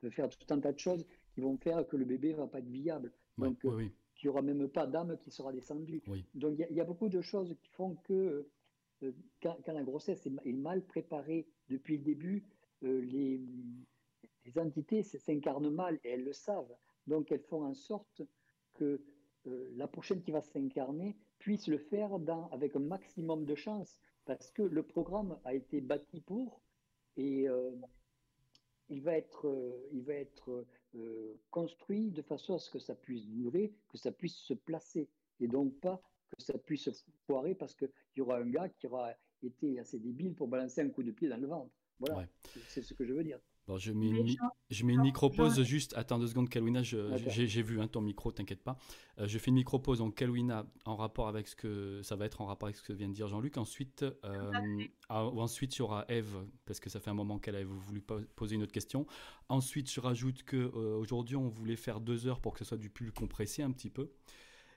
peut, faire tout un tas de choses qui vont faire que le bébé va pas être viable. Donc, euh, il n'y aura même pas d'âme qui sera descendue. Donc, il y, a beaucoup de choses qui font que euh, quand, la grossesse est, mal préparée depuis le début, euh, les, les, entités s'incarnent mal et elles le savent. Donc, elles font en sorte que la prochaine qui va s'incarner puisse le faire dans, avec un maximum de chance parce que le programme a été bâti pour et il va être, euh, il va être euh, construit de façon à ce que ça puisse durer, que ça puisse se placer, et donc pas que ça puisse foirer parce qu'il y aura un gars qui aura été assez débile pour balancer un coup de pied dans le ventre. Voilà, c'est ce que je veux dire. Bon, je mets une, je mets une micro-pause juste. Attends deux secondes, Kalwina. J'ai vu hein, ton micro, t'inquiète pas. Euh, je fais une micro-pause en Kalwina en rapport avec ce que ça va être en rapport avec ce que vient de dire Jean-Luc. Ensuite, euh, ah, ensuite, il y aura Eve, parce que ça fait un moment qu'elle a voulu poser une autre question. Ensuite, je rajoute que euh, aujourd'hui, on voulait faire deux heures pour que ce soit du plus compressé un petit peu.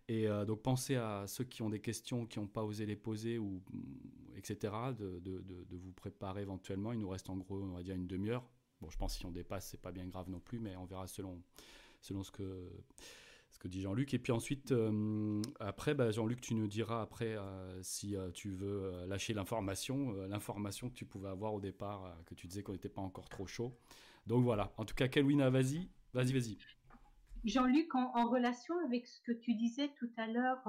Et donc, pensez à ceux qui ont des questions, qui n'ont pas osé les poser, ou, etc., de, de, de, vous préparer éventuellement. Il nous reste en gros, on va dire, une demi-heure Bon, je pense que si on dépasse, c'est pas bien grave non plus, mais on verra selon, selon ce que, ce que dit Jean-Luc. Et puis ensuite, euh, après, bah, Jean-Luc, tu nous diras après euh, si euh, tu veux lâcher l'information, l'information que tu pouvais avoir au départ, que tu disais qu'on n'était pas encore trop chaud. Donc voilà. En tout cas, Kelwina, vas-y, vas-y, vas-y. Jean-Luc, en, relation avec ce que tu disais tout à l'heure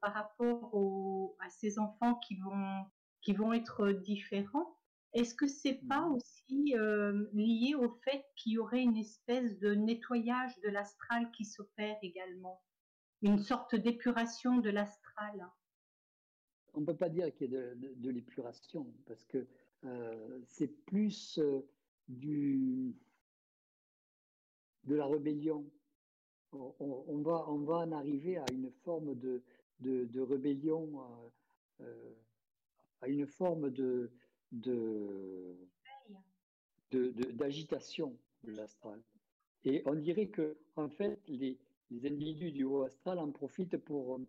par rapport à ces enfants qui vont, qui vont être différents, est-ce que c'est pas mmh. aussi euh, lié au fait qu'il y aurait une espèce de nettoyage de l'astral qui s'opère également? Une sorte d'épuration de l'astral? On ne peut pas dire qu'il y ait de, l'épuration, parce que euh, c'est plus du, de la rébellion. On, va, on va en arriver à une forme de, de, rébellion, euh, euh, à une forme de, d'agitation de, l'astral. Et on dirait que, en fait, les, individus du haut astral en profitent pour,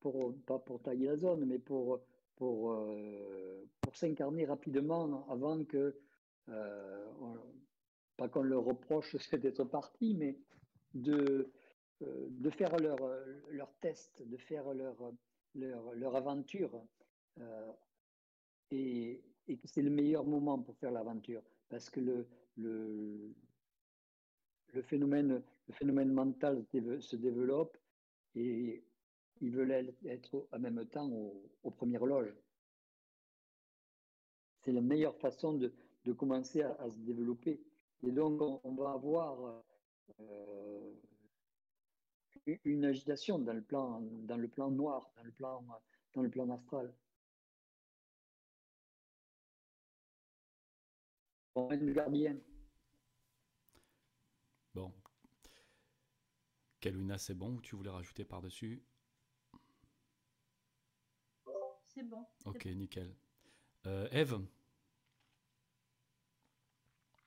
pour, pas pour tailler la zone, mais pour, pour, euh, pour s'incarner rapidement avant que, pas qu'on leur reproche d'être parti, mais de, euh, de faire leur, leur test, de faire leur, leur, leur aventure. Et, et c'est le meilleur moment pour faire l'aventure. Parce que le, le, le, phénomène, le phénomène mental se développe et ils veulent être en même temps aux, premières loges. C'est la meilleure façon de, de commencer à, se développer. Et donc, on, on va avoir euh, une agitation dans le plan, dans le plan noir, dans le plan, dans le plan astral. Bon. Kaluna, c'est bon ou tu voulais rajouter par-dessus? C'est bon. Ok, nickel. Euh, Eve?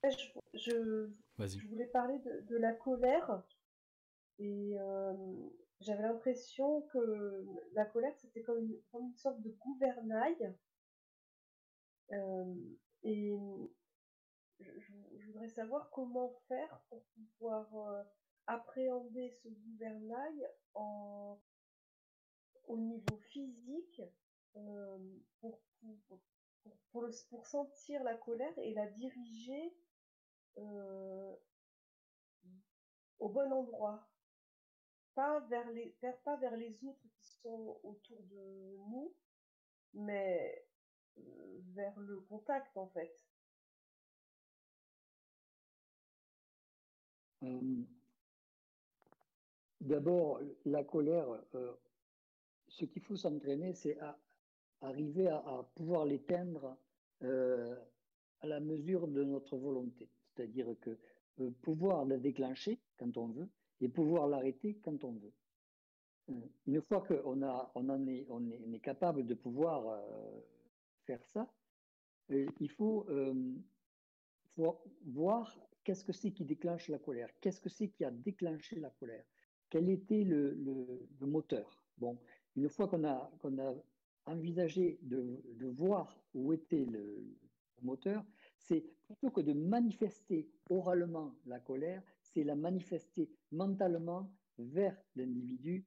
Je, je, voulais parler de, la colère. Et euh, j'avais l'impression que la colère, c'était comme une, une, sorte de gouvernail. Euh, et je, voudrais savoir comment faire pour pouvoir euh, appréhender ce gouvernail au niveau physique pour, pour, pour, pour, sentir la colère et la diriger euh, au bon endroit. Pas vers, les, pas vers les autres qui sont autour de nous, mais euh, vers le contact en fait. Euh, d'abord, la colère, ce qu'il faut s'entraîner, c'est à arriver à, pouvoir l'éteindre à la mesure de notre volonté c'est-à-dire que euh, pouvoir la déclencher quand on veut et pouvoir l'arrêter quand on veut. Euh, une fois qu'on est, capable de pouvoir euh, faire ça, il faut, voir qu'est-ce que c'est qui déclenche la colère, qu'est-ce que c'est qui a déclenché la colère, quel était le, moteur? Bon, une fois qu'on a, qu'on a envisagé de, de, voir où était le moteur, c'est plutôt que de manifester oralement la colère, c'est la manifester mentalement vers l'individu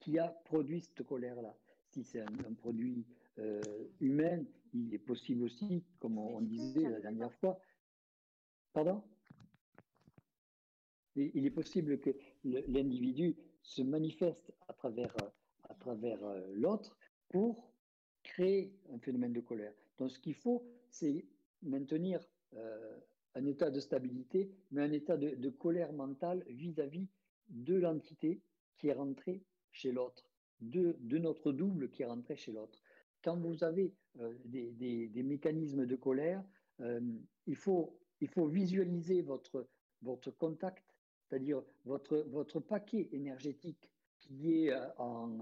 qui a produit cette colère-là. Si c'est un, produit euh, humain, il est possible aussi, comme on, disait la dernière fois, pardon? Il est possible que l'individu se manifeste à travers, à travers euh, l'autre pour créer un phénomène de colère. Donc ce qu'il faut, c'est maintenir euh, un état de stabilité, mais un état de, colère mentale vis-à-vis de l'entité qui est rentrée chez l'autre, de, notre double qui est rentré chez l'autre. Quand vous avez euh, des, mécanismes de colère, il, faut, il faut visualiser votre, votre contact, c'est-à-dire votre, votre paquet énergétique qui est en,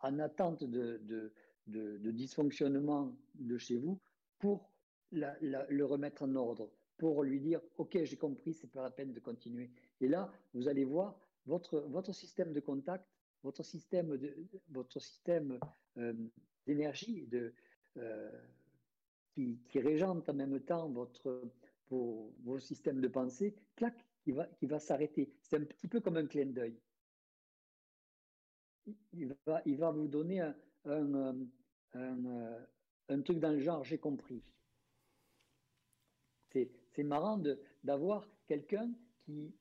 en, attente de, de, de dysfonctionnement de chez vous pour le remettre en ordre pour lui dire ok j'ai compris c'est pas la peine de continuer et là vous allez voir votre votre système de contact votre système de votre système euh, d'énergie de euh, qui, qui, régente en même temps votre vos, vos systèmes de pensée. Clac qui va qui va s'arrêter. C'est un petit peu comme un clin d'œil. Il va il va vous donner un, un, un, un truc dans le genre j'ai compris. C'est marrant d'avoir quelqu'un qui,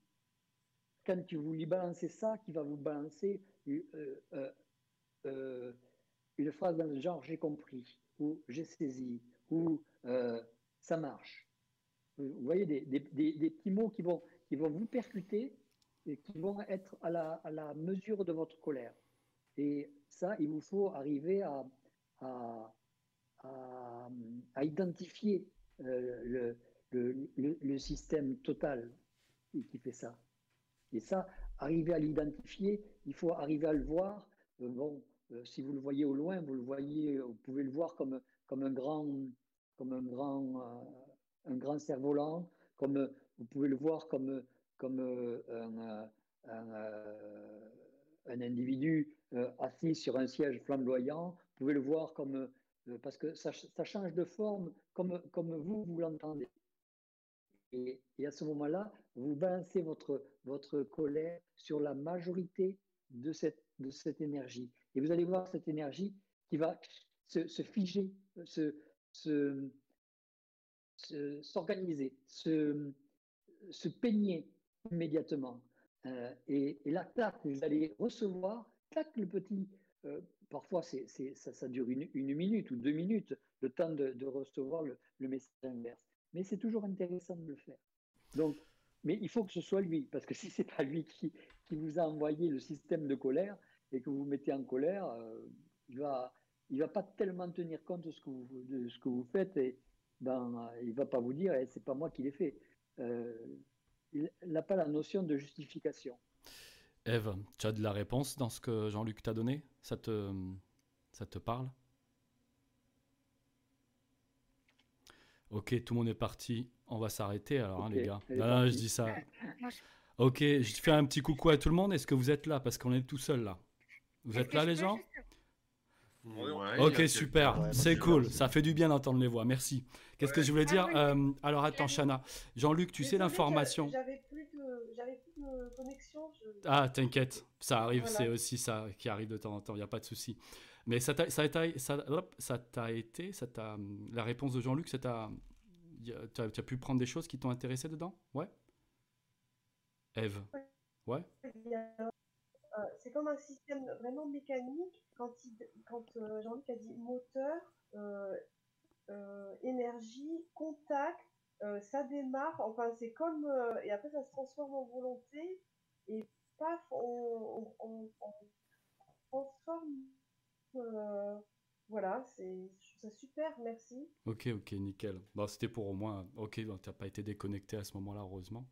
quand tu vous lui balancez ça, qui va vous balancer euh, une phrase dans le genre j'ai compris, ou j'ai saisi, ou ça marche. Vous voyez des, des, petits mots qui vont, qui vont vous percuter et qui vont être à la, à la mesure de votre colère. Et ça, il vous faut arriver à, à, à, identifier le, le, le, système total qui fait ça. Et ça, arriver à l'identifier, il faut arriver à le voir. Euh, bon, euh, si vous le voyez au loin, vous le voyez, vous pouvez le voir comme, comme un grand, comme un grand, euh, un grand cerf-volant, comme vous pouvez le voir comme, comme un, un, individu assis sur un siège flamboyant. Vous pouvez le voir comme parce que ça, change de forme comme, comme vous, vous l'entendez. Et, à ce moment-là, vous balancez votre, votre colère sur la majorité de cette, de cette énergie. Et vous allez voir cette énergie qui va se, se figer, se, s'organiser, se, se, peigner immédiatement. Euh, et, là, tac, vous allez recevoir, tac, le petit. Euh, parfois, c'est, ça, ça, dure une, une, minute ou deux minutes, le temps de, recevoir le, le message inverse mais c'est toujours intéressant de le faire. Donc, mais il faut que ce soit lui, parce que si c'est pas lui qui, qui, vous a envoyé le système de colère et que vous vous mettez en colère, euh, il va, il va pas tellement tenir compte de ce que vous, de ce que vous faites et ben, il va pas vous dire eh, c'est pas moi qui l'ai fait. Euh, il n'a pas la notion de justification. Eve, tu as de la réponse dans ce que Jean-Luc t'a donné? Ça te, ça te parle? Ok, tout le monde est parti. On va s'arrêter alors, hein, les gars. je dis ça. Ok, je fais un petit coucou à tout le monde. Est-ce que vous êtes là? Parce qu'on est tout seul là. Vous êtes là, les gens? Ok, super, c'est cool, ça fait du bien d'entendre les voix, merci. Qu'est-ce que je voulais dire ah euh, Alors attends, Chana. Jean-Luc, tu sais l'information. J'avais plus, de connexion. Ah, t'inquiète, ça arrive, c'est aussi ça qui arrive de temps en temps, il n'y a pas de souci. Mais ça t'a, ça, ça, ça t'a été, ça t'a, la réponse de Jean-Luc, ça t'a, tu as, pu prendre des choses qui t'ont intéressé dedans? Ouais? Eve? Ouais euh, C'est comme un système vraiment mécanique. Quand, quand euh, Jean-Luc a dit moteur, euh, énergie, contact, ça démarre. Enfin, c'est comme. et après, ça se transforme en volonté. Et paf, on, on, on transforme euh, voilà, c'est ça super, merci. Ok, ok, nickel. Bon, C'était pour au moins. Ok, tu n'as pas été déconnecté à ce moment-là, heureusement.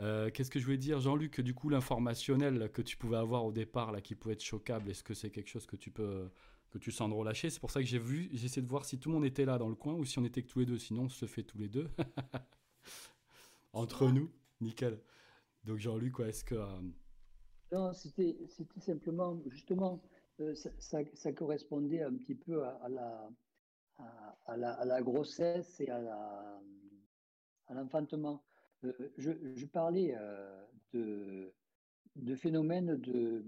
Euh, qu'est-ce que je voulais dire, Jean-Luc Du coup, l'informationnel que tu pouvais avoir au départ, là, qui pouvait être choquable, est-ce que c'est quelque chose que tu peux que tu sens de relâcher? C'est pour ça que j'ai vu, j'essaie de voir si tout le monde était là dans le coin ou si on était que tous les deux. Sinon, on se fait tous les deux entre nous, nickel. Donc, Jean-Luc, est-ce que euh, Non, c'était simplement justement euh, ça, correspondait un petit peu à, la, à, la, grossesse et à l'enfantement. Euh, je, parlais euh, de, phénomènes de,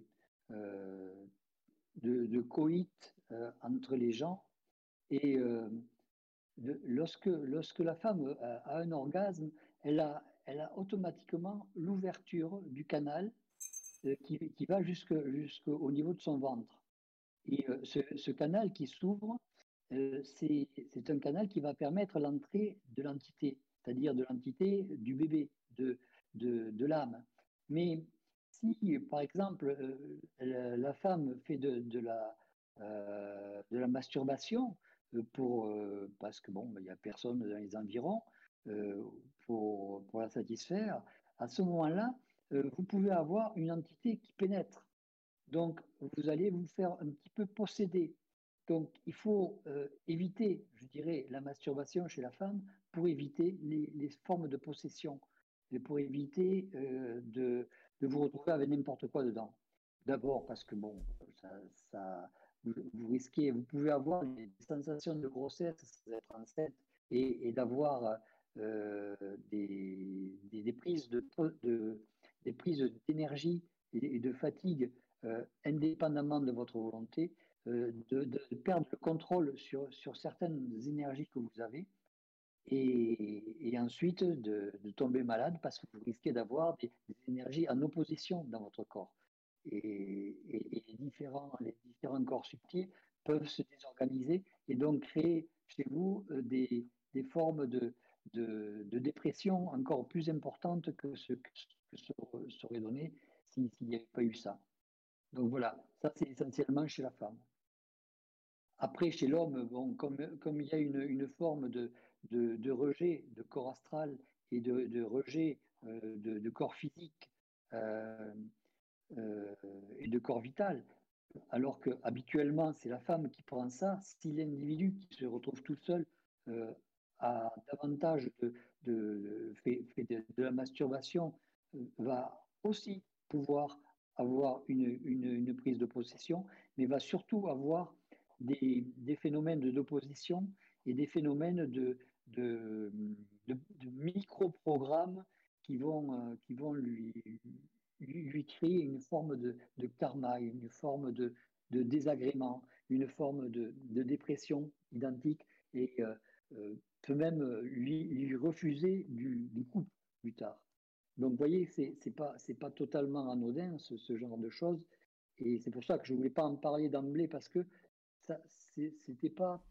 de, coït entre les gens. Et lorsque, lorsque la femme a, un orgasme, elle a, elle a automatiquement l'ouverture du canal qui, qui, va jusqu'au niveau de son ventre. Et euh, ce, canal qui s'ouvre, euh, c'est un canal qui va permettre l'entrée de l'entité, c'est-à-dire de l'entité du bébé, de, de, l'âme. Mais si, par exemple, euh, la, femme fait de, la, de la masturbation, pour, parce que bon, il n'y a personne dans les environs pour, pour la satisfaire, à ce moment-là, vous pouvez avoir une entité qui pénètre. Donc, vous allez vous faire un petit peu posséder. Donc, il faut euh, éviter, je dirais, la masturbation chez la femme pour éviter les, formes de possession et pour éviter euh, de, vous retrouver avec n'importe quoi dedans. D'abord parce que, bon, vous, risquez, vous pouvez avoir des sensations de grossesse, d'être enceinte et, et d'avoir euh, des, prises de, des prises d'énergie et de fatigue euh, indépendamment de votre volonté, euh, de, perdre le contrôle sur, sur certaines énergies que vous avez. Et, ensuite de, tomber malade parce que vous risquez d'avoir des, énergies en opposition dans votre corps. Et, les, différents, les différents corps subtils peuvent se désorganiser et donc créer chez vous euh, des, des formes de, de, dépression encore plus importantes que ce que, serait donné s'il n'y avait pas eu ça. Donc voilà, ça c'est essentiellement chez la femme. Après, chez l'homme, bon, comme, comme il y a une, une forme de, de, rejet de corps astral et de, rejet euh, de, corps physique euh, euh, et de corps vital, alors que habituellement c'est la femme qui prend ça, si l'individu qui se retrouve tout seul a davantage de, de, fait, de, la masturbation, va aussi pouvoir avoir une, une, prise de possession, mais va surtout avoir des, des phénomènes d'opposition et des phénomènes de, de, de, micro-programmes qui vont, euh, qui vont lui, lui, créer une forme de, de karma, une forme de, de, désagrément, une forme de, dépression identique et euh, euh, peut même lui, lui refuser du, du, couple plus tard. Donc, vous voyez, ce n'est pas, pas totalement anodin, ce, ce, genre de choses. Et c'est pour ça que je ne voulais pas en parler d'emblée, parce que ce n'était pas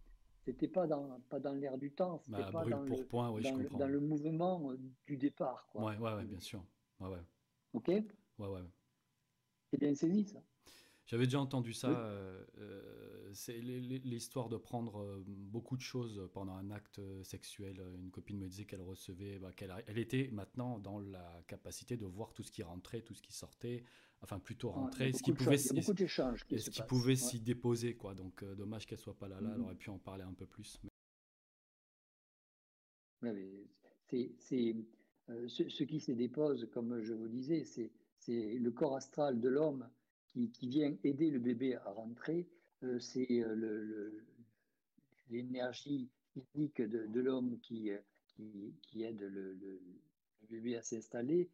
c'était pas dans, pas dans l'air du temps, c'était bah, pas dans, le, point, oui, dans, dans, le, mouvement euh, du départ. Quoi. Ouais, ouais, ouais, bien sûr. Ouais, ouais. Ok Ouais, ouais. C'est bien saisi, ça. J'avais déjà entendu ça. Euh, euh, c'est l'histoire de prendre beaucoup de choses pendant un acte sexuel. Une copine me disait qu'elle recevait, bah, qu'elle elle était maintenant dans la capacité de voir tout ce qui rentrait, tout ce qui sortait, enfin plutôt rentrer, ce qui pouvait, ce qui pouvait s'y déposer quoi. Donc euh, dommage qu'elle soit pas là là, elle mm-hmm. aurait pu en parler un peu plus. c'est euh, ce, qui se dépose, comme je vous disais, c'est le corps astral de l'homme qui, qui, vient aider le bébé à rentrer. Euh, c'est l'énergie physique de, de l'homme qui, qui, qui, aide le, le, bébé à s'installer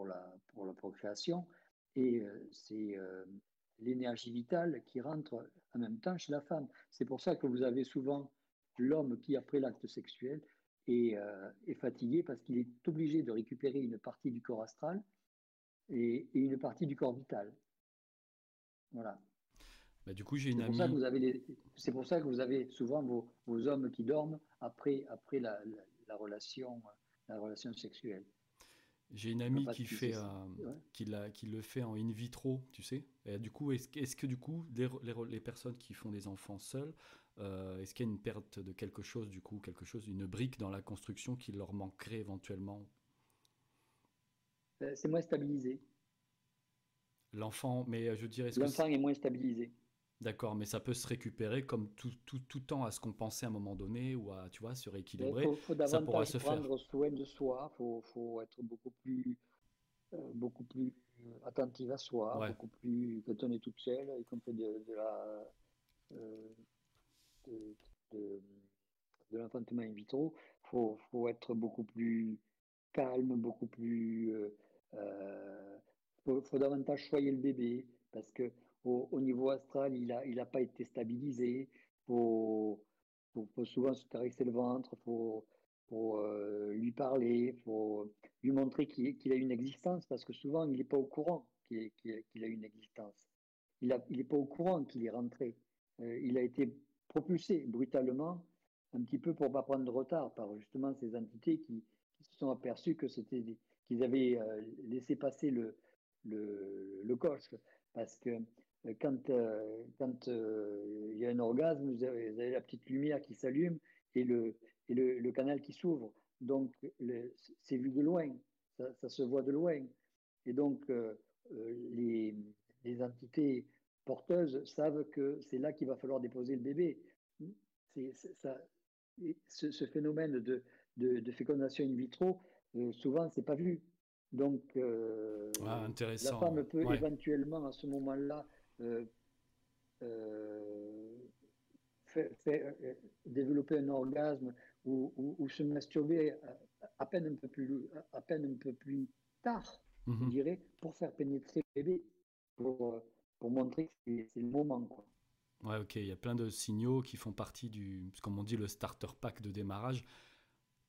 pour la, pour la procréation, et euh, c'est euh, l'énergie vitale qui rentre en même temps chez la femme. C'est pour ça que vous avez souvent l'homme qui, après l'acte sexuel, est, euh, est, fatigué parce qu'il est obligé de récupérer une partie du corps astral et, une partie du corps vital. Voilà. Bah, du coup, j'ai une amie. C'est pour ça que vous avez souvent vos, vos, hommes qui dorment après, après la, la relation, la relation sexuelle. J'ai une amie qui, fait, qui, qui, le fait en in vitro, tu sais. Et du coup, est-ce est que du coup, les, les, personnes qui font des enfants seuls, euh, est-ce qu'il y a une perte de quelque chose, du coup, quelque chose, une brique dans la construction qui leur manquerait éventuellement? Euh, C'est moins stabilisé. L'enfant, mais euh, je dirais. L'enfant est moins stabilisé. D'accord, mais ça peut se récupérer comme tout, tout, tout temps à ce qu'on pensait à un moment donné ou à, tu vois, se rééquilibrer. Il faut, ça pourra se prendre soin de soi, il faut, faut, être beaucoup plus, euh, beaucoup plus attentif à soi, beaucoup plus, quand on est toute seule, y compris de, de la, euh, de, de, de l'enfantement in vitro, il faut, faut, être beaucoup plus calme, beaucoup plus... Euh, euh faut, faut davantage choyer le bébé, parce que au, niveau astral, il n'a il a pas été stabilisé. Il faut, faut, souvent se caresser le ventre, il faut, faut euh, lui parler, il faut lui montrer qu'il a une existence, parce que souvent, il n'est pas au courant qu'il a une existence. Il n'est il pas au courant qu'il est rentré. Euh, il a été propulsé brutalement, un petit peu pour ne pas prendre de retard par justement ces entités qui, se sont aperçues que c'était qu'ils avaient euh, laissé passer le, le, le coche. Parce que quand, euh, quand euh, il y a un orgasme, vous avez, la petite lumière qui s'allume et le, et le, canal qui s'ouvre. Donc, c'est vu de loin, ça, se voit de loin. Et donc, les, les, entités porteuses savent que c'est là qu'il va falloir déposer le bébé. C'est, ça, ce, phénomène de, de, fécondation in vitro, souvent, c'est pas vu. Donc, ah, la femme peut éventuellement, à ce moment-là, euh, euh, euh, développer un orgasme ou, se masturber à, peine un peu plus, à peine un peu plus tard, je mhm. dirais, pour faire pénétrer le bébé, pour, pour montrer que c'est le moment. Quoi. Ouais, ok, il y a plein de signaux qui font partie du, comme on dit, le starter pack de démarrage.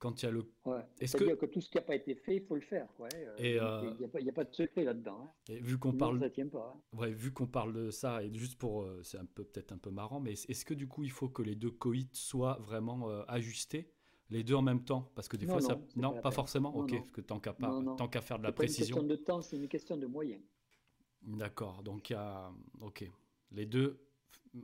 Quand il y a le. Ouais. C'est-à-dire que... tout ce qui n'a pas été fait, il faut le faire. Ouais. Euh, et il n'y a, pas de secret là-dedans. Hein. Et vu qu'on parle. Ça tient pas. Hein. Ouais, vu qu'on parle de ça, et juste pour. Euh, c'est un peu peut-être un peu marrant, mais est-ce que du coup, il faut que les deux coïts soient vraiment euh, ajustés? Les deux en même temps? Parce que des fois, ça. Non, pas, forcément? Ok, parce que tant qu'à pas... tant qu'à faire de la précision. C'est une question de temps, c'est une question de moyens. D'accord, donc il y a. Ok. Les deux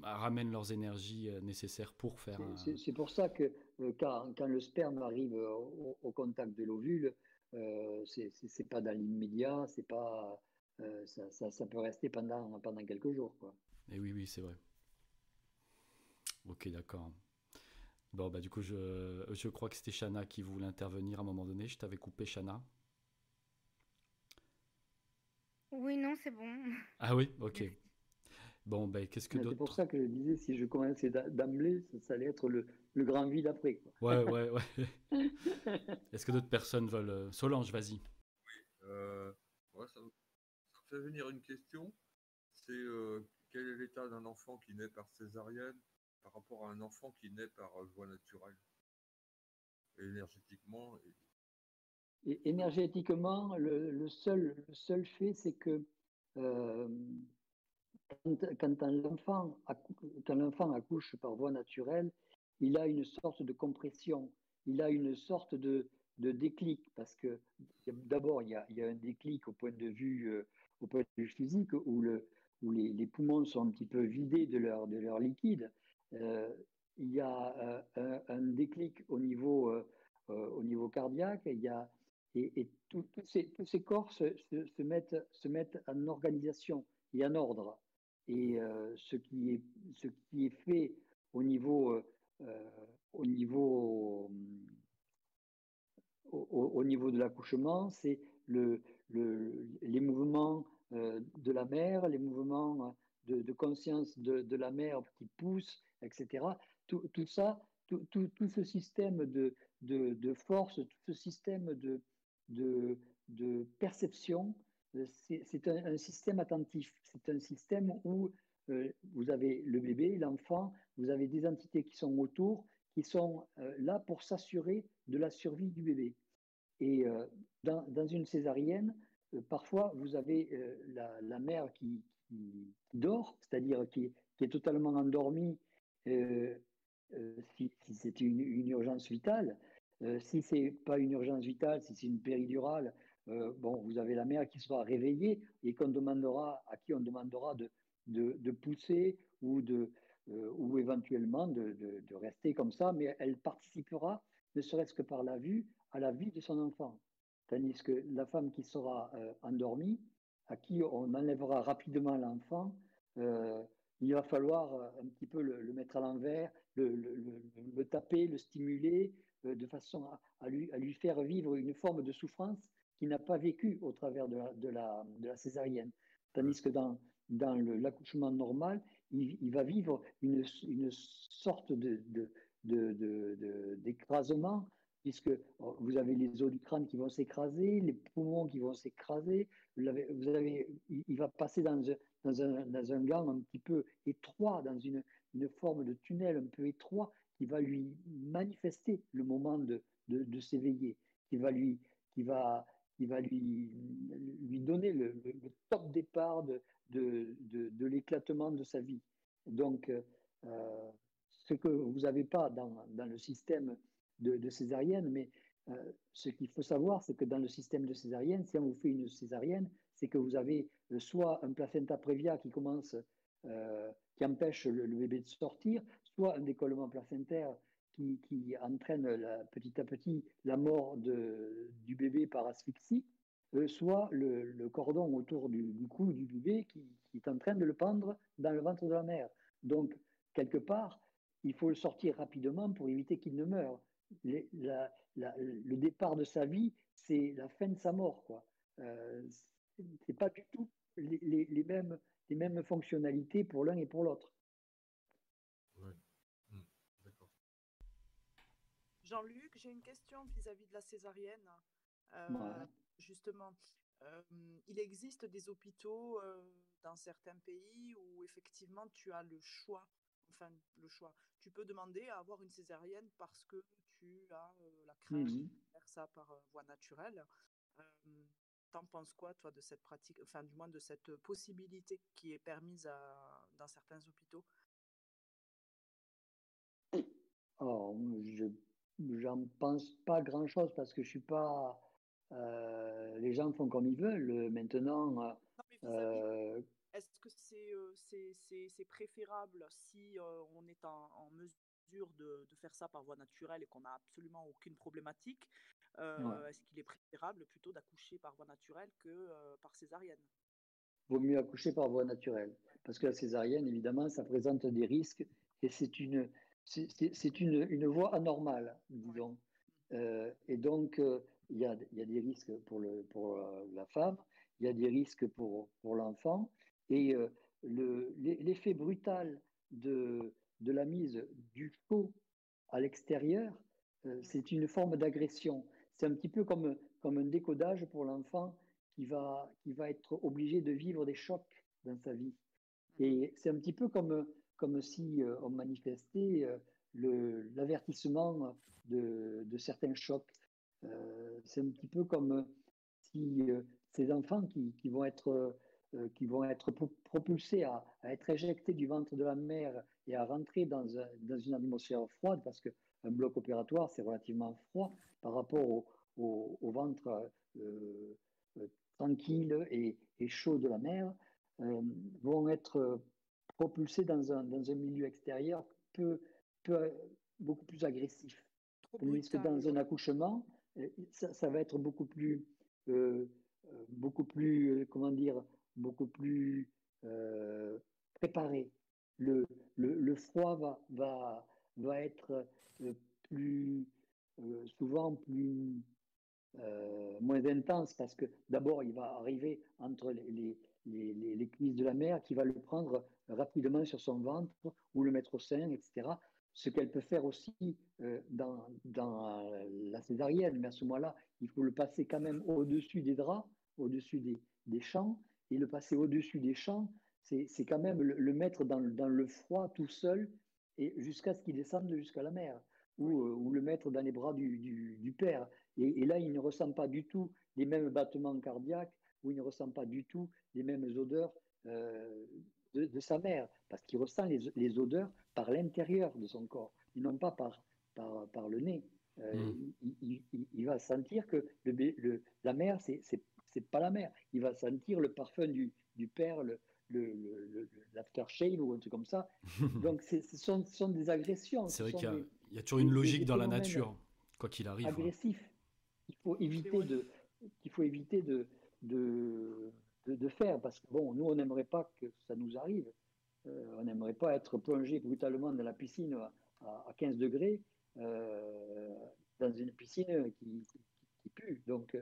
ramènent leurs énergies euh, nécessaires pour faire. C'est pour ça que euh, quand, quand, le sperme arrive au, contact de l'ovule, euh, c'est pas dans l'immédiat, c'est pas. Euh, ça, ça, ça, peut rester pendant, pendant quelques jours. Quoi. Et oui, oui, c'est vrai. Ok, d'accord. Bon, bah du coup, je, je crois que c'était Shana qui voulait intervenir à un moment donné. Je t'avais coupé, Shana. Oui, non, c'est bon. Ah oui, ok. Bon, ben, qu'est-ce que d'autre C'est pour ça que je disais, si je commençais d'emblée, ça, allait être le, le grand vide après. Ouais, ouais, ouais. Est-ce que d'autres personnes veulent. Euh, Solange, vas-y. Oui, euh, ça, fait venir une question. C'est euh, quel est l'état d'un enfant qui naît par césarienne par rapport à un enfant qui naît par voie naturelle? Énergétiquement et... énergétiquement, le, le, seul, le seul fait, c'est que quand, quand accouche par voie naturelle, il a une sorte de compression, il a une sorte de, déclic, parce que d'abord, il, y a un déclic au point de vue, euh, physique, où, le, où les, poumons sont un petit peu vidés de leur, de leur liquide. Euh, il y a euh, un, déclic au niveau, au niveau cardiaque, il y a, et, tous ces, corps se, se, mettent, se mettent en organisation et en ordre. Et euh, ce, qui est, ce qui est fait au niveau, euh, euh, au niveau, au, niveau de l'accouchement, c'est le, le, les mouvements de la mère, les mouvements de, conscience de, de, la mère qui pousse, etc. Tout, tout ça, tout, tout, tout, ce système de, de, force, tout ce système de, perception c'est un, système attentif. C'est un système où euh, vous avez le bébé, l'enfant, vous avez des entités qui sont autour, qui sont euh, là pour s'assurer de la survie du bébé. Et euh, dans, une césarienne, parfois, vous avez la, mère qui, dort, c'est-à-dire qui, est totalement endormie si, c'est une, une, urgence vitale. si ce n'est pas une urgence vitale, si c'est une péridurale, euh, bon, vous avez la mère qui sera réveillée et qu'on demandera, à qui on demandera de, de, pousser ou, de, euh, ou éventuellement de, de, rester comme ça, mais elle participera, ne serait-ce que par la vue, à la vie de son enfant. Tandis que la femme qui sera euh, endormie, à qui on enlèvera rapidement l'enfant, il va falloir un petit peu le, mettre à l'envers, le, taper, le stimuler, de façon à, lui, à lui faire vivre une forme de souffrance qui n'a pas vécu au travers de la, de la, de césarienne. Tandis que dans, dans l'accouchement normal, il, va vivre une, une sorte de, de, d'écrasement, puisque oh, vous avez les os du crâne qui vont s'écraser, les poumons qui vont s'écraser, vous avez, il va passer dans, dans, un, dans un gang un petit peu étroit, dans une, une forme de tunnel un peu étroit, qui va lui manifester le moment de, de, de s'éveiller, qui va lui, qui va, il va lui, lui donner le, top départ de, de, de, l'éclatement de sa vie. Donc, euh, ce que vous n'avez pas dans, dans, le système de, césarienne, mais euh, ce qu'il faut savoir, c'est que dans le système de césarienne, si on vous fait une césarienne, c'est que vous avez euh, soit un placenta prévia qui commence, qui empêche le, bébé de sortir, soit un décollement placentaire qui, entraîne petit à petit la mort du bébé par asphyxie, euh, soit le, cordon autour du, cou du bébé qui, est en train de le pendre dans le ventre de la mère. Donc, quelque part, il faut le sortir rapidement pour éviter qu'il ne meure. le départ de sa vie, c'est la fin de sa mort. Quoi. Euh, c'est pas du tout les mêmes fonctionnalités pour l'un et pour l'autre. Jean-Luc, j'ai une question vis-à-vis de la césarienne. Euh, justement, euh, il existe des hôpitaux euh, dans certains pays où effectivement tu as le choix enfin le choix. Tu peux demander à avoir une césarienne parce que tu as la crainte de mmh faire ça par voie naturelle. T'en penses quoi, toi, de cette pratique, enfin, du moins de cette possibilité qui est permise à, dans certains hôpitaux? Oh, je j'en pense pas grand-chose parce que je suis pas. Euh, les gens font comme ils veulent. Maintenant. Euh, est-ce que c'est c'est préférable si on est en, en mesure de, de, faire ça par voie naturelle et qu'on n'a absolument aucune problématique euh, est-ce qu'il est préférable plutôt d'accoucher par voie naturelle que euh, par césarienne? Vaut mieux accoucher par voie naturelle, parce que la césarienne, évidemment, ça présente des risques et c'est une, c'est une, une voie anormale, disons. Euh, et donc, il y, a, y, a, des risques pour, le, pour la femme, il y a des risques pour, pour l'enfant, et l'effet brutal de, de la mise du faux à l'extérieur, c'est une forme d'agression c'est un petit peu comme, comme un décodage pour l'enfant qui va, qui va être obligé de vivre des chocs dans sa vie. Mhm. Et c'est un petit peu comme, comme si euh, on manifestait euh, l'avertissement de, certains chocs. Euh, c'est un petit peu comme si ces enfants qui, vont être, qui vont être propulsés à, être éjectés du ventre de la mère et à rentrer dans, une atmosphère froide, parce que un bloc opératoire, c'est relativement froid par rapport au, ventre tranquille et, chaud de la mer, vont être propulsés dans un, dans un milieu extérieur peu, peu, beaucoup plus agressif. Tandis que dans un accouchement, ça, ça, va être beaucoup plus, beaucoup plus, comment dire, beaucoup plus préparé. Le, le, le, froid va, va, va être plus, souvent plus, euh, moins intense parce que d'abord il va arriver entre les, les, les, cuisses de la mère qui va le prendre rapidement sur son ventre ou le mettre au sein, etc. Ce qu'elle peut faire aussi euh, dans, dans, la césarienne, mais à ce moment-là, il faut le passer quand même au-dessus des draps, au-dessus des, des, champs, et le passer au-dessus des champs, c'est quand même le, mettre dans, dans, le froid tout seul et jusqu'à ce qu'il descende jusqu'à la mer. Ou, euh, ou, le mettre dans les bras du, du, du père. Et, là, il ne ressent pas du tout les mêmes battements cardiaques ou il ne ressent pas du tout les mêmes odeurs euh, de, sa mère, parce qu'il ressent les, odeurs par l'intérieur de son corps, et non pas par, par, par le nez. Euh, mm. il, va sentir que le, le, la mère, c'est n'est pas la mère. Il va sentir le parfum du, du père, le, l'aftershave ou un truc comme ça. Donc, ce sont, sont, des agressions. C'est vrai qu'il y, y, a toujours une logique dans la nature, quoi qu'il arrive. Agressif qu'il faut éviter de qu'il faut éviter de, de, de, faire parce que bon, nous on n'aimerait pas que ça nous arrive. Euh, on n'aimerait pas être plongé brutalement dans la piscine à, à 15 degrés euh, dans une piscine qui, qui, pue. Donc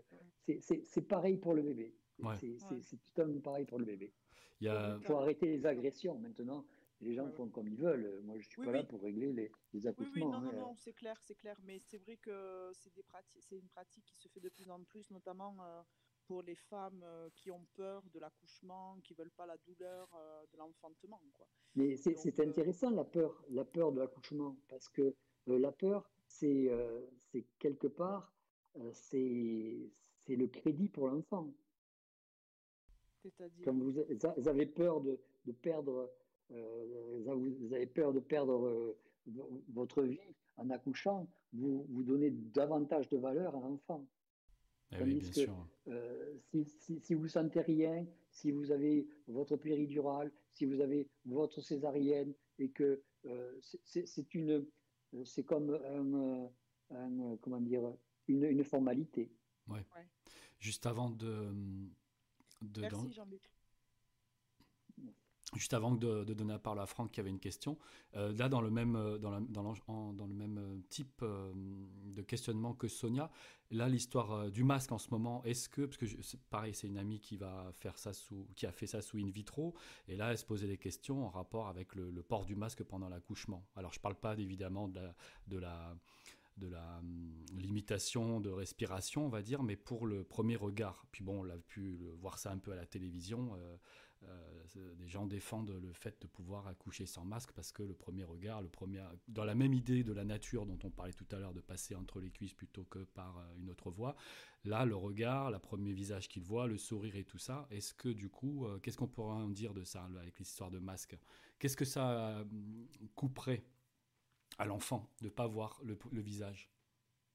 c'est pareil pour le bébé. C'est tout pareil pour le bébé. Il faut arrêter les agressions maintenant les gens font comme ils veulent. Moi, je suis pas là pour régler les, les accouchements. Oui, oui, non, non, hein. non, c'est clair, c'est clair. Mais c'est vrai que c'est des pratiques, c'est une pratique qui se fait de plus en plus, notamment euh, pour les femmes euh, qui ont peur de l'accouchement, qui veulent pas la douleur euh, de l'enfantement, quoi. Mais c'est intéressant la peur, la peur de l'accouchement, parce que la peur, c'est c'est quelque part, c'est c'est le crédit pour l'enfant. C'est-à-dire Comme vous, avez peur de, de perdre euh, vous avez peur de perdre euh, votre vie en accouchant, vous, vous donnez davantage de valeur à l'enfant. Eh oui, bien sûr. Euh, si, si, si, vous sentez rien, si vous avez votre péridurale, si vous avez votre césarienne, et que c'est une, c'est comme un, un, comment dire, une, une formalité. Ouais. Juste avant de, de Merci Jean-Luc. Juste avant de, donner la parole à Franck qui avait une question, euh, là dans le même, euh, dans, le même euh, type de questionnement que Sonia, là l'histoire du masque en ce moment, est-ce que, parce que pareil c'est une amie qui va faire ça sous, qui a fait ça sous in vitro, et là elle se posait des questions en rapport avec le, port du masque pendant l'accouchement. Alors je parle pas évidemment de la, de la de la hum, limitation de respiration, on va dire, mais pour le premier regard. Puis bon, on a pu voir ça un peu à la télévision des gens défendent le fait de pouvoir accoucher sans masque parce que le premier regard, le premier, dans la même idée de la nature dont on parlait tout à l'heure, de passer entre les cuisses plutôt que par une autre voie, là, le regard, le premier visage qu'il voit, le sourire et tout ça, est-ce que du coup, qu'est-ce qu'on pourrait en dire de ça avec l'histoire de masque Qu'est-ce que ça couperait à l'enfant de ne pas voir le, visage?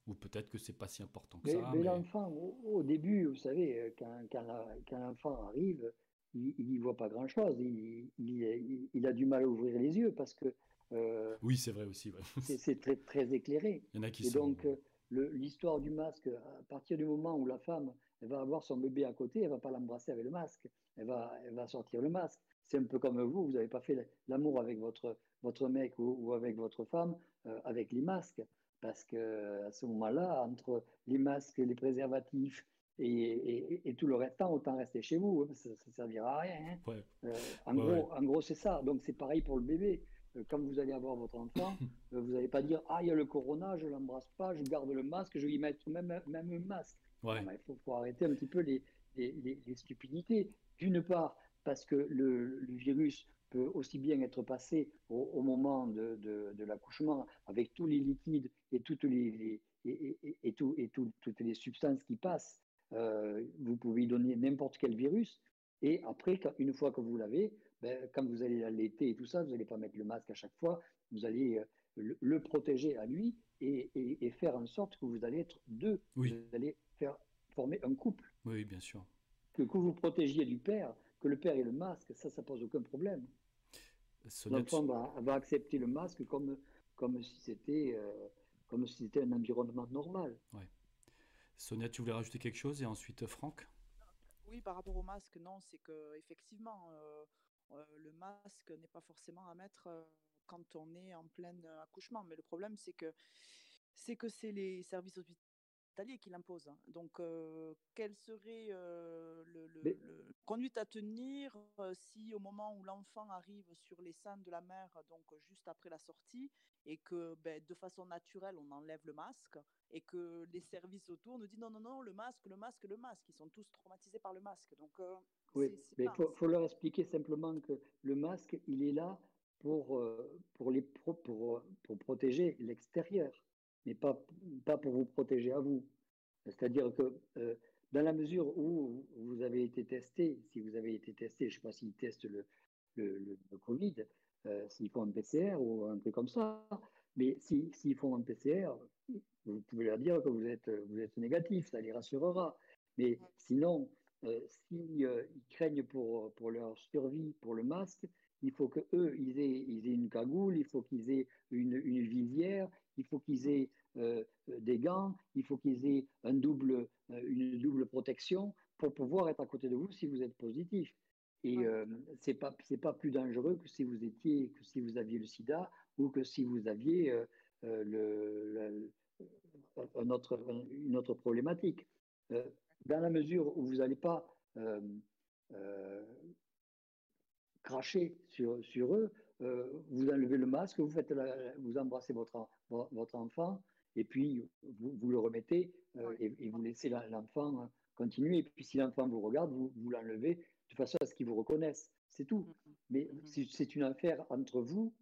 Ou peut-être que c'est pas si important que ça. Mais, l'enfant, au, début, vous savez, euh, quand, quand, l'enfant arrive, il n'y voit pas grand-chose. Il, il, a du mal à ouvrir les yeux parce que. Euh, oui, c'est vrai aussi. c'est très, très éclairé. Il y en a qui Et sont... donc, euh, l'histoire du masque, à partir du moment où la femme elle va avoir son bébé à côté, elle va pas l'embrasser avec le masque. Elle va, elle va sortir le masque. C'est un peu comme vous, vous n'avez pas fait l'amour avec votre, votre mec ou, avec votre femme euh, avec les masques. Parce que à ce moment-là, entre les masques, les préservatifs et, et, tout le restant, autant rester chez vous. Hein, ça ne servira à rien. Hein. Euh, en, gros, en gros, c'est ça. Donc c'est pareil pour le bébé. Euh, quand vous allez avoir votre enfant, vous n'allez pas dire Ah, il y a le corona, je ne l'embrasse pas, je garde le masque, je vais y mettre même, même un masque. il faut, arrêter un petit peu les, les, les, stupidités. D'une part, parce que le, le, virus peut aussi bien être passé au, moment de, de, l'accouchement avec tous les liquides et toutes les, et, et, tout, et toutes les substances qui passent. Euh, vous pouvez y donner n'importe quel virus. Et après, une fois que vous l'avez, ben, quand vous allez l'allaiter et tout ça, vous n'allez pas mettre le masque à chaque fois. Vous allez euh, le, protéger à lui et, et, faire en sorte que vous allez être deux. Vous allez faire former un couple. Oui, bien sûr. Que, que vous protégiez du père, que le père ait le masque, ça, ça pose aucun problème. L'enfant va, va, accepter le masque comme, comme si c'était euh, si un environnement normal. Ouais. Sonia, tu voulais rajouter quelque chose? Et ensuite Franck? Oui, par rapport au masque, non, c'est que effectivement, euh, euh, le masque n'est pas forcément à mettre quand on est en plein accouchement. Mais le problème, c'est que c'est que c'est les services hospitaliers qui l'impose. Hein. Donc, euh, quelle serait euh, le, conduite à tenir euh, si au moment où l'enfant arrive sur les seins de la mère, donc juste après la sortie, et que ben, de façon naturelle on enlève le masque, et que les services autour nous disent non, non, non, le masque, le masque, le masque, ils sont tous traumatisés par le masque. Donc, oui, mais il faut, leur expliquer simplement que le masque, il est là pour, pour, les pour, pour protéger l'extérieur mais pas, pas pour vous protéger à vous. C'est-à-dire que euh, dans la mesure où vous avez été testé, si vous avez été testé, je ne sais pas s'ils testent le, le, le, Covid, euh, s'ils font un PCR ou un truc comme ça, mais s'ils font un PCR, vous pouvez leur dire que vous êtes, vous êtes négatif, ça les rassurera. Mais sinon, euh, s'ils craignent pour, pour leur survie, pour le masque, il faut qu'eux, ils aient, ils aient une cagoule, il faut qu'ils aient une, une visière, il faut qu'ils aient euh, des gants, il faut qu'ils aient un double, euh, une double protection pour pouvoir être à côté de vous si vous êtes positif. Et euh, c'est pas c'est pas plus dangereux que si vous étiez que si vous aviez le SIDA ou que si vous aviez le, un autre, une autre problématique. dans la mesure où vous n'allez pas cracher sur, sur eux, vous enlevez le masque, vous, faites vous embrassez votre, votre enfant, et puis vous, vous le remettez euh, et, vous laissez l'enfant continuer. Et puis si l'enfant vous regarde, vous, vous l'enlevez de façon à ce qu'il vous reconnaisse. C'est tout. Mais c'est une affaire entre vous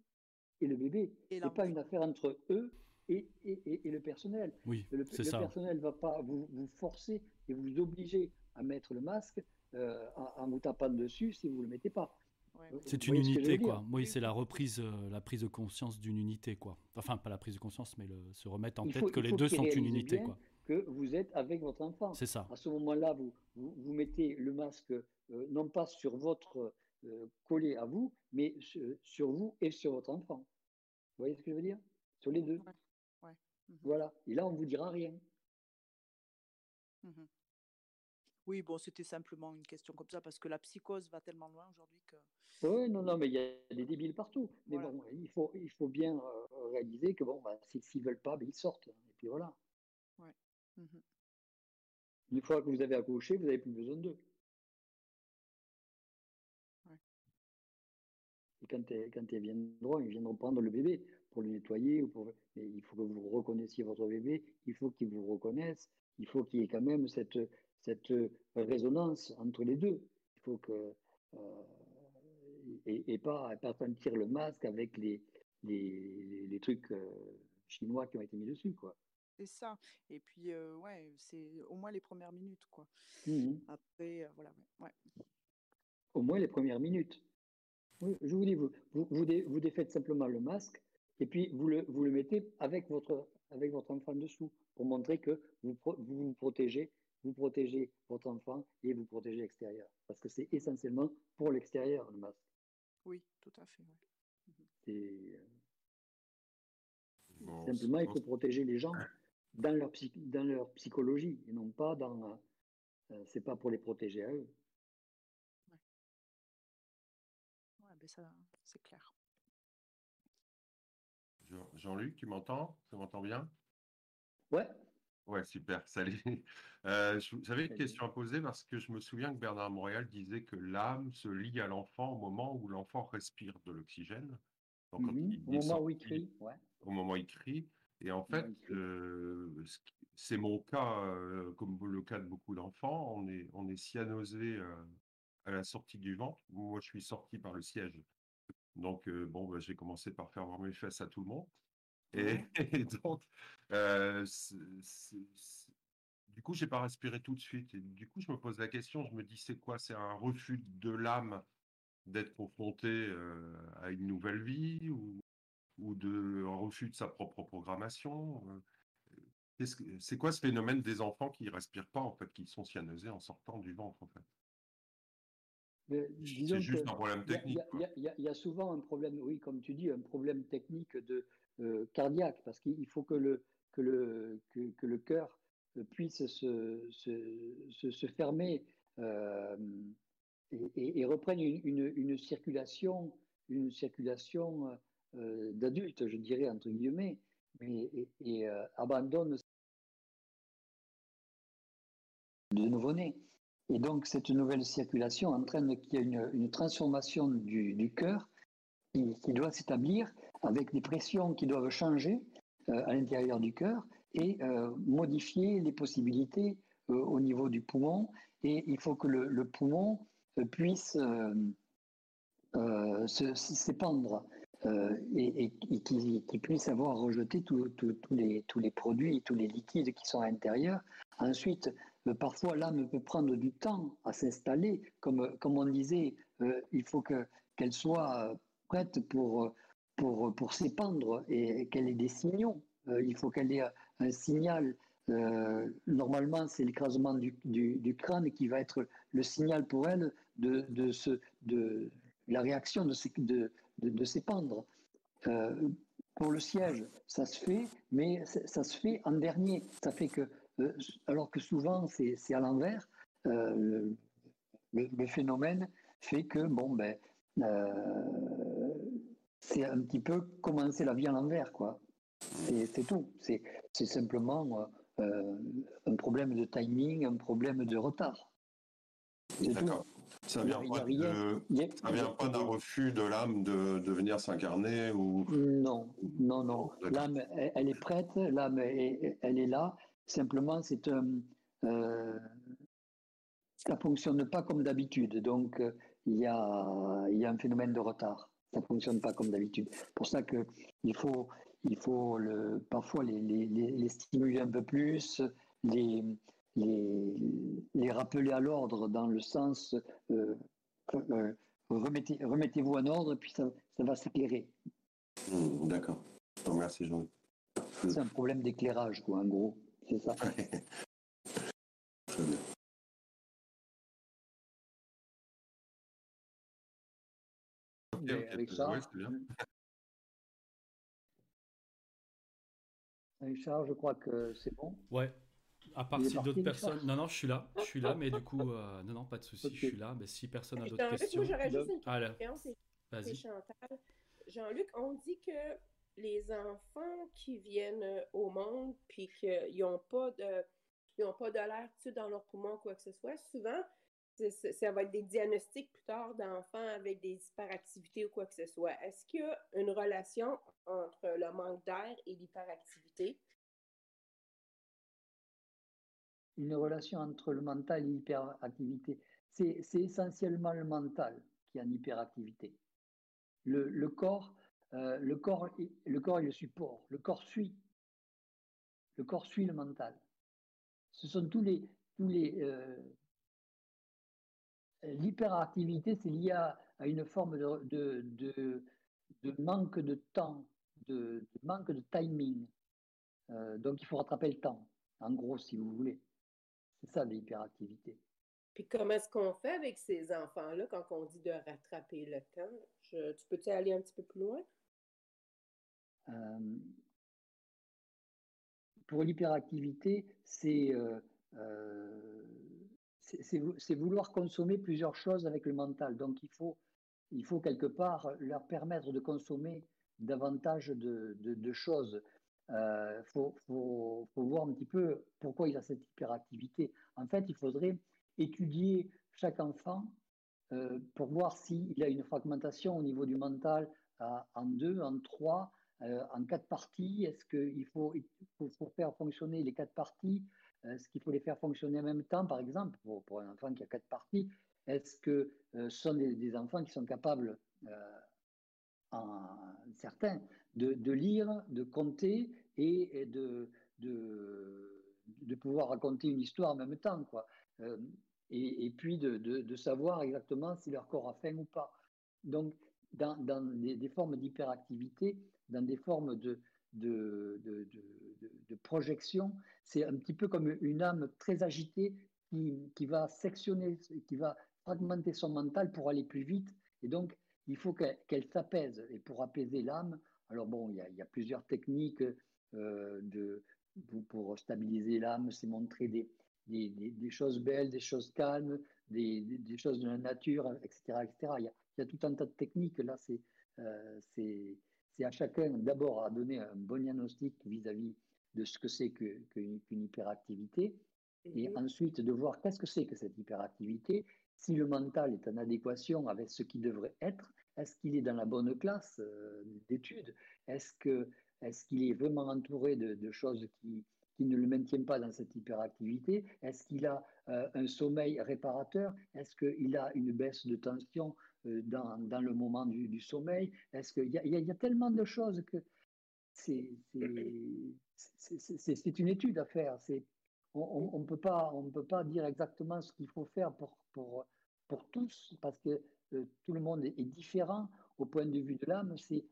et le bébé. Ce n'est pas une affaire entre eux et, et, et le personnel. Oui, le, le personnel ne va pas vous, vous, forcer et vous obliger à mettre le masque euh, en, en, vous tapant dessus si vous ne le mettez pas. C'est une unité, quoi. Oui, c'est la reprise, euh, la prise de conscience d'une unité, quoi. Enfin, pas la prise de conscience, mais le, se remettre en tête que les deux sont une unité, quoi. Que vous êtes avec votre enfant. C'est ça. À ce moment-là, vous, vous, mettez le masque euh, non pas sur votre euh, collé à vous, mais sur vous et sur votre enfant. Vous voyez ce que je veux dire? Sur les deux. Ouais. Voilà. Et là, on ne vous dira rien. Mmh oui, bon, c'était simplement une question comme ça, parce que la psychose va tellement loin aujourd'hui que... Oui, non, non, mais il y a des débiles partout. Mais bon, il faut, il faut bien euh, réaliser que, bon, bah, s'ils ne veulent pas, ben, ils sortent. Et puis voilà. Ouais. Mmh une fois que vous avez accouché, vous n'avez plus besoin d'eux. Ouais. Et quand, quand ils viendront, ils viendront prendre le bébé pour le nettoyer. Ou pour... Mais il faut que vous reconnaissiez votre bébé, il faut qu'il vous reconnaisse, il faut qu'il y ait quand même cette cette euh, résonance entre les deux. Il faut que et, pas, pas sentir le masque avec les, les, les trucs chinois qui ont été mis dessus, quoi. C'est ça. Et puis, ouais, c'est au moins les premières minutes, quoi. Mmh Après, voilà, ouais. Au moins les premières minutes. je vous dis, vous, vous, vous, défaites simplement le masque et puis vous le, vous le mettez avec votre, avec votre enfant dessous pour montrer que vous vous, protégez, vous protégez votre enfant et vous protégez l'extérieur. Parce que c'est essentiellement pour l'extérieur, le masque. Oui, tout à fait. C'est Simplement, il faut protéger les gens dans leur, dans leur psychologie et non pas dans. Euh, c'est pas pour les protéger à eux. Ouais. Ben ça, c'est clair. Jean-Luc, tu m'entends? Tu m'entends bien? Ouais. Ouais, super, salut. Euh, J'avais une question à poser parce que je me souviens que Bernard Montréal disait que l'âme se lie à l'enfant au moment où l'enfant respire de l'oxygène. Donc, mmh au moment où il crie, ouais au moment où il crie. Et en fait, euh, c'est mon cas, euh, comme le cas de beaucoup d'enfants. On est, on est cyanosé euh, à la sortie du ventre. Moi, je suis sorti par le siège. Donc, bon, bah, j'ai commencé par faire voir mes fesses à tout le monde. Et, donc, du coup, j'ai pas respiré tout de suite. Et du coup, je me pose la question, je me dis, c'est quoi? C'est un refus de l'âme d'être confronté à une nouvelle vie ou ou de un refus de sa propre programmation. Euh, c'est quoi ce phénomène des enfants qui ne respirent pas, en fait, qui sont cyanosés en sortant du ventre, en fait? C'est juste un problème technique. Il y, a souvent un problème, oui, comme tu dis, un problème technique de euh, cardiaque, parce qu'il faut que le, que le, que, le cœur puisse se, se, se, fermer euh, et, reprenne une, une, une, circulation, une circulation euh, d'adultes, je dirais, entre guillemets, et, euh, abandonne de nouveau-nés. Et donc, cette nouvelle circulation entraîne qu'il y ait une, une transformation du, du cœur qui doit s'établir avec des pressions qui doivent changer euh, à l'intérieur du cœur et modifier les possibilités au niveau du poumon. Et il faut que le, poumon puisse s'épandre euh, et, et puisse avoir rejeté tous les, produits, tous les liquides qui sont à l'intérieur. Ensuite, euh, parfois l'âme peut prendre du temps à s'installer. Comme, comme on disait, euh, il faut qu'elle soit prête pour, pour, pour s'épandre et, qu'elle ait des signaux. il faut qu'elle ait un signal. normalement, c'est l'écrasement du, crâne qui va être le signal pour elle de, la réaction de, de, s'épandre. Euh, pour le siège, ça se fait, mais ça se fait en dernier. Ça fait que, euh, alors que souvent c'est à l'envers, euh, le, phénomène fait que, bon, ben, c'est un petit peu commencer la vie à l'envers, quoi. C'est tout. C'est simplement un problème de timing, un problème de retard. D'accord. Ça vient pas, vient pas d'un refus de l'âme de, de venir s'incarner ou Non, non, non. L'âme, elle, est prête, l'âme, elle est là. Simplement, c'est un, euh, ça fonctionne pas comme d'habitude. Donc, il y a, il y a un phénomène de retard. Ça fonctionne pas comme d'habitude. Pour ça que il faut, il faut le, parfois les, les, les stimuler un peu plus, les les, les rappeler à l'ordre dans le sens euh, euh, remettez, remettez-vous en ordre, puis ça, ça va s'éclairer. Mmh, d'accord. Merci Jean. C'est un problème d'éclairage, quoi, en gros. C'est ça. Richard, Richard, je crois que c'est bon. Ouais, à part si d'autres personnes. Non, non, je suis là. Je suis là, mais du coup, euh, non, non, pas de souci. Je suis là. Mais si personne n'a d'autres questions. J'aurais juste une question. C'est Chantal. Jean-Luc, on dit que les enfants qui viennent euh, au monde puis qu'ils n'ont pas de. Ils n'ont pas de l'air dans leur poumon, quoi que ce soit. Souvent, ça va être des diagnostics plus tard d'enfants avec des hyperactivités ou quoi que ce soit. Est-ce qu'il y a une relation entre le manque d'air et l'hyperactivité? une relation entre le mental et l'hyperactivité. c'est essentiellement le mental qui est en hyperactivité. Le, corps, euh, le, corps, le corps est le support. Le corps suit. Le corps suit le mental. Ce sont tous les, tous les, euh, l'hyperactivité, c'est lié à, une forme de, de, de, manque de temps, de, manque de timing. Euh, donc il faut rattraper le temps, en gros, si vous voulez. C'est ça l'hyperactivité. Puis comment est-ce qu'on fait avec ces enfants-là quand on dit de rattraper le temps? tu peux-tu aller un petit peu plus loin? Euh, pour l'hyperactivité, c'est euh, c'est vouloir consommer plusieurs choses avec le mental. Donc il faut, il faut quelque part leur permettre de consommer davantage de, choses. Il euh, faut, faut, voir un petit peu pourquoi il a cette hyperactivité. En fait, il faudrait étudier chaque enfant euh, pour voir s'il a une fragmentation au niveau du mental en deux, en trois, euh, en quatre parties. Est-ce qu'il faut, faut, faire fonctionner les quatre parties est-ce qu'il faut les faire fonctionner en même temps, par exemple, pour, un enfant qui a quatre parties Est-ce que euh, ce sont des, enfants qui sont capables, euh, certains, de, lire, de compter et, de, de, pouvoir raconter une histoire en même temps quoi. Euh, et, puis de, savoir exactement si leur corps a faim ou pas. Donc, dans, des formes d'hyperactivité, dans des formes de, de, de, de, projection. C'est un petit peu comme une âme très agitée qui, qui va sectionner, qui va fragmenter son mental pour aller plus vite. Et donc, il faut qu'elle s'apaise. Et pour apaiser l'âme, alors bon, il y a, plusieurs techniques euh, de, pour stabiliser l'âme, c'est montrer des, des, des, choses belles, des choses calmes, des, des, choses de la nature, etc. etc. Il, y a, il y a tout un tas de techniques. Là, c'est euh, c'est à chacun d'abord à donner un bon diagnostic vis-à-vis de ce que c'est qu'une hyperactivité, et mhm. ensuite de voir qu'est-ce que c'est que cette hyperactivité, si le mental est en adéquation avec ce qui devrait être, est-ce qu'il est dans la bonne classe euh, d'études, est-ce qu'il est, qu'il est vraiment entouré de, choses qui, qui, ne le maintiennent pas dans cette hyperactivité, est-ce qu'il a euh, un sommeil réparateur, est-ce qu'il a une baisse de tension dans, dans, le moment du, du sommeil Est-ce qu'il y, y, y, a tellement de choses que c'est une étude à faire. On ne peut, pas, dire exactement ce qu'il faut faire pour, pour, pour tous, parce que euh, tout le monde est, différent au point de vue de l'âme. Il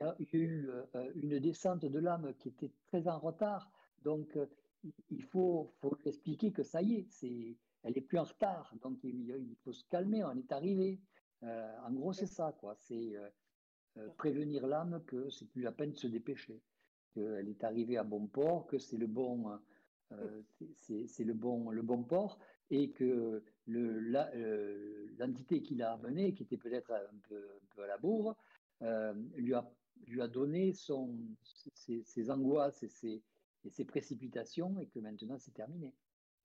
y, a eu euh, une descente de l'âme qui était très en retard. Donc, il faut, faut expliquer que ça y est, c'est elle est plus en retard. Donc, il faut se calmer, on est arrivé. Euh, en gros, c'est ça, quoi. C'est euh, euh, prévenir l'âme que c'est plus la peine de se dépêcher, qu'elle est arrivée à bon port, que c'est le bon, c'est le bon, le bon port, et que l'entité qui l'a amené, qui était peut-être un peu, à la bourre, lui a lui a donné son, ses, angoisses et ses, et ses, précipitations et que maintenant c'est terminé.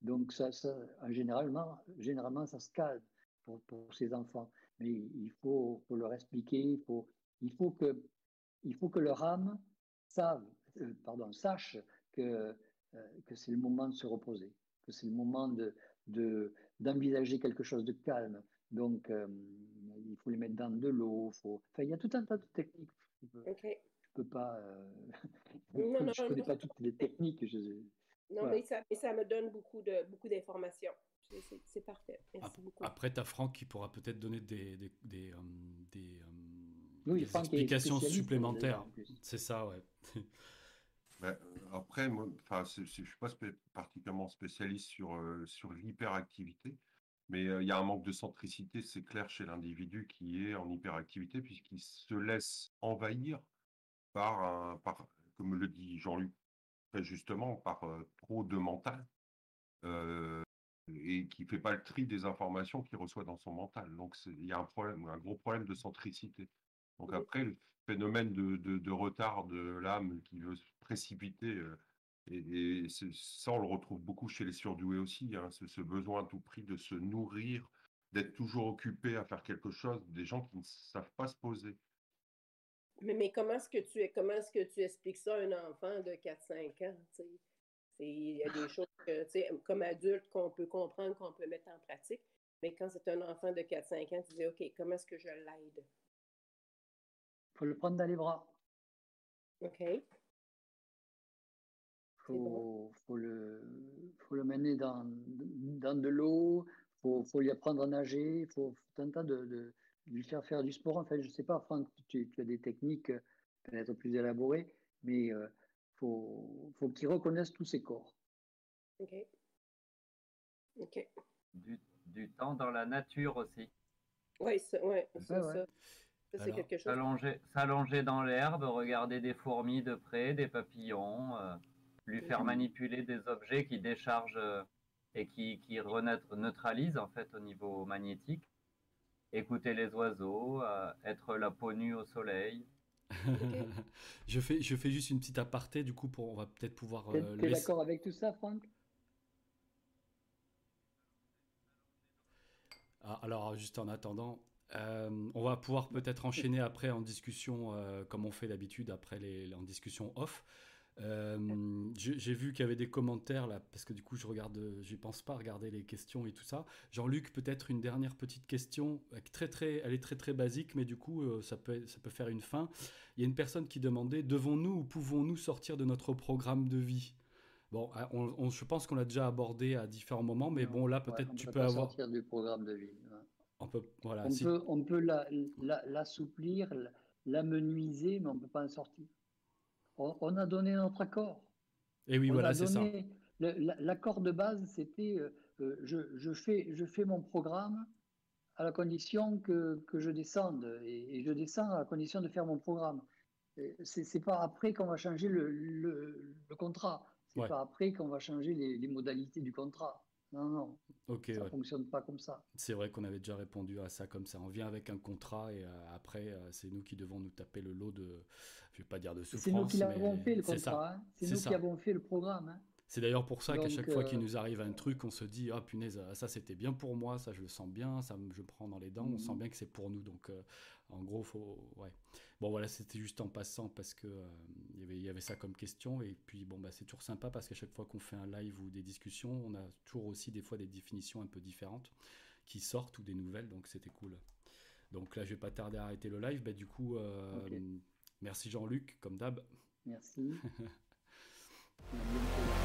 Donc ça, ça, généralement, généralement, ça se calme pour, pour ces enfants mais il faut, leur expliquer, il faut, il faut, que, il faut que leur âme savent, euh, pardon, sache que, euh, que c'est le moment de se reposer, que c'est le moment de, de, d'envisager quelque chose de calme. Donc, euh, il faut les mettre dans de l'eau. Faut... Enfin, il y a tout un tas de techniques. Je ne peux pas. je ne connais pas toutes les techniques. Je... Non, mais, ça, mais ça me donne beaucoup, de, beaucoup d'informations. C'est parfait. Merci beaucoup. Après, tu as Franck qui pourra peut-être donner des, des, des, euh, des, euh, explications supplémentaires. C'est ça, ouais. Ben, après, moi, je ne suis pas particulièrement spécialiste sur, euh, sur l'hyperactivité, mais il y a un manque de centricité, c'est clair, chez l'individu qui est en hyperactivité, puisqu'il se laisse envahir par, un, par comme le dit Jean-Luc très justement, par trop de mental et qui ne fait pas le tri des informations qu'il reçoit dans son mental. Donc il y a un problème, un gros problème de centricité. Donc après, le phénomène de, de, retard de l'âme qui veut se précipiter, euh, et, ça on le retrouve beaucoup chez les surdoués aussi, hein, ce, besoin à tout prix de se nourrir, d'être toujours occupé à faire quelque chose, des gens qui ne savent pas se poser. Mais, mais comment est-ce que tu comment est-ce que tu expliques ça à un enfant de 4-5 ans? Il y a des choses que, comme adulte qu'on peut comprendre, qu'on peut mettre en pratique. Mais quand c'est un enfant de 4-5 ans, tu dis, OK, comment est-ce que je l'aide? Il faut le prendre dans les bras. OK. Il faut, faut, le, faut le mener dans, dans de l'eau, il faut, faut, lui apprendre à nager, il faut, un tas de, de, lui faire faire du sport. En fait, je ne sais pas, Franck, tu, tu, as des techniques euh, peut-être plus élaborées, mais euh, faut, faut qu'il reconnaisse tous ses corps. OK. OK. Du, du temps dans la nature aussi. Oui, c'est ouais, ça. C'est quelque chose. S'allonger dans l'herbe, regarder des fourmis de près, des papillons, euh, lui faire manipuler des objets qui déchargent euh, et qui, qui neutralisent en fait au niveau magnétique. Écouter les oiseaux, euh, être la peau nue au soleil. je, fais, je fais juste une petite aparté, du coup, pour, on va peut-être pouvoir. Tu es, d'accord avec tout ça, Franck? Ah, Alors, juste en attendant, euh, on va pouvoir peut-être enchaîner après en discussion, euh, comme on fait d'habitude, après les, en discussion off. Euh, j'ai vu qu'il y avait des commentaires là, parce que du coup, je regarde, je pense pas regarder les questions et tout ça. Jean-Luc, peut-être une dernière petite question, très très, elle est très très basique, mais du coup, ça peut, ça peut faire une fin. Il y a une personne qui demandait devons-nous ou pouvons-nous sortir de notre programme de vie? Bon, on, je pense qu'on l'a déjà abordé à différents moments, mais bon, là, peut-être tu peux avoir. sortir du programme de vie. On peut, voilà, on peut, on peut l'assouplir, la, l'amenuiser, mais on ne peut pas en sortir. On, a donné notre accord. Et oui, voilà, c'est ça. L'accord de base, c'était euh, euh, je, je, fais, je fais mon programme à la condition que, que je descende. Et, je descends à la condition de faire mon programme. Ce n'est pas après qu'on va changer le, le, le contrat. C'est pas après qu'on va changer les, les modalités du contrat. Non, non. Ok. Ça ne fonctionne pas comme ça. C'est vrai qu'on avait déjà répondu à ça comme ça. On vient avec un contrat et euh, après, euh, c'est nous qui devons nous taper le lot de, je vais pas dire de souffrance. C'est nous qui l'avons fait le contrat. Hein. C'est nous qui avons fait le programme. Hein. C'est d'ailleurs pour ça qu'à chaque fois qu'il euh, nous arrive un truc, on se dit ah punaise, ça c'était bien pour moi, ça je le sens bien, ça je prends dans les dents, on sent mhm. bien que c'est pour nous. Donc en gros, faut ouais. Bon voilà, c'était juste en passant parce que il y avait il y avait ça comme question et puis bon bah c'est toujours sympa parce qu'à chaque fois qu'on fait un live ou des discussions, on a toujours aussi des fois des définitions un peu différentes qui sortent ou des nouvelles, donc c'était cool. Donc là, je vais pas tarder à arrêter le live. Bah, du coup, merci Jean-Luc, comme d'hab. Merci.